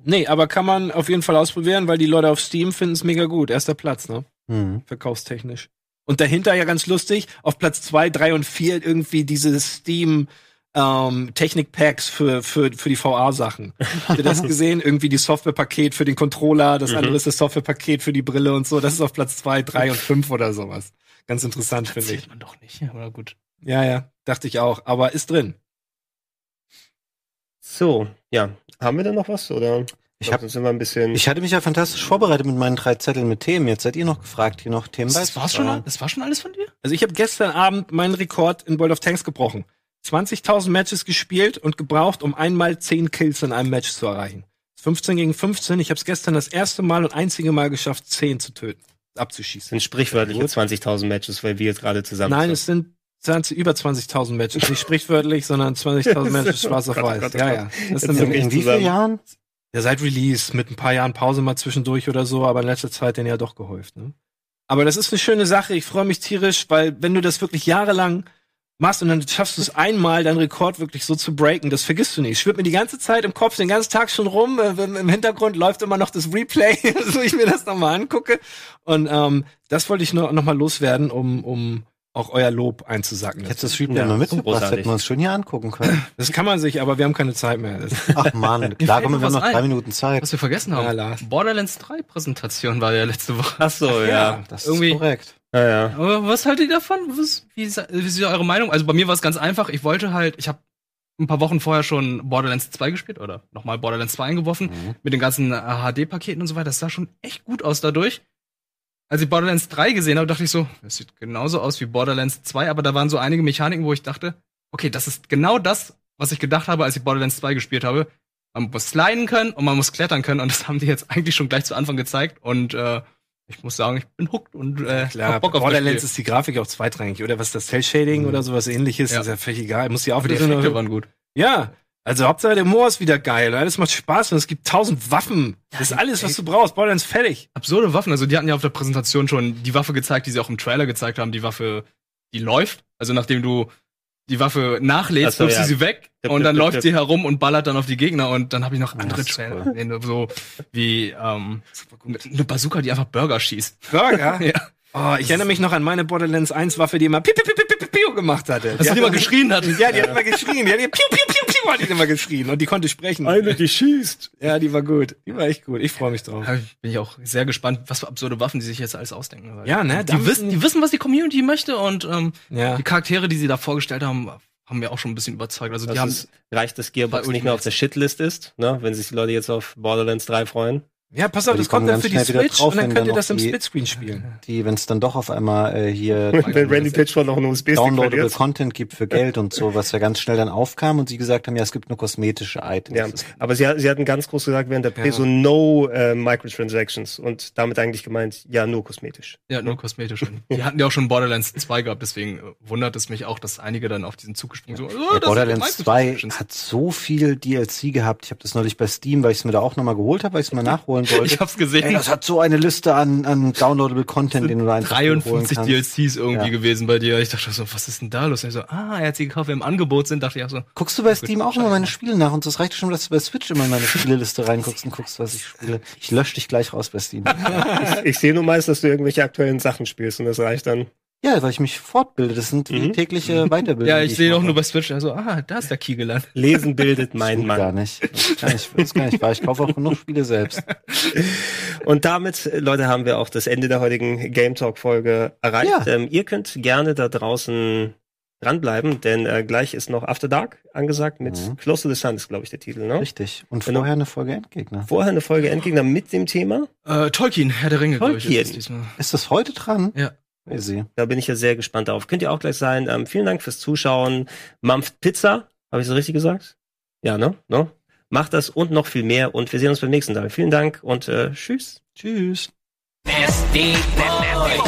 Nee, aber kann man auf jeden Fall ausprobieren, weil die Leute auf Steam finden es mega gut. Erster Platz, ne? Hm. Verkaufstechnisch. Und dahinter ja ganz lustig, auf Platz zwei, drei und vier irgendwie diese Steam ähm, Technik-Packs für, für, für die VA-Sachen. Habt ihr das <laughs> gesehen? Irgendwie die Softwarepaket für den Controller, das andere ist das Softwarepaket für die Brille und so. Das ist auf Platz zwei, drei und fünf oder sowas. Ganz interessant, finde ich. Zählt man doch nicht, aber gut. Ja, ja, dachte ich auch. Aber ist drin. So, ja. Haben wir denn noch was? Oder? Ich hab- wir ein bisschen. Ich hatte mich ja fantastisch vorbereitet mit meinen drei Zetteln mit Themen. Jetzt seid ihr noch gefragt, hier noch Themen Das, war's schon, das war schon alles von dir? Also ich habe gestern Abend meinen Rekord in World of Tanks gebrochen. 20.000 Matches gespielt und gebraucht, um einmal 10 Kills in einem Match zu erreichen. 15 gegen 15. Ich habe es gestern das erste Mal und einzige Mal geschafft, 10 zu töten, abzuschießen. sind sprichwörtliche 20.000 Matches, weil wir jetzt gerade zusammen Nein, sind. es sind 20, über 20.000 Matches. Nicht sprichwörtlich, sondern 20.000 <laughs> Matches schwarz auf Gott, weiß. Gott, Ja, Gott. ja. Das sind wirklich, In wie vielen Jahren? ja, seit Release mit ein paar Jahren Pause mal zwischendurch oder so, aber in letzter Zeit den ja doch gehäuft. Ne? Aber das ist eine schöne Sache. Ich freue mich tierisch, weil wenn du das wirklich jahrelang machst und dann schaffst du es einmal, deinen Rekord wirklich so zu breaken, das vergisst du nicht. Schwirrt mir die ganze Zeit im Kopf, den ganzen Tag schon rum. Äh, Im Hintergrund läuft immer noch das Replay, <laughs> so ich mir das nochmal angucke. Und ähm, das wollte ich nur noch mal loswerden, um, um auch euer Lob einzusacken. Hättest du das Replay Ja, mal mitgebracht, hätten wir uns schön hier angucken können. <laughs> Das kann man sich, aber wir haben keine Zeit mehr. Ach man, <laughs> klar, fällt komm, mir wir haben noch drei ein. Minuten Zeit. Was wir vergessen haben. Ja. Borderlands 3 Präsentation war ja letzte Woche. Ach so, ja. Das Irgendwie- ist korrekt. Ja, ja. Aber was haltet ihr davon? Was, wie, ist, wie ist eure Meinung? Also bei mir war es ganz einfach. Ich wollte halt, ich habe ein paar Wochen vorher schon Borderlands 2 gespielt oder nochmal Borderlands 2 eingeworfen Mhm. mit den ganzen äh, HD-Paketen und so weiter. Das sah schon echt gut aus dadurch. Als ich Borderlands 3 gesehen habe, dachte ich so, das sieht genauso aus wie Borderlands 2, aber da waren so einige Mechaniken, wo ich dachte, okay, das ist genau das, was ich gedacht habe, als ich Borderlands 2 gespielt habe. Man muss sliden können und man muss klettern können und das haben die jetzt <laughs> eigentlich schon gleich zu Anfang gezeigt und äh, ich muss sagen, ich bin hooked und äh, klar, hab Bock auf das Borderlands Spiel. ist die Grafik auch zweitrangig, oder was ist das Cell Shading oder sowas ähnliches, Ja. ist ja völlig egal. Muss ja auch Aber die wieder Effekte eine, waren gut. Ja, also Hauptsache der Moor ist wieder geil. Alles macht Spaß und es gibt tausend Waffen. Das ist alles, was du brauchst. Borderlands fertig. Absurde Waffen. Also die hatten ja auf der Präsentation schon die Waffe gezeigt, die sie auch im Trailer gezeigt haben. Die Waffe, die läuft. Also nachdem du die Waffe nachlädst, Ach so, wirfst ja. du sie weg Tipp, und dann tipp, läuft tipp. sie herum und ballert dann auf die Gegner. Und dann habe ich noch andere Trailer, cool. so wie ähm, eine Bazooka, die einfach Burger schießt. Burger? <laughs> Ja. Oh, ich erinnere mich noch an meine Borderlands 1 Waffe, die immer piu, piu, piu, piu, piu, piu gemacht hatte. Dass Die immer geschrien hat. Ja, die hat immer geschrien. Die hat piu, piu, piu, piu, <laughs> hat die immer geschrien. Und die konnte sprechen. die schießt. Ja, die war gut. Die war echt gut. Ich freue mich drauf. Bin ich auch sehr gespannt, was für absurde Waffen die sich jetzt alles ausdenken. Weil Ja, ne? Die wissen, die wissen, was die Community möchte und ähm, Ja. die Charaktere, die sie da vorgestellt haben, haben mir auch schon ein bisschen überzeugt. Also die Das haben ist, reicht, dass Gearbox nicht mehr auf der Shitlist ist, ne? wenn sich die Leute jetzt auf Borderlands 3 freuen. Ja, pass auf, das kommt kommen dann für die Switch drauf, und dann könnt ihr das im Splitscreen spielen. Die, wenn es dann doch auf einmal äh, hier <laughs> Wenn Randy Pitchford noch einen USB-Stick downloadable verliert. Content gibt für Geld und so, was ja ganz schnell dann aufkam und sie gesagt haben, ja, es gibt nur kosmetische Items. Ja, aber sie, sie hatten ganz groß gesagt während der Ja. so no äh, Microtransactions und damit eigentlich gemeint, ja, nur kosmetisch. Ja, nur kosmetisch. Und Die hatten ja auch schon Borderlands 2 gehabt, deswegen wundert es mich auch, dass einige dann auf diesen Zug gesprungen sind. So, oh, Ja, Borderlands sind 2 Microtransactions. hat so viel DLC gehabt. Ich habe das neulich bei Steam, weil ich es mir da auch nochmal geholt habe, weil ich es mal nachholen wollte. Ich hab's gesehen. Ey, das hat so eine Liste an, an downloadable Content, den du da einfach holen 53 kannst. DLCs irgendwie Ja. gewesen bei dir. Ich dachte so, was ist denn da los? Und ich so, ah, er hat sie gekauft, wenn im Angebot sind. Dachte ich auch so, Guckst du bei Steam auch immer meine Spiele nach und das reicht schon, dass du bei Switch immer in meine Spieleliste reinguckst und guckst, was ich spiele. Ich lösche dich gleich raus bei Steam. <laughs> Ich sehe nur meist, dass du irgendwelche aktuellen Sachen spielst und das reicht dann. Ja, weil ich mich fortbilde. Das sind Mhm. tägliche Weiterbildungen. ja, die ich sehe doch mache. nur bei Switch. Also, ah, da ist der Key gelandet. <laughs> Lesen bildet mein Stimmt gar Mann. nicht. Gar nicht, das ist gar nicht wahr. Ich kaufe auch genug Spiele selbst. <laughs> Und damit, Leute, haben wir auch das Ende der heutigen Game Talk Folge erreicht. Ja. Ähm, ihr könnt gerne da draußen dranbleiben, denn äh, gleich ist noch After Dark angesagt mit Mhm. Close to the Sun ist, glaube ich, der Titel. Ne? Richtig. Und Genau. vorher eine Folge Endgegner. Vorher eine Folge Endgegner mit dem Thema. Äh, Tolkien, Herr der Ringe, glaube ich. Tolkien. ist. Ist das heute dran? Ja. Crazy. Da bin ich ja sehr gespannt darauf. Könnt ihr auch gleich sein. Ähm, vielen Dank fürs Zuschauen. Mampft Pizza. Habe ich so richtig gesagt? Ja, ne? ne? Macht das und noch viel mehr. Und wir sehen uns beim nächsten Teil. Vielen Dank und äh, tschüss. Tschüss. Nasty boy.